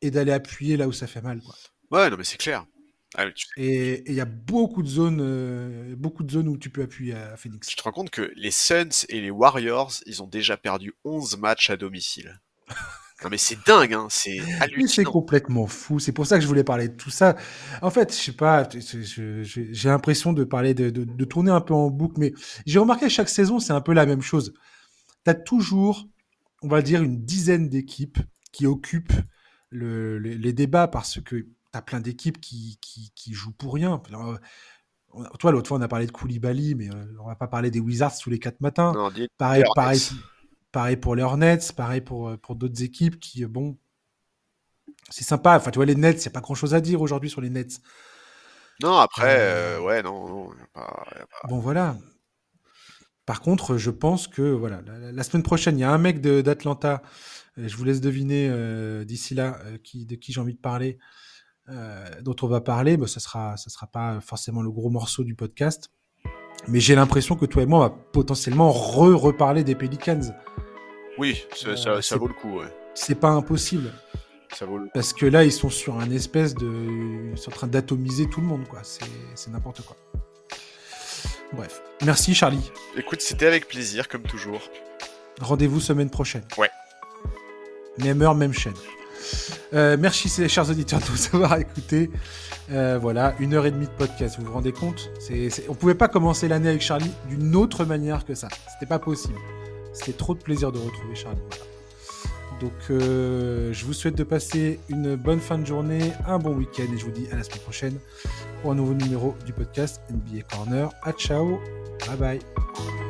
[SPEAKER 1] et d'aller appuyer là où ça fait mal. Quoi.
[SPEAKER 2] Ouais, non mais c'est clair.
[SPEAKER 1] Ah, et il y a beaucoup de zones, euh, beaucoup de zones où tu peux appuyer à Phoenix.
[SPEAKER 2] Tu te rends compte que les Suns et les Warriors, ils ont déjà perdu 11 matchs à domicile. Non mais c'est dingue, hein, c'est hallucinant.
[SPEAKER 1] C'est complètement fou. C'est pour ça que je voulais parler de tout ça. En fait, je sais pas, j'ai l'impression de parler, de, de, tourner un peu en boucle, mais j'ai remarqué chaque saison, c'est un peu la même chose. Tu as toujours, on va dire, une dizaine d'équipes qui occupent le, les, débats parce que tu as plein d'équipes qui, qui, qui, jouent pour rien. toi, l'autre fois, on a parlé de Koulibaly, mais euh, on va pas parler des Wizards tous les quatre matins. Non, pareil, pareil, Pareil pour les Hornets, pareil pour, euh, pour d'autres équipes qui, euh, bon, c'est sympa. Enfin, tu vois, les Nets, il n'y a pas grand chose à dire aujourd'hui sur les Nets.
[SPEAKER 2] Non, après, euh, ouais, non, non
[SPEAKER 1] Bon, voilà. Par contre, je pense que, voilà, la, semaine prochaine, il y a un mec d'Atlanta, je vous laisse deviner d'ici là qui, de qui j'ai envie de parler, dont on va parler. mais ce ne sera, ça sera pas forcément le gros morceau du podcast. Mais j'ai l'impression que toi et moi, on va potentiellement re-reparler des Pelicans.
[SPEAKER 2] Oui, ça, ça, vaut le coup, ouais.
[SPEAKER 1] C'est pas impossible.
[SPEAKER 2] Ça vaut le coup.
[SPEAKER 1] Parce que là, ils sont sur un espèce de. Ils sont en train d'atomiser tout le monde, quoi. C'est n'importe quoi. Bref. Merci, Charlie.
[SPEAKER 2] Écoute, c'était avec plaisir, comme toujours.
[SPEAKER 1] Rendez-vous semaine prochaine.
[SPEAKER 2] Ouais.
[SPEAKER 1] Même heure, même chaîne. Euh, merci, chers auditeurs, de nous avoir écoutés. Euh, voilà, une heure et demie de podcast, vous vous rendez compte? On pouvait pas commencer l'année avec Charlie d'une autre manière que ça. C'était pas possible. C'était trop de plaisir de retrouver Charlie. Donc, euh, je vous souhaite de passer une bonne fin de journée, un bon week-end et je vous dis à la semaine prochaine pour un nouveau numéro du podcast NBA Corner. A ciao, bye bye.